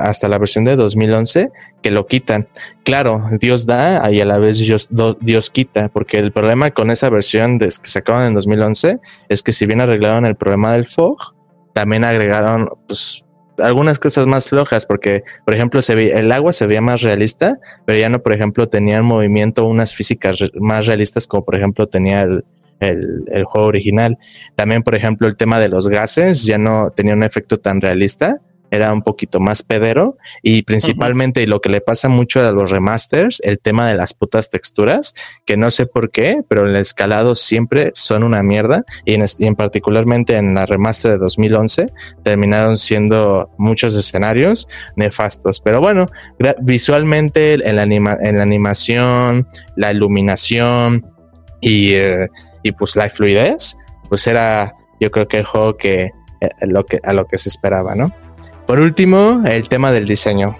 hasta la versión de 2011 que lo quitan. Claro, Dios da y a la vez Dios, Dios quita, porque el problema con esa versión de, que sacaron en 2011 es que si bien arreglaron el problema del fog, también agregaron pues, algunas cosas más flojas, porque por ejemplo se ve, el agua se veía más realista, pero ya no, por ejemplo, tenía en movimiento unas físicas más realistas como por ejemplo tenía el, el, juego original. También, por ejemplo, el tema de los gases ya no tenía un efecto tan realista, era un poquito más pedero y principalmente y lo que le pasa mucho a los remasters, el tema de las putas texturas, que no sé por qué, pero el escalado siempre son una mierda y en, y en particularmente en la remaster de 2011 terminaron siendo muchos escenarios nefastos. Pero bueno, visualmente en la, en la animación, la iluminación y eh, y pues la fluidez, pues era yo creo que el juego que, eh, lo que a lo que se esperaba, ¿no? Por último, el tema del diseño.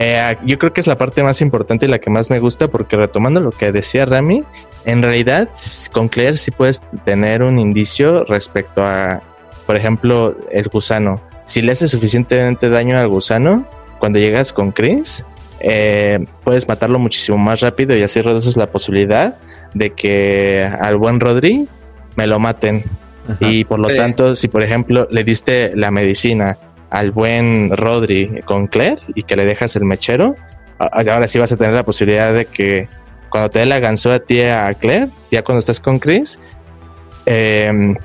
Eh, yo creo que es la parte más importante y la que más me gusta porque retomando lo que decía Rami, en realidad con Claire sí puedes tener un indicio respecto a, por ejemplo, el gusano. Si le haces suficientemente daño al gusano, cuando llegas con Chris, eh, puedes matarlo muchísimo más rápido y así reduces la posibilidad de que al buen Rodri me lo maten. Y por lo tanto, si por ejemplo le diste la medicina al buen Rodri con Claire y que le dejas el mechero, ahora sí vas a tener la posibilidad de que cuando te dé la ganzó a ti a Claire, ya cuando estás con Chris, em,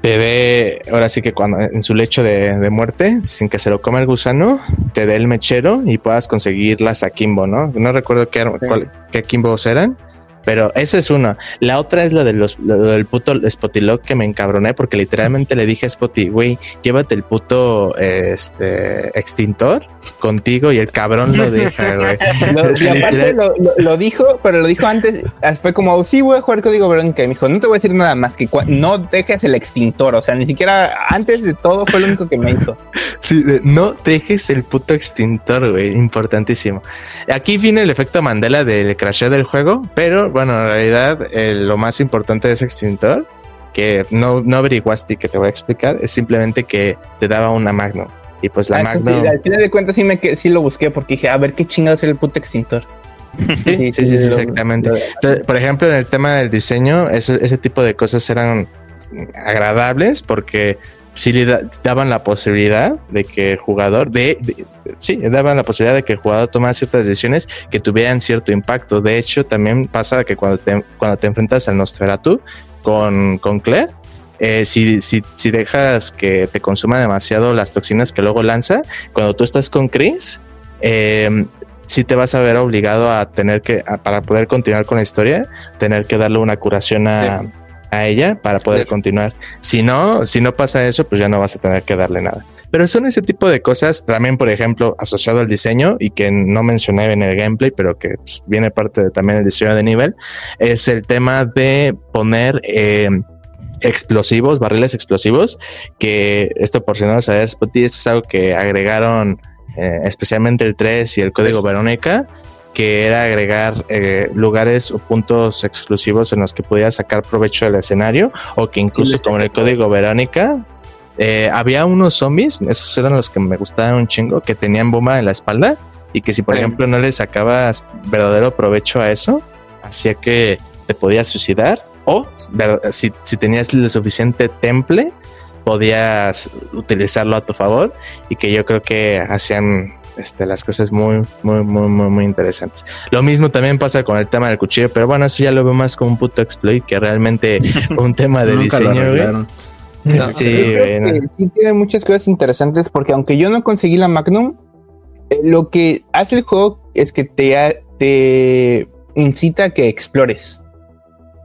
te dé, ahora sí que cuando en su lecho de, muerte, sin que se lo coma el gusano, te dé el mechero y puedas conseguir las Akimbo, ¿no? No recuerdo qué, qué Akimbos eran, pero esa es una. La otra es la, de los, del puto Spotilock que me encabroné porque literalmente le dije a Spotty, güey, llévate el puto este, extintor contigo y el cabrón lo deja, güey. lo, dijo, pero lo dijo antes, fue como, sí, voy a jugar código Verónica. Y me dijo, no te voy a decir nada más que no dejes el extintor. O sea, ni siquiera antes de todo fue lo único que me hizo. Sí, no dejes el puto extintor, güey. Importantísimo. Aquí viene el efecto Mandela del crasheo del juego, pero bueno, en realidad lo más importante de ese extintor que no, no averiguaste y que te voy a explicar es simplemente que te daba una Magnum. Y pues la ah, Magnum. al final de cuentas sí, me, sí lo busqué porque dije, a ver qué chingados era el puto extintor. Sí, sí, sí, exactamente. por ejemplo, en el tema del diseño, ese, tipo de cosas eran agradables porque sí le daban la posibilidad de que el jugador, de, sí, daban la posibilidad de que el jugador tomara ciertas decisiones que tuvieran cierto impacto. De hecho, también pasa que cuando te, cuando te enfrentas al Nosferatu con, con Claire, eh, si, si, si, dejas que te consuma demasiado las toxinas que luego lanza, cuando tú estás con Chris, eh, sí te vas a ver obligado a tener que, para poder continuar con la historia, tener que darle una curación a, a ella para poder continuar. Si no, si no pasa eso, pues ya no vas a tener que darle nada. Pero son ese tipo de cosas, también por ejemplo, asociado al diseño y que no mencioné en el gameplay, pero que pues, viene parte de también el diseño de nivel, es el tema de poner eh, explosivos, barriles explosivos, que esto por si no lo sabes, es algo que agregaron eh, especialmente el 3 y el código Verónica, que era agregar eh, lugares o puntos exclusivos en los que podías sacar provecho del escenario o que incluso como en el código Verónica eh, había unos zombies, esos eran los que me gustaban un chingo, que tenían bomba en la espalda y que si por ejemplo no le sacabas verdadero provecho a eso, hacía que te podías suicidar o si, si tenías el suficiente temple podías utilizarlo a tu favor y que yo creo que hacían este, las cosas muy, muy, muy, muy, muy interesantes. Lo mismo también pasa con el tema del cuchillo, pero bueno, eso ya lo veo más como un puto exploit que realmente un tema de diseño. sí, sí tiene muchas cosas interesantes porque aunque yo no conseguí la Magnum, eh, lo que hace el juego es que te, te incita a que explores.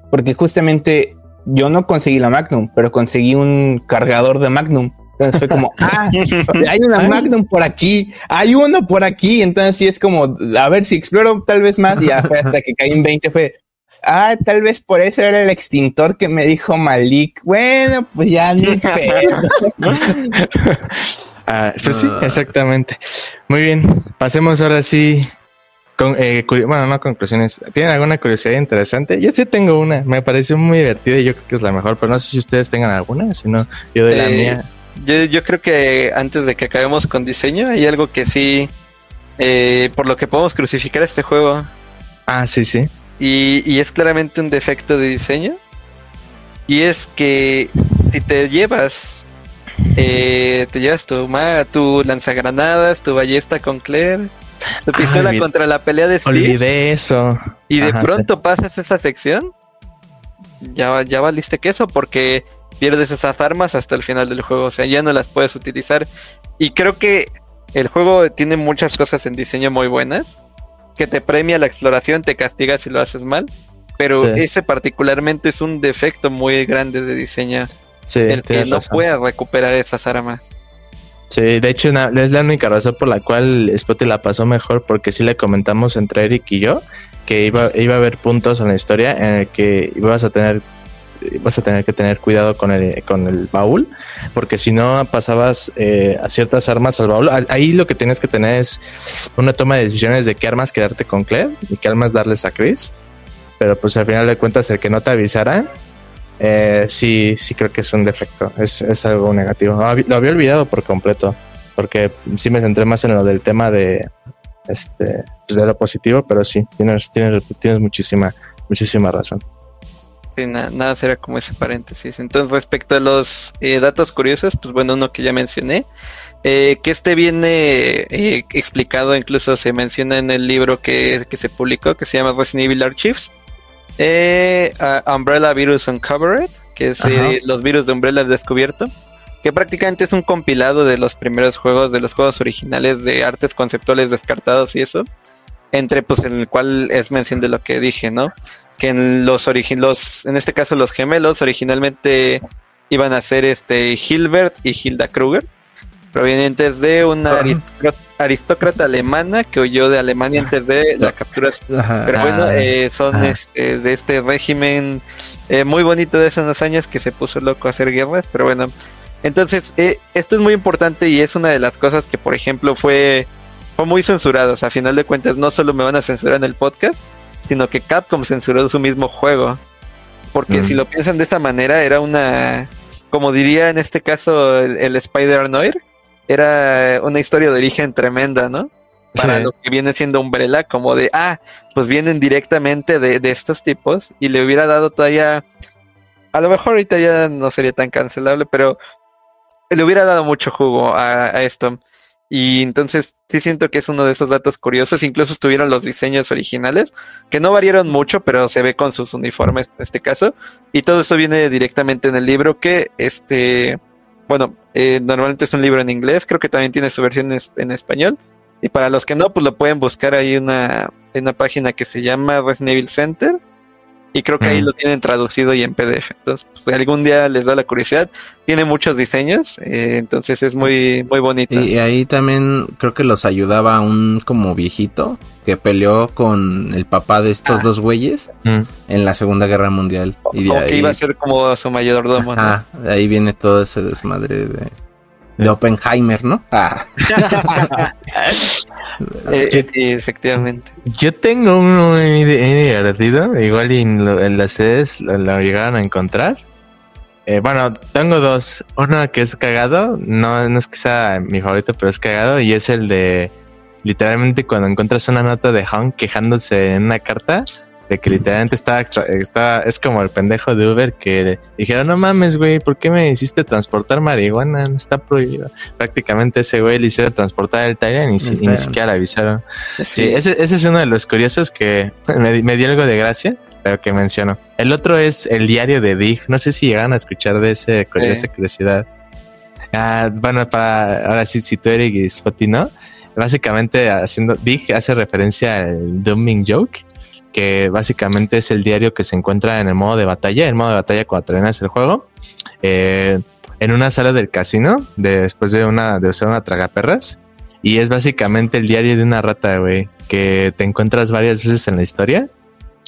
Porque justamente yo no conseguí la Magnum, pero conseguí un cargador de Magnum. Entonces fue como, ah, hay una Magnum por aquí, hay uno por aquí. Entonces sí es como, a ver si exploro tal vez más. Y hasta que caí en 20 fue, ah, tal vez por eso era el extintor que me dijo Malik. Bueno, pues ya ni ah, pues sí, ah. exactamente. Muy bien, pasemos ahora sí con, eh, bueno, no conclusiones. ¿Tienen alguna curiosidad interesante? Yo sí tengo una. Me pareció muy divertida y yo creo que es la mejor, pero no sé si ustedes tengan alguna. Si no, yo doy la eh, mía. Yo, yo, creo que antes de que acabemos con diseño, hay algo que sí, eh, por lo que podemos crucificar este juego. Ah, sí, sí. Y, y es claramente un defecto de diseño. Y es que si te llevas te llevas tu, tu lanzagranadas, tu ballesta con Claire, tu pistola contra la pelea de Steve. Olvidé eso. Y de pronto pasas esa sección. Ya, ya valiste queso porque pierdes esas armas hasta el final del juego. O sea, ya no las puedes utilizar. Y creo que el juego tiene muchas cosas en diseño muy buenas. Que te premia la exploración, te castiga si lo haces mal. Pero ese particularmente es un defecto muy grande de diseño. el que no puedas recuperar esas armas. Sí, de hecho es la única razón por la cual Spotty la pasó mejor porque sí le comentamos entre Eric y yo que iba, iba a haber puntos en la historia en el que ibas a tener vas a tener que tener cuidado con el, con el baúl, porque si no pasabas eh, a ciertas armas al baúl, ahí lo que tienes que tener es una toma de decisiones de qué armas quedarte con Claire y qué armas darles a Chris, pero pues al final de cuentas el que no te avisara eh, sí, sí creo que es un defecto, es, es algo negativo. Lo había olvidado por completo, porque sí me centré más en lo del tema de, este, pues de lo positivo, pero sí, tienes, tienes, tienes muchísima, muchísima razón. Sí, nada será como ese paréntesis. Entonces, respecto a los eh, datos curiosos, pues bueno, uno que ya mencioné, eh, que este viene eh, explicado, incluso se menciona en el libro que, que, se publicó, que se llama Resident Evil Archives, Umbrella Virus Uncovered, que es los virus de Umbrella descubierto, que prácticamente es un compilado de los primeros juegos, de los juegos originales de artes conceptuales descartados y eso, entre pues en el cual es mención de lo que dije, ¿no? Que en los los, en este caso los gemelos originalmente iban a ser este Hilbert y Hilda Kruger, provenientes de una aristócrata alemana que huyó de Alemania antes de la captura. Pero bueno, eh, son este, de este régimen eh, muy bonito de esos años que se puso loco a hacer guerras. Pero bueno, entonces eh, esto es muy importante y es una de las cosas que, por ejemplo, fue, fue muy censurado. O sea, a final de cuentas, no solo me van a censurar en el podcast, sino que Capcom censuró su mismo juego. Porque si lo piensan de esta manera, era una, como diría en este caso el, el Spider-Noir era una historia de origen tremenda, ¿no? Para lo que viene siendo Umbrella, como de, ah, pues vienen directamente de, estos tipos y le hubiera dado todavía, a lo mejor ahorita ya no sería tan cancelable, pero le hubiera dado mucho jugo a, a esto. Y entonces sí siento que es uno de esos datos curiosos. Incluso estuvieron los diseños originales, que no variaron mucho, pero se ve con sus uniformes en este caso. Y todo eso viene directamente en el libro que este bueno, eh, normalmente es un libro en inglés, creo que también tiene su versión en, español. Y para los que no, pues lo pueden buscar ahí una, en una página que se llama Resident Evil Center y creo que ahí lo tienen traducido y en PDF. Entonces, pues, algún día les da la curiosidad. Tiene muchos diseños, eh, entonces es muy, muy bonito. Y ahí también creo que los ayudaba un como viejito que peleó con el papá de estos ah. dos güeyes mm. en la Segunda Guerra Mundial. Y que iba a ser como su mayordomo. Ah, ahí viene todo ese desmadre de de Oppenheimer, ¿no? Ah. Eh, efectivamente. Yo tengo uno muy, divertido, igual en, las sedes lo, llegaron a encontrar. Eh, bueno, tengo dos. Uno que es cagado, no, no es que sea mi favorito, pero es cagado, y es el de literalmente cuando encuentras una nota de Hong quejándose en una carta de que literalmente está, está, es como el pendejo de Uber que dijeron, no mames, güey, ¿por qué me hiciste transportar marihuana? Está prohibido. Prácticamente ese güey le hicieron transportar el Tyrant y, y, ni siquiera le avisaron. Sí, ese, ese, es uno de los curiosos que me, me, dio algo de gracia, pero que menciono. El otro es el diario de Dig. No sé si llegan a escuchar de, ese, de esa curiosidad. Ah, bueno, para ahora sí, si tú eres y Spotty no, básicamente haciendo Dig hace referencia al Dooming Joke que básicamente es el diario que se encuentra en el modo de batalla, el modo de batalla cuando terminas el juego, eh, en una sala del casino, después de una, de usar una tragaperras, y es básicamente el diario de una rata, güey, que te encuentras varias veces en la historia,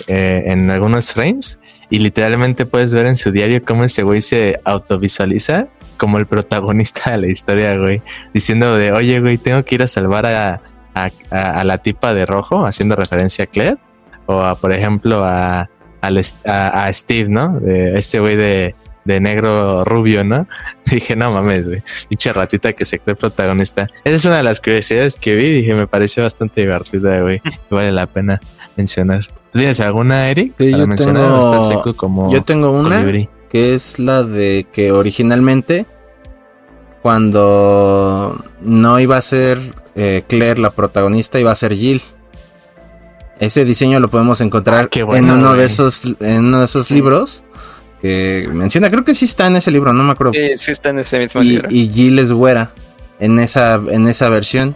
eh, en algunos frames, y literalmente puedes ver en su diario cómo ese güey se autovisualiza como el protagonista de la historia, güey, diciendo de, oye, güey, tengo que ir a salvar a, a la tipa de rojo, haciendo referencia a Claire o a, por ejemplo a, a, Steve, ¿no? De este güey de, de, negro rubio, ¿no? dije, no mames, güey, pinche ratita que se cree protagonista. Esa es una de las curiosidades que vi, dije, me pareció bastante divertida, güey, vale la pena mencionar. ¿Tú tienes alguna, Eric? Sí, yo, tengo, como yo tengo una que es la de que originalmente cuando no iba a ser eh, Claire la protagonista, iba a ser Jill. Ese diseño lo podemos encontrar ah, en uno de esos en uno de esos libros que menciona, creo que sí está en ese libro, no me acuerdo. Sí, sí está en ese mismo y, libro. Y Jill es güera en esa en esa versión.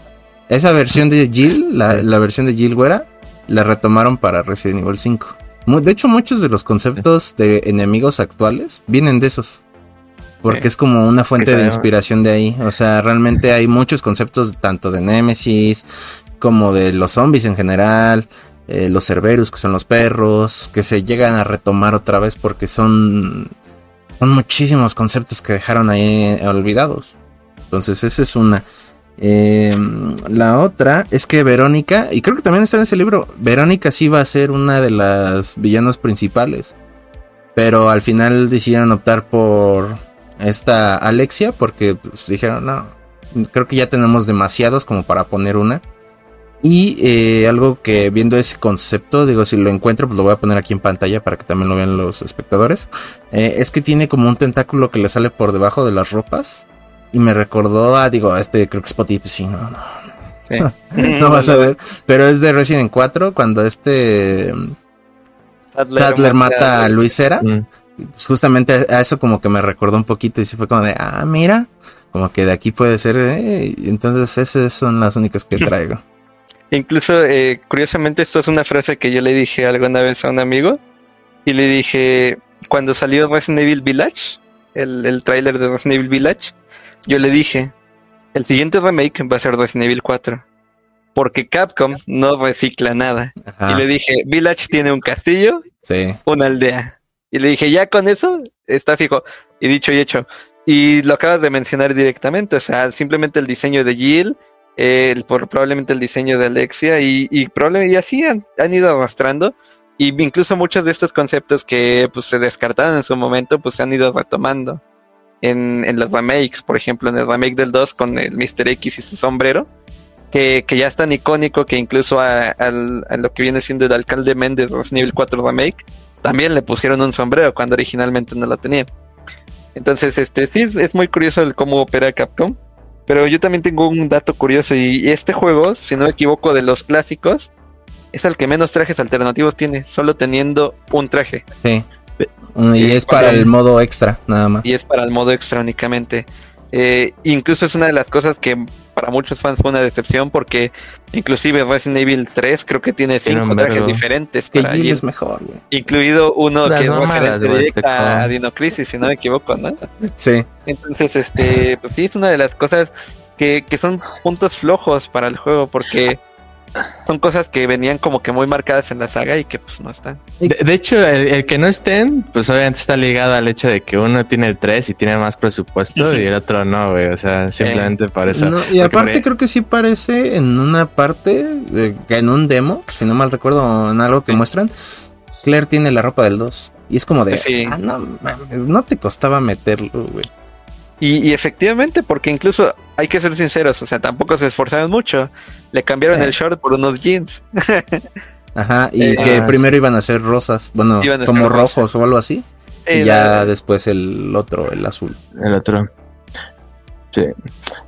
Esa versión de Jill, la, la versión de Jill güera, la retomaron para Resident Evil 5. De hecho, muchos de los conceptos de enemigos actuales vienen de esos. Porque es como una fuente de inspiración de ahí. O sea, realmente hay muchos conceptos tanto de Nemesis como de los zombies en general. Eh, los Cerberus, que son los perros, que se llegan a retomar otra vez porque son, son muchísimos conceptos que dejaron ahí olvidados. Entonces, esa es una. Eh, la otra es que Verónica, y creo que también está en ese libro, Verónica sí va a ser una de las villanas principales. Pero al final decidieron optar por esta Alexia porque pues, dijeron, no, creo que ya tenemos demasiados como para poner una. Y eh, algo que viendo ese concepto, digo, si lo encuentro, pues lo voy a poner aquí en pantalla para que también lo vean los espectadores. Eh, es que tiene como un tentáculo que le sale por debajo de las ropas. Y me recordó a, digo, este creo que Spotty, pues sí, no, no. no vas a ver. Pero es de Resident 4, cuando este Sadler, mata, a Luisera. Mm. Pues justamente a eso como que me recordó un poquito y sí fue como de, ah, mira, como que de aquí puede ser. Eh, entonces esas son las únicas que traigo. Incluso, eh, curiosamente, esto es una frase que yo le dije alguna vez a un amigo. Y le dije, cuando salió Resident Evil Village, el, el tráiler de Resident Evil Village, yo le dije, el siguiente remake va a ser Resident Evil 4. Porque Capcom no recicla nada. Y le dije, Village tiene un castillo, una aldea. Y le dije, ya con eso está fijo. Y dicho y hecho. Y lo acabas de mencionar directamente. O sea, simplemente el diseño de Jill por probablemente el diseño de Alexia y, probablemente y así han, ido arrastrando y incluso muchos de estos conceptos que pues, se descartaron en su momento pues se han ido retomando en, en los remakes, por ejemplo en el remake del 2 con el Mr. X y su sombrero que, que ya es tan icónico que incluso a, lo que viene siendo el alcalde Méndez los nivel 4 remake también le pusieron un sombrero cuando originalmente no lo tenía. Entonces, este sí es muy curioso el cómo opera Capcom. Pero yo también tengo un dato curioso y este juego, si no me equivoco, de los clásicos, es el que menos trajes alternativos tiene, solo teniendo un traje. Sí. Y es para el modo extra, nada más. Y es para el modo extra únicamente. Eh, incluso es una de las cosas que para muchos fans fue una decepción porque inclusive Resident Evil 3 creo que tiene cinco trajes diferentes para es mejor, Incluido uno que es referente directa a Dino Crisis, si no me equivoco, ¿no? Sí. Entonces, este, pues sí, es una de las cosas que, que son puntos flojos para el juego porque son cosas que venían como que muy marcadas en la saga y que pues no están. De, hecho, el, que no estén, pues obviamente está ligado al hecho de que uno tiene el 3 y tiene más presupuesto y el otro no, güey. O sea, simplemente eso. y aparte creo que sí parece en una parte, en un demo, si no mal recuerdo, en algo que muestran, Claire tiene la ropa del 2. Y es como de, ah, no, no te costaba meterlo, güey. Y, efectivamente, porque incluso hay que ser sinceros, o sea, tampoco se esforzaron mucho. Le cambiaron el short por unos jeans. Ajá, y eh, que ah, primero iban a ser rosas, bueno, como rojos o algo así. y ya después el otro, el azul. El otro. Sí.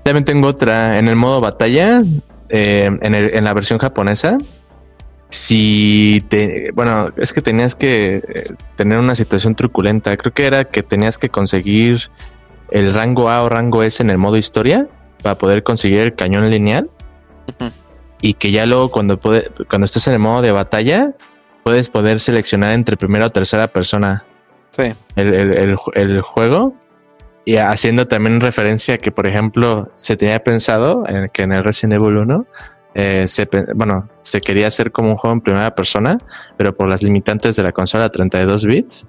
También tengo otra. En el modo batalla, eh, en, el, en la versión japonesa, si te, bueno, es que tenías que eh, tener una situación truculenta. Creo que era que tenías que conseguir el rango A o rango S en el modo historia para poder conseguir el cañón lineal. Y que ya luego cuando puede, cuando estés en el modo de batalla, puedes poder seleccionar entre primera o tercera persona el, juego. Y haciendo también referencia que, por ejemplo, se tenía pensado en que en el Resident Evil 1 eh, se, bueno, se quería hacer como un juego en primera persona, pero por las limitantes de la consola 32 bits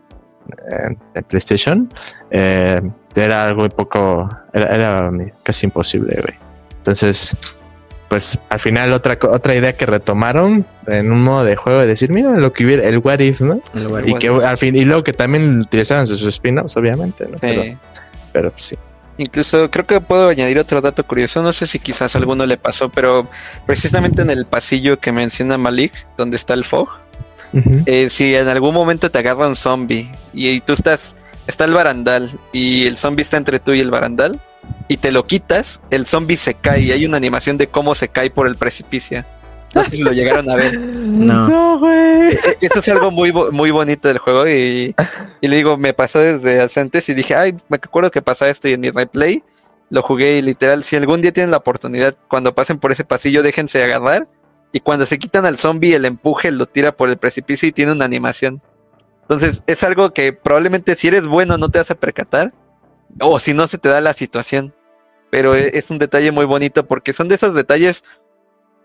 eh, de PlayStation, eh, era algo poco, era, casi imposible, Entonces, pues al final otra otra idea que retomaron en un modo de juego de decir, mira lo que hubiera, el what if, ¿no? y que al fin, y luego que también utilizaban sus spin-offs, obviamente, ¿no? Pero, pero sí. Incluso creo que puedo añadir otro dato curioso, no sé si quizás a alguno le pasó, pero precisamente en el pasillo que menciona Malik, donde está el fog, eh, si en algún momento te agarra un zombie y, tú estás, está el barandal y el zombie está entre tú y el barandal y te lo quitas, el zombie se cae y hay una animación de cómo se cae por el precipicio. No sé si lo llegaron a ver. No. güey. E, e, eso es algo muy, muy bonito del juego. Y, le digo, me pasó desde antes y dije, ay, me acuerdo que pasa esto. Y en mi replay lo jugué y literal, si algún día tienen la oportunidad, cuando pasen por ese pasillo, déjense agarrar. Y cuando se quitan al zombie, el empuje lo tira por el precipicio y tiene una animación. Entonces, es algo que probablemente si eres bueno no te vas a percatar. O si no se te da la situación. Pero es un detalle muy bonito porque son de esos detalles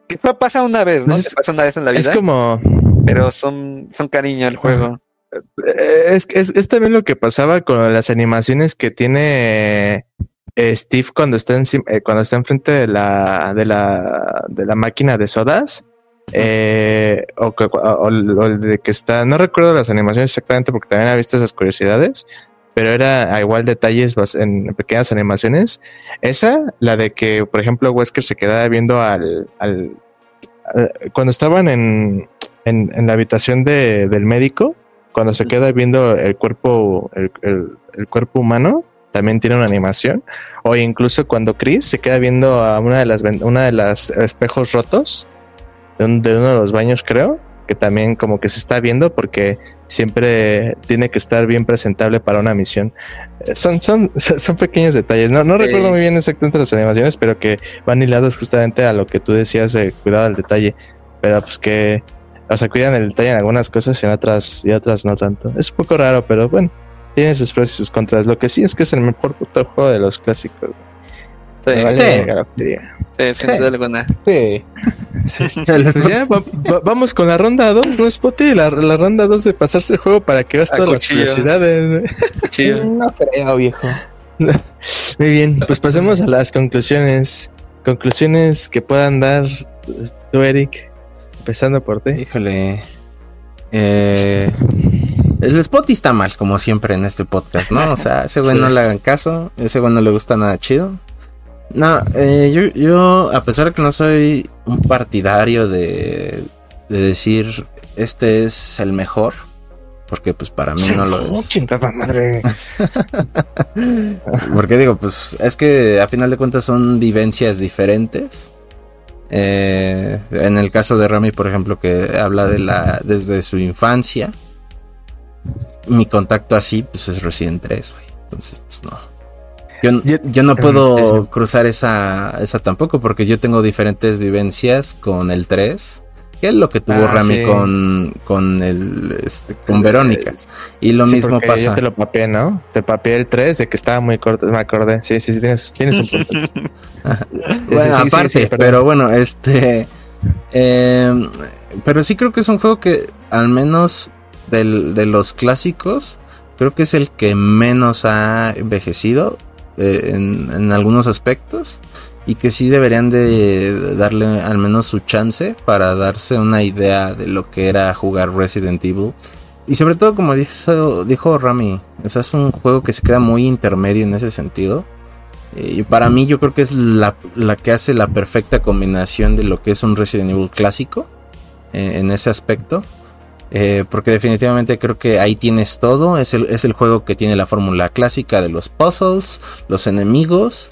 que pasa una vez, ¿no? Es, pasa una vez en la vida. Es como. Pero son, son cariño al juego. Eh, es, es, es también lo que pasaba con las animaciones que tiene eh, Steve cuando está encima, eh, cuando está enfrente de la, de la, de la máquina de sodas. O, o, de que está, no recuerdo las animaciones exactamente porque también he visto esas curiosidades, pero era a igual detalles en pequeñas animaciones. Esa, la de que, por ejemplo, Wesker se quedaba viendo al, al, cuando estaban en, en, la habitación de, del médico, cuando se queda viendo el cuerpo, el, el, cuerpo humano, también tiene una animación. O incluso cuando Chris se queda viendo a una de las una de las espejos rotos de, de uno de los baños, creo, que también como que se está viendo porque siempre tiene que estar bien presentable para una misión. Eh, son, son, son pequeños detalles. No, no recuerdo muy bien exactamente las animaciones, pero que van hilados justamente a lo que tú decías de cuidado al detalle. Pero pues que, o sea, cuidan el detalle en algunas cosas y en otras, y otras no tanto. Es un poco raro, pero bueno, tiene sus pros y sus contras. Lo que sí es que es el mejor puto juego de los clásicos. Sí, sí. sin duda alguna. Sí. Pues ya, vamos con la ronda 2, ¿no es Poti? La, la ronda 2 de pasarse el juego para que veas todas las curiosidades. No creo, viejo. Muy bien, pues pasemos a las conclusiones. Conclusiones que puedan dar tú, Eric, empezando por ti. Híjole. Eh, el Spotty está mal, como siempre en este podcast, ¿no? O sea, ese güey no le hagan caso, ese güey no le gusta nada chido. No, eh, yo, yo, a pesar de que no soy un partidario de, de decir este es el mejor, porque pues para mí no lo es. Chingada madre. porque digo, pues es que a final de cuentas son vivencias diferentes. Eh, en el caso de Rami, por ejemplo, que habla de la desde su infancia, mi contacto así, pues es Resident 3, güey. Entonces, pues no. Yo, no puedo cruzar esa, esa tampoco porque yo tengo diferentes vivencias con el 3. Que es lo que tuvo ah, Rami con, con el este, con Verónica. Y lo mismo pasa. Yo te lo papeé, ¿no? Te papeé el 3 de que estaba muy corto, me acordé. Sí, sí, sí, tienes, tienes un punto. bueno, aparte, pero bueno, este. Em, pero sí creo que es un juego que, al menos del, de los clásicos, creo que es el que menos ha envejecido. Eh, en, algunos aspectos y que sí deberían de darle al menos su chance para darse una idea de lo que era jugar Resident Evil. Y sobre todo, como dijo, dijo Rami, es un juego que se queda muy intermedio en ese sentido. Eh, y para mí yo creo que es la, la, que hace la perfecta combinación de lo que es un Resident Evil clásico eh, en ese aspecto. Eh, porque definitivamente creo que ahí tienes todo. Es el, es el juego que tiene la fórmula clásica de los puzzles, los enemigos.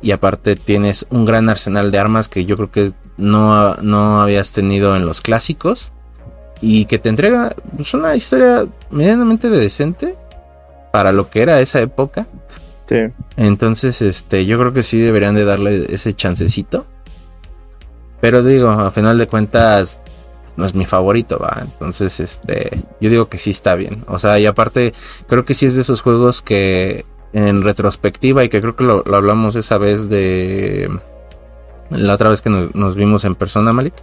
Y aparte tienes un gran arsenal de armas que yo creo que no, no habías tenido en los clásicos. Y que te entrega pues, una historia medianamente decente para lo que era esa época. Sí. Entonces, este, yo creo que sí deberían de darle ese chancecito. Pero digo, a final de cuentas, no es mi favorito, va. Entonces, este, yo digo que sí está bien. O sea, y aparte, creo que sí es de esos juegos que en retrospectiva, y que creo que lo, hablamos esa vez de la otra vez que nos, vimos en persona, Malik,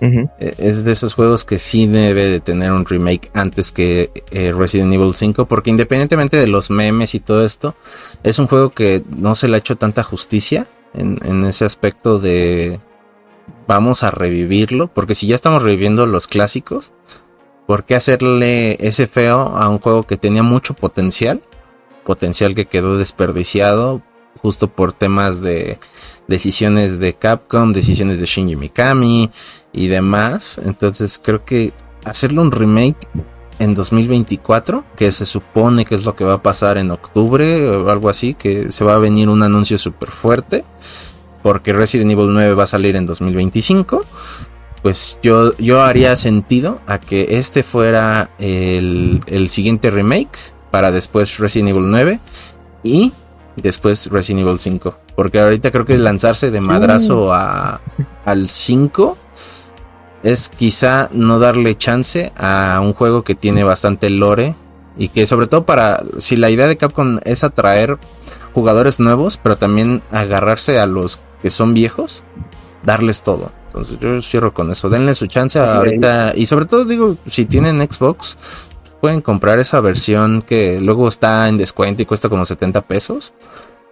eh, es de esos juegos que sí debe de tener un remake antes que eh, Resident Evil 5, porque independientemente de los memes y todo esto, es un juego que no se le ha hecho tanta justicia en, en ese aspecto de, vamos a revivirlo, porque si ya estamos reviviendo los clásicos, ¿por qué hacerle ese feo a un juego que tenía mucho potencial? Potencial que quedó desperdiciado justo por temas de decisiones de Capcom, decisiones de Shinji Mikami y demás. Entonces creo que hacerle un remake en 2024, que se supone que es lo que va a pasar en octubre o algo así, que se va a venir un anuncio súper fuerte porque Resident Evil 9 va a salir en 2025, pues yo, yo haría sentido a que este fuera el, siguiente remake para después Resident Evil 9 y después Resident Evil 5. Porque ahorita creo que lanzarse de madrazo a, al 5 es quizá no darle chance a un juego que tiene bastante lore y que sobre todo para si la idea de Capcom es atraer jugadores nuevos, pero también agarrarse a los que son viejos, darles todo. Entonces yo cierro con eso. Denle su chance ahorita. Y sobre todo digo, si tienen Xbox, pueden comprar esa versión que luego está en descuento y cuesta como 70 pesos.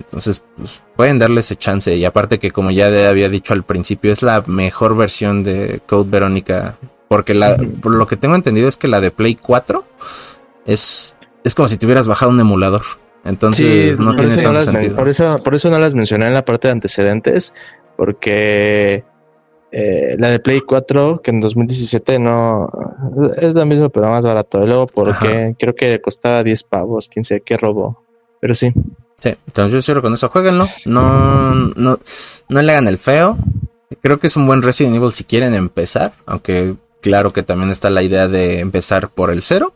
Entonces, pues, pueden darle ese chance. Y aparte que como ya había dicho al principio, es la mejor versión de Code Verónica. Porque la, por lo que tengo entendido es que la de Play 4 es, es como si te hubieras bajado un emulador. Entonces no tiene tanto sentido. Por eso, por eso no las mencioné en la parte de antecedentes, porque eh, la de Play 4, que en 2017 no es la misma, pero más barato. Y luego porque creo que costaba 10 pavos, 15, qué robo. Pero sí. Sí, entonces yo cierro con eso, jueguenlo. No, no, no le hagan el feo. Creo que es un buen Resident Evil si quieren empezar, aunque claro que también está la idea de empezar por el cero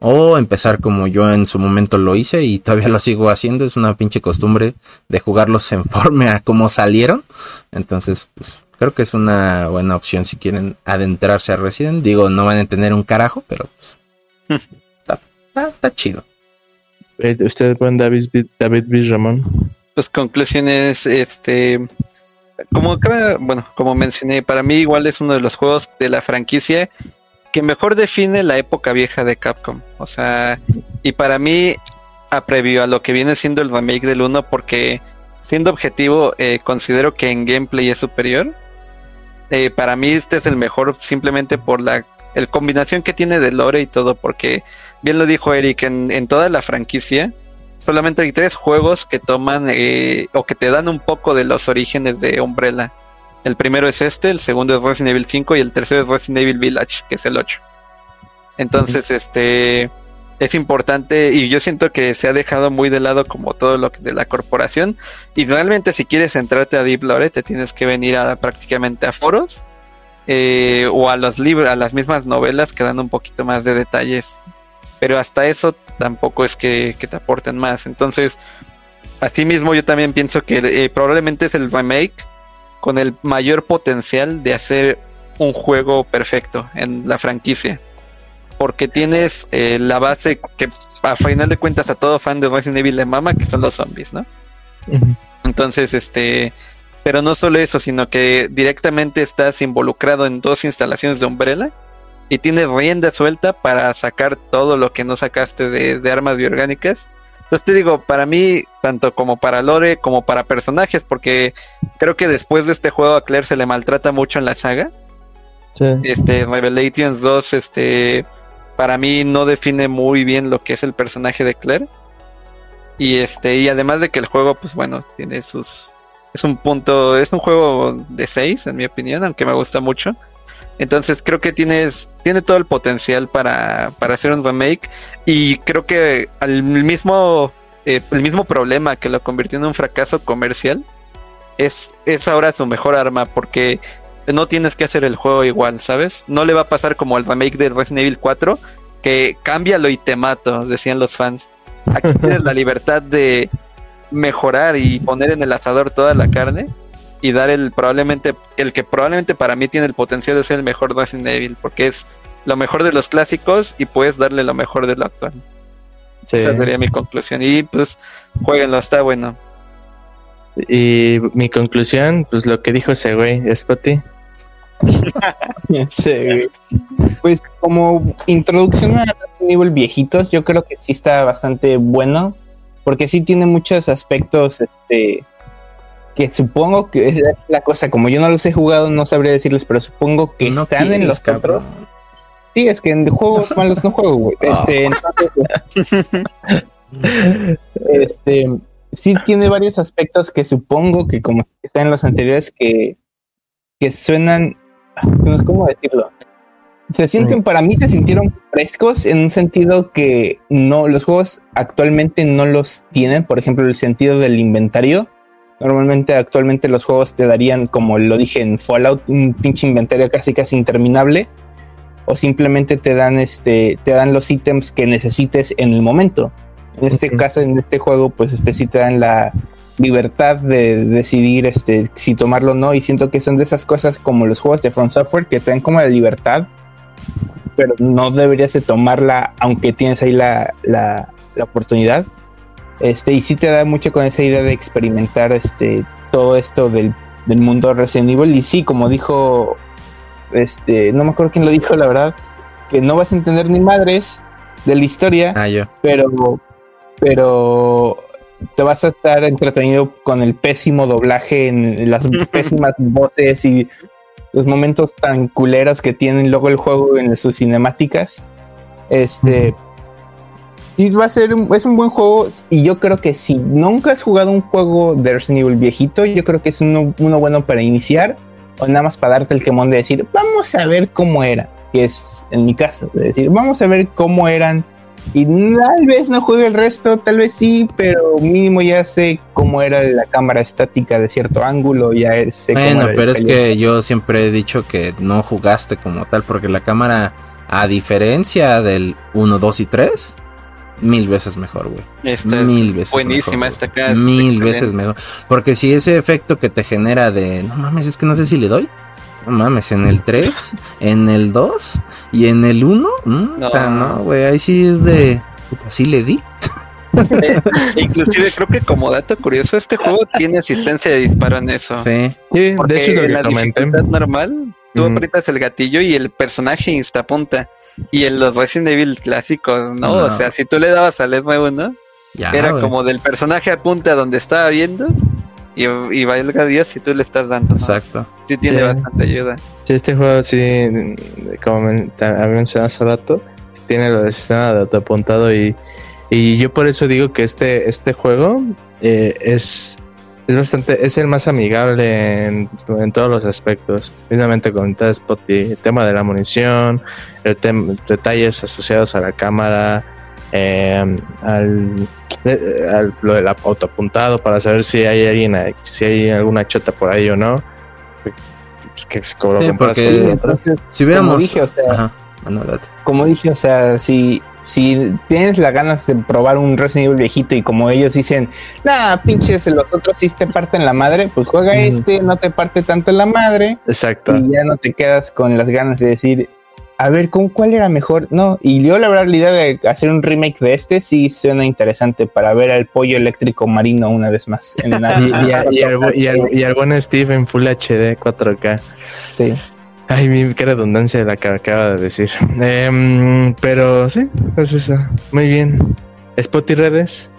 o empezar como yo en su momento lo hice y todavía lo sigo haciendo. Es una pinche costumbre de jugarlos en forma a cómo salieron. Entonces, pues creo que es una buena opción si quieren adentrarse a Resident. Digo, no van a tener un carajo, pero pues, está, chido. ¿Usted buen David, David B. Ramón? Pues conclusiones, este, como bueno, como mencioné, para mí igual es uno de los juegos de la franquicia que mejor define la época vieja de Capcom. O sea, y para mí, a previo a lo que viene siendo el remake del 1, porque siendo objetivo, eh, considero que en gameplay es superior. Eh, para mí este es el mejor simplemente por la el combinación que tiene de lore y todo, porque bien lo dijo Eric, en, toda la franquicia solamente hay tres juegos que toman eh, o que te dan un poco de los orígenes de Umbrella. El primero es este, el segundo es Resident Evil 5 y el tercero es Resident Evil Village, que es el 8. Entonces, este es importante y yo siento que se ha dejado muy de lado como todo lo de la corporación y realmente si quieres entrarte a Deep Lore te tienes que venir a prácticamente a foros eh, o a los libros, a las mismas novelas que dan un poquito más de detalles. Pero hasta eso tampoco es que, te aporten más. Entonces, así mismo yo también pienso que eh, probablemente es el remake con el mayor potencial de hacer un juego perfecto en la franquicia. Porque tienes eh, la base que a final de cuentas a todo fan de Resident Evil le mama, que son los zombies, ¿no? Entonces, este, pero no solo eso, sino que directamente estás involucrado en dos instalaciones de Umbrella y tienes rienda suelta para sacar todo lo que no sacaste de, de armas biorgánicas entonces te digo, para mí, tanto como para Lore, como para personajes, porque creo que después de este juego a Claire se le maltrata mucho en la saga. Sí. Este, Revelations 2, este, para mí no define muy bien lo que es el personaje de Claire. Y este, y además de que el juego, pues bueno, tiene sus. Es un punto, es un juego de 6, en mi opinión, aunque me gusta mucho. Entonces creo que tienes, tiene todo el potencial para, para hacer un remake. Y creo que al mismo, eh, el mismo problema que lo convirtió en un fracaso comercial es, es ahora su mejor arma. Porque no tienes que hacer el juego igual, ¿sabes? No le va a pasar como el remake de Resident Evil 4, que cámbialo y te mato, decían los fans. Aquí tienes la libertad de mejorar y poner en el asador toda la carne y dar el probablemente el que probablemente para mí tiene el potencial de ser el mejor Resident Evil porque es lo mejor de los clásicos y puedes darle lo mejor de lo actual. Esa sería mi conclusión y pues jueguenlo, está bueno. Y mi conclusión, pues lo que dijo ese güey, Spotty. sí. Pues como introducción a nivel viejitos, yo creo que sí está bastante bueno, porque sí tiene muchos aspectos, este, que supongo que es la cosa, como yo no los he jugado, no sabría decirles, pero supongo que están en los otros. Sí, es que en juegos malos no juego, güey. Ah. Este, entonces, este, sí tiene varios aspectos que supongo que como están en los anteriores que, que suenan, ¿cómo decirlo? Se sienten, para mí se sintieron frescos en un sentido que no, los juegos actualmente no los tienen, por ejemplo, el sentido del inventario Normalmente actualmente los juegos te darían, como lo dije en Fallout, un pinche inventario casi casi interminable. O simplemente te dan este, te dan los ítems que necesites en el momento. En este caso, en este juego, pues este sí te dan la libertad de decidir este, si tomarlo o no. Y siento que son de esas cosas como los juegos de Front Software que te dan como la libertad, pero no deberías de tomarla aunque tienes ahí la, la, la oportunidad. Este, y sí te da mucho con esa idea de experimentar este, todo esto del, del mundo Resident Evil. Y sí, como dijo, este, no me acuerdo quién lo dijo, la verdad, que no vas a entender ni madres de la historia, ah, yo. pero, pero te vas a estar entretenido con el pésimo doblaje, en las pésimas voces y los momentos tan culeros que tienen luego el juego en sus cinemáticas. Este, y va a ser un, es un buen juego y yo creo que si nunca has jugado un juego de Resident Evil viejito, yo creo que es uno, bueno para iniciar o nada más para darte el quemón de decir, vamos a ver cómo era, que es en mi caso, de decir, vamos a ver cómo eran y tal vez no juegue el resto, tal vez sí, pero mínimo ya sé cómo era la cámara estática de cierto ángulo, ya sé Bueno, pero es que yo siempre he dicho que no jugaste como tal, porque la cámara, a diferencia del 1, 2 y 3, mil veces mejor, güey. mil veces buenísima esta acá. Mil veces mejor. Porque si ese efecto que te genera de, no mames, es que no sé si le doy. No mames, en el 3, en el 2 y en el 1, mm, no, güey, ahí sí es de, así le di. Eh, inclusive creo que como dato curioso este juego tiene asistencia de disparo en eso. Sí, sí de hecho en la dificultad normal tú aprietas el gatillo y el personaje instapunta. Y en los Resident Evil clásicos, ¿no? O sea, si tú le dabas al nuevo, ¿no? Era como del personaje apunta donde estaba viendo y, y valga Dios si tú le estás dando. Exacto. Sí tiene bastante ayuda. Sí, este juego sí, como había mencionado hace rato, tiene el sistema de autoapuntado y, y yo por eso digo que este, este juego eh, es es bastante, es el más amigable en, todos los aspectos. Mismamente con el tema de la munición, el detalles asociados a la cámara, em, al, lo del autoapuntado para saber si hay alguien, si hay alguna chota por ahí o no. Que, sí, porque, si hubiéramos, como dije, o sea, como dije, o sea, si si tienes las ganas de probar un Resident Evil viejito y como ellos dicen, nah, pinches, los otros sí te parten la madre, pues juega este, no te parte tanto la madre. Exacto. Y ya no te quedas con las ganas de decir, a ver, ¿con cuál era mejor? No, y yo la verdad la idea de hacer un remake de este sí suena interesante para ver al pollo eléctrico marino una vez más. En y, al, buen Steve en Full HD 4K. Sí. Ay, qué redundancia la que acaba de decir. Em, pero sí, es eso. Muy bien. ¿Spot y redes?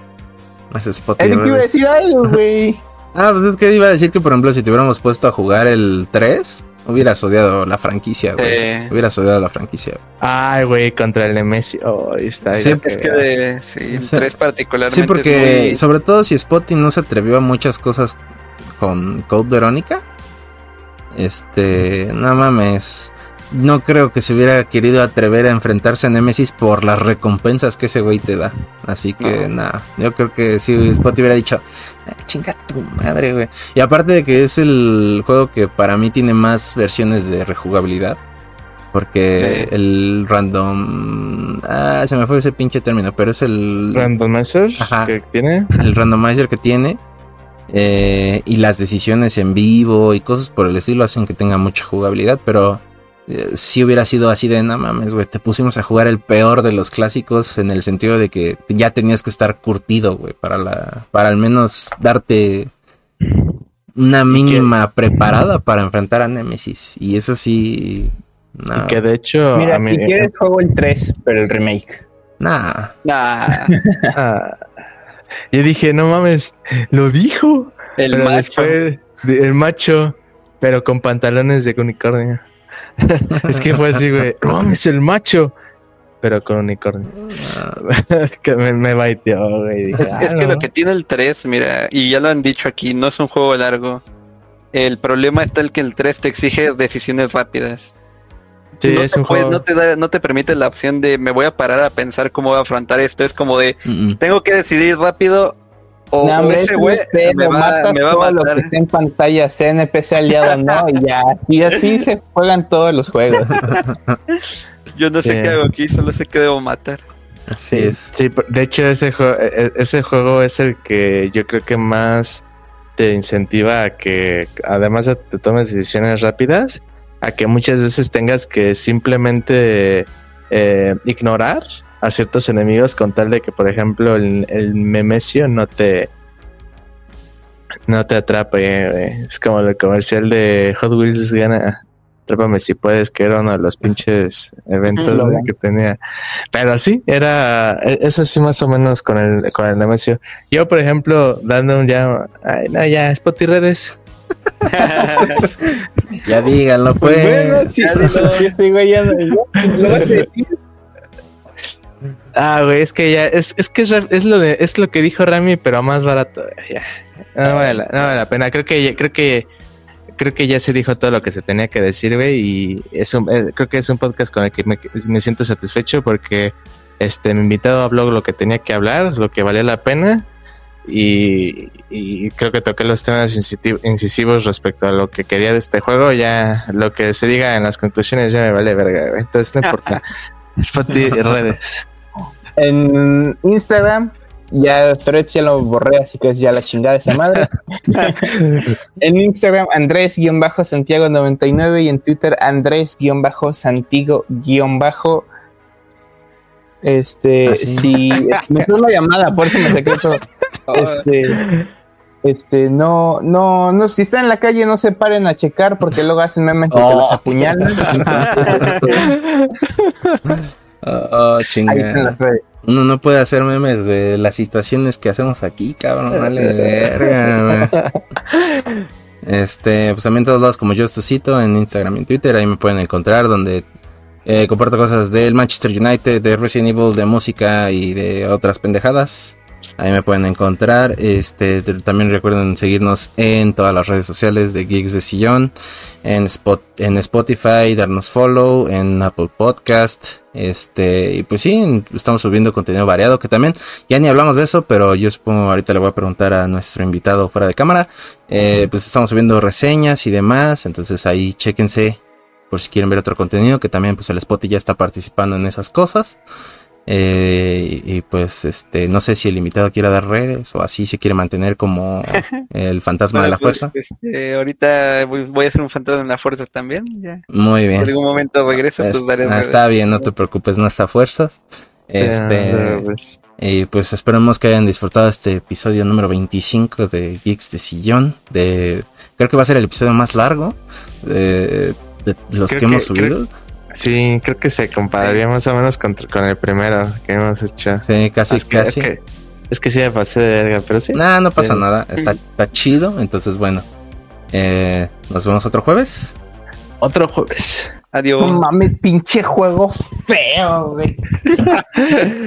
Es Spot y redes. iba a decir algo, güey. ah, pues es que iba a decir que, por ejemplo, si te hubiéramos puesto a jugar el 3, hubieras odiado la franquicia, güey. Hubieras odiado la franquicia. Ay, güey, contra el Nemesio. Oh, está sí, es que de, sí, el 3 particularmente. Sí, porque sobre todo si Spotty no se atrevió a muchas cosas con Code Verónica este, no mames. no creo que se hubiera querido atrever a enfrentarse a Nemesis por las recompensas que ese güey te da. Así que nada, yo creo que si Spot hubiera dicho, ah, chinga tu madre, güey. Y aparte de que es el juego que para mí tiene más versiones de rejugabilidad. Porque el random. Ah, se me fue ese pinche término, pero es el. Randomizer que tiene. El randomizer que tiene. Eh, y las decisiones en vivo y cosas por el estilo hacen que tenga mucha jugabilidad, pero eh, si hubiera sido así de, no mames, güey, te pusimos a jugar el peor de los clásicos en el sentido de que ya tenías que estar curtido, güey, para la, para al menos darte una mínima preparada para enfrentar a Nemesis. Y eso sí. Que de hecho. Mira, si quieres juego el 3, pero el remake. Nah. Nah. Ah. Yo dije, no mames, lo dijo. El macho. el macho, pero con pantalones de unicornio. es que fue así, güey. No mames, el macho. Pero con unicornio. que me, me baiteó, güey. es, es que ah, lo que tiene el 3, mira, y ya lo han dicho aquí, no es un juego largo. El problema está el que el 3 te exige decisiones rápidas no, te permite la opción de me voy a parar a pensar cómo voy a afrontar esto. Es como de tengo que decidir rápido o, ese güey me, va, me va a matar. Lo que en pantalla, sea NPC aliado no, y ya. Y así se juegan todos los juegos. Yo no sé qué hago aquí, solo sé que debo matar. Así es. Sí, de hecho ese juego, e, e, ese juego es el que yo creo que más te incentiva a que además de te tomes decisiones rápidas, a que muchas veces tengas que simplemente eh, ignorar a ciertos enemigos con tal de que, por ejemplo, el, el memesio no te no te atrape. Es como el comercial de Hot Wheels gana. Atrápame si puedes, que era uno de los pinches eventos que tenía. Pero sí, era. E, es así más o menos con el, con el Nemesio. Yo, por ejemplo, dando un ya. Ay, no, ya, Spot y redes. ya díganlo, pues. pues ya Ah, güey, es que ya, es, es que es, lo de, es lo que dijo Rami, pero más barato. Ya. No vale, la, no vale la pena. Creo que, creo que, creo que ya se dijo todo lo que se tenía que decir, güey, y es un, eh, creo que es un podcast con el que me, me, siento satisfecho porque este mi invitado habló lo que tenía que hablar, lo que valía la pena y, creo que toqué los temas incisivos respecto a lo que quería de este juego. Ya lo que se diga en las conclusiones ya me vale verga, Entonces no importa. Spotify redes. En Instagram, ya Threads ya lo borré, así que es ya la chingada esa madre. en Instagram, Andrés-Santiago99 y en Twitter, Andrés-Santiago- este, ah, si me fue una llamada, por eso me secreto. Este, este, no, no, no, si están en la calle no se paren a checar porque luego hacen memes que los oh. apuñalan. oh, chingada. Uno no puede hacer memes de las situaciones que hacemos aquí, cabrón, vale verga. Este, pues también todos lados como yo cito en Instagram y en Twitter, ahí me pueden encontrar donde eh, comparto cosas del Manchester United, de Resident Evil, de música y de otras pendejadas. Ahí me pueden encontrar. Este, también recuerden seguirnos en todas las redes sociales de Geeks de Sillón, en, Spot, en Spotify, darnos follow, en Apple Podcast. Este, y pues sí, estamos subiendo contenido variado que también, ya ni hablamos de eso, pero yo supongo ahorita le voy a preguntar a nuestro invitado fuera de cámara. Eh, pues estamos subiendo reseñas y demás, entonces ahí chéquense por si quieren ver otro contenido, que también pues el Spot ya está participando en esas cosas. Eh, y, pues este no sé si el invitado quiera dar redes o así se quiere mantener como el fantasma de la pues, fuerza. Este, ahorita voy, a ser un fantasma de la fuerza también. Ya. Muy bien. En algún momento regreso, pues daré ah, Está bien, no te preocupes, no está fuerzas. Este, pues. Y pues esperemos que hayan disfrutado este episodio número 25 de Geeks de Sillón. De, creo que va a ser el episodio más largo. De, de los que, hemos subido. Sí, creo que se compararía más o menos con, el primero que hemos hecho. Sí, casi, casi. es, que, sí me pasé de verga, pero sí. Nah, no pasa nada. Está, está chido. Entonces, bueno. Eh, nos vemos otro jueves. Otro jueves. Adiós. No mames, pinche juego feo, güey.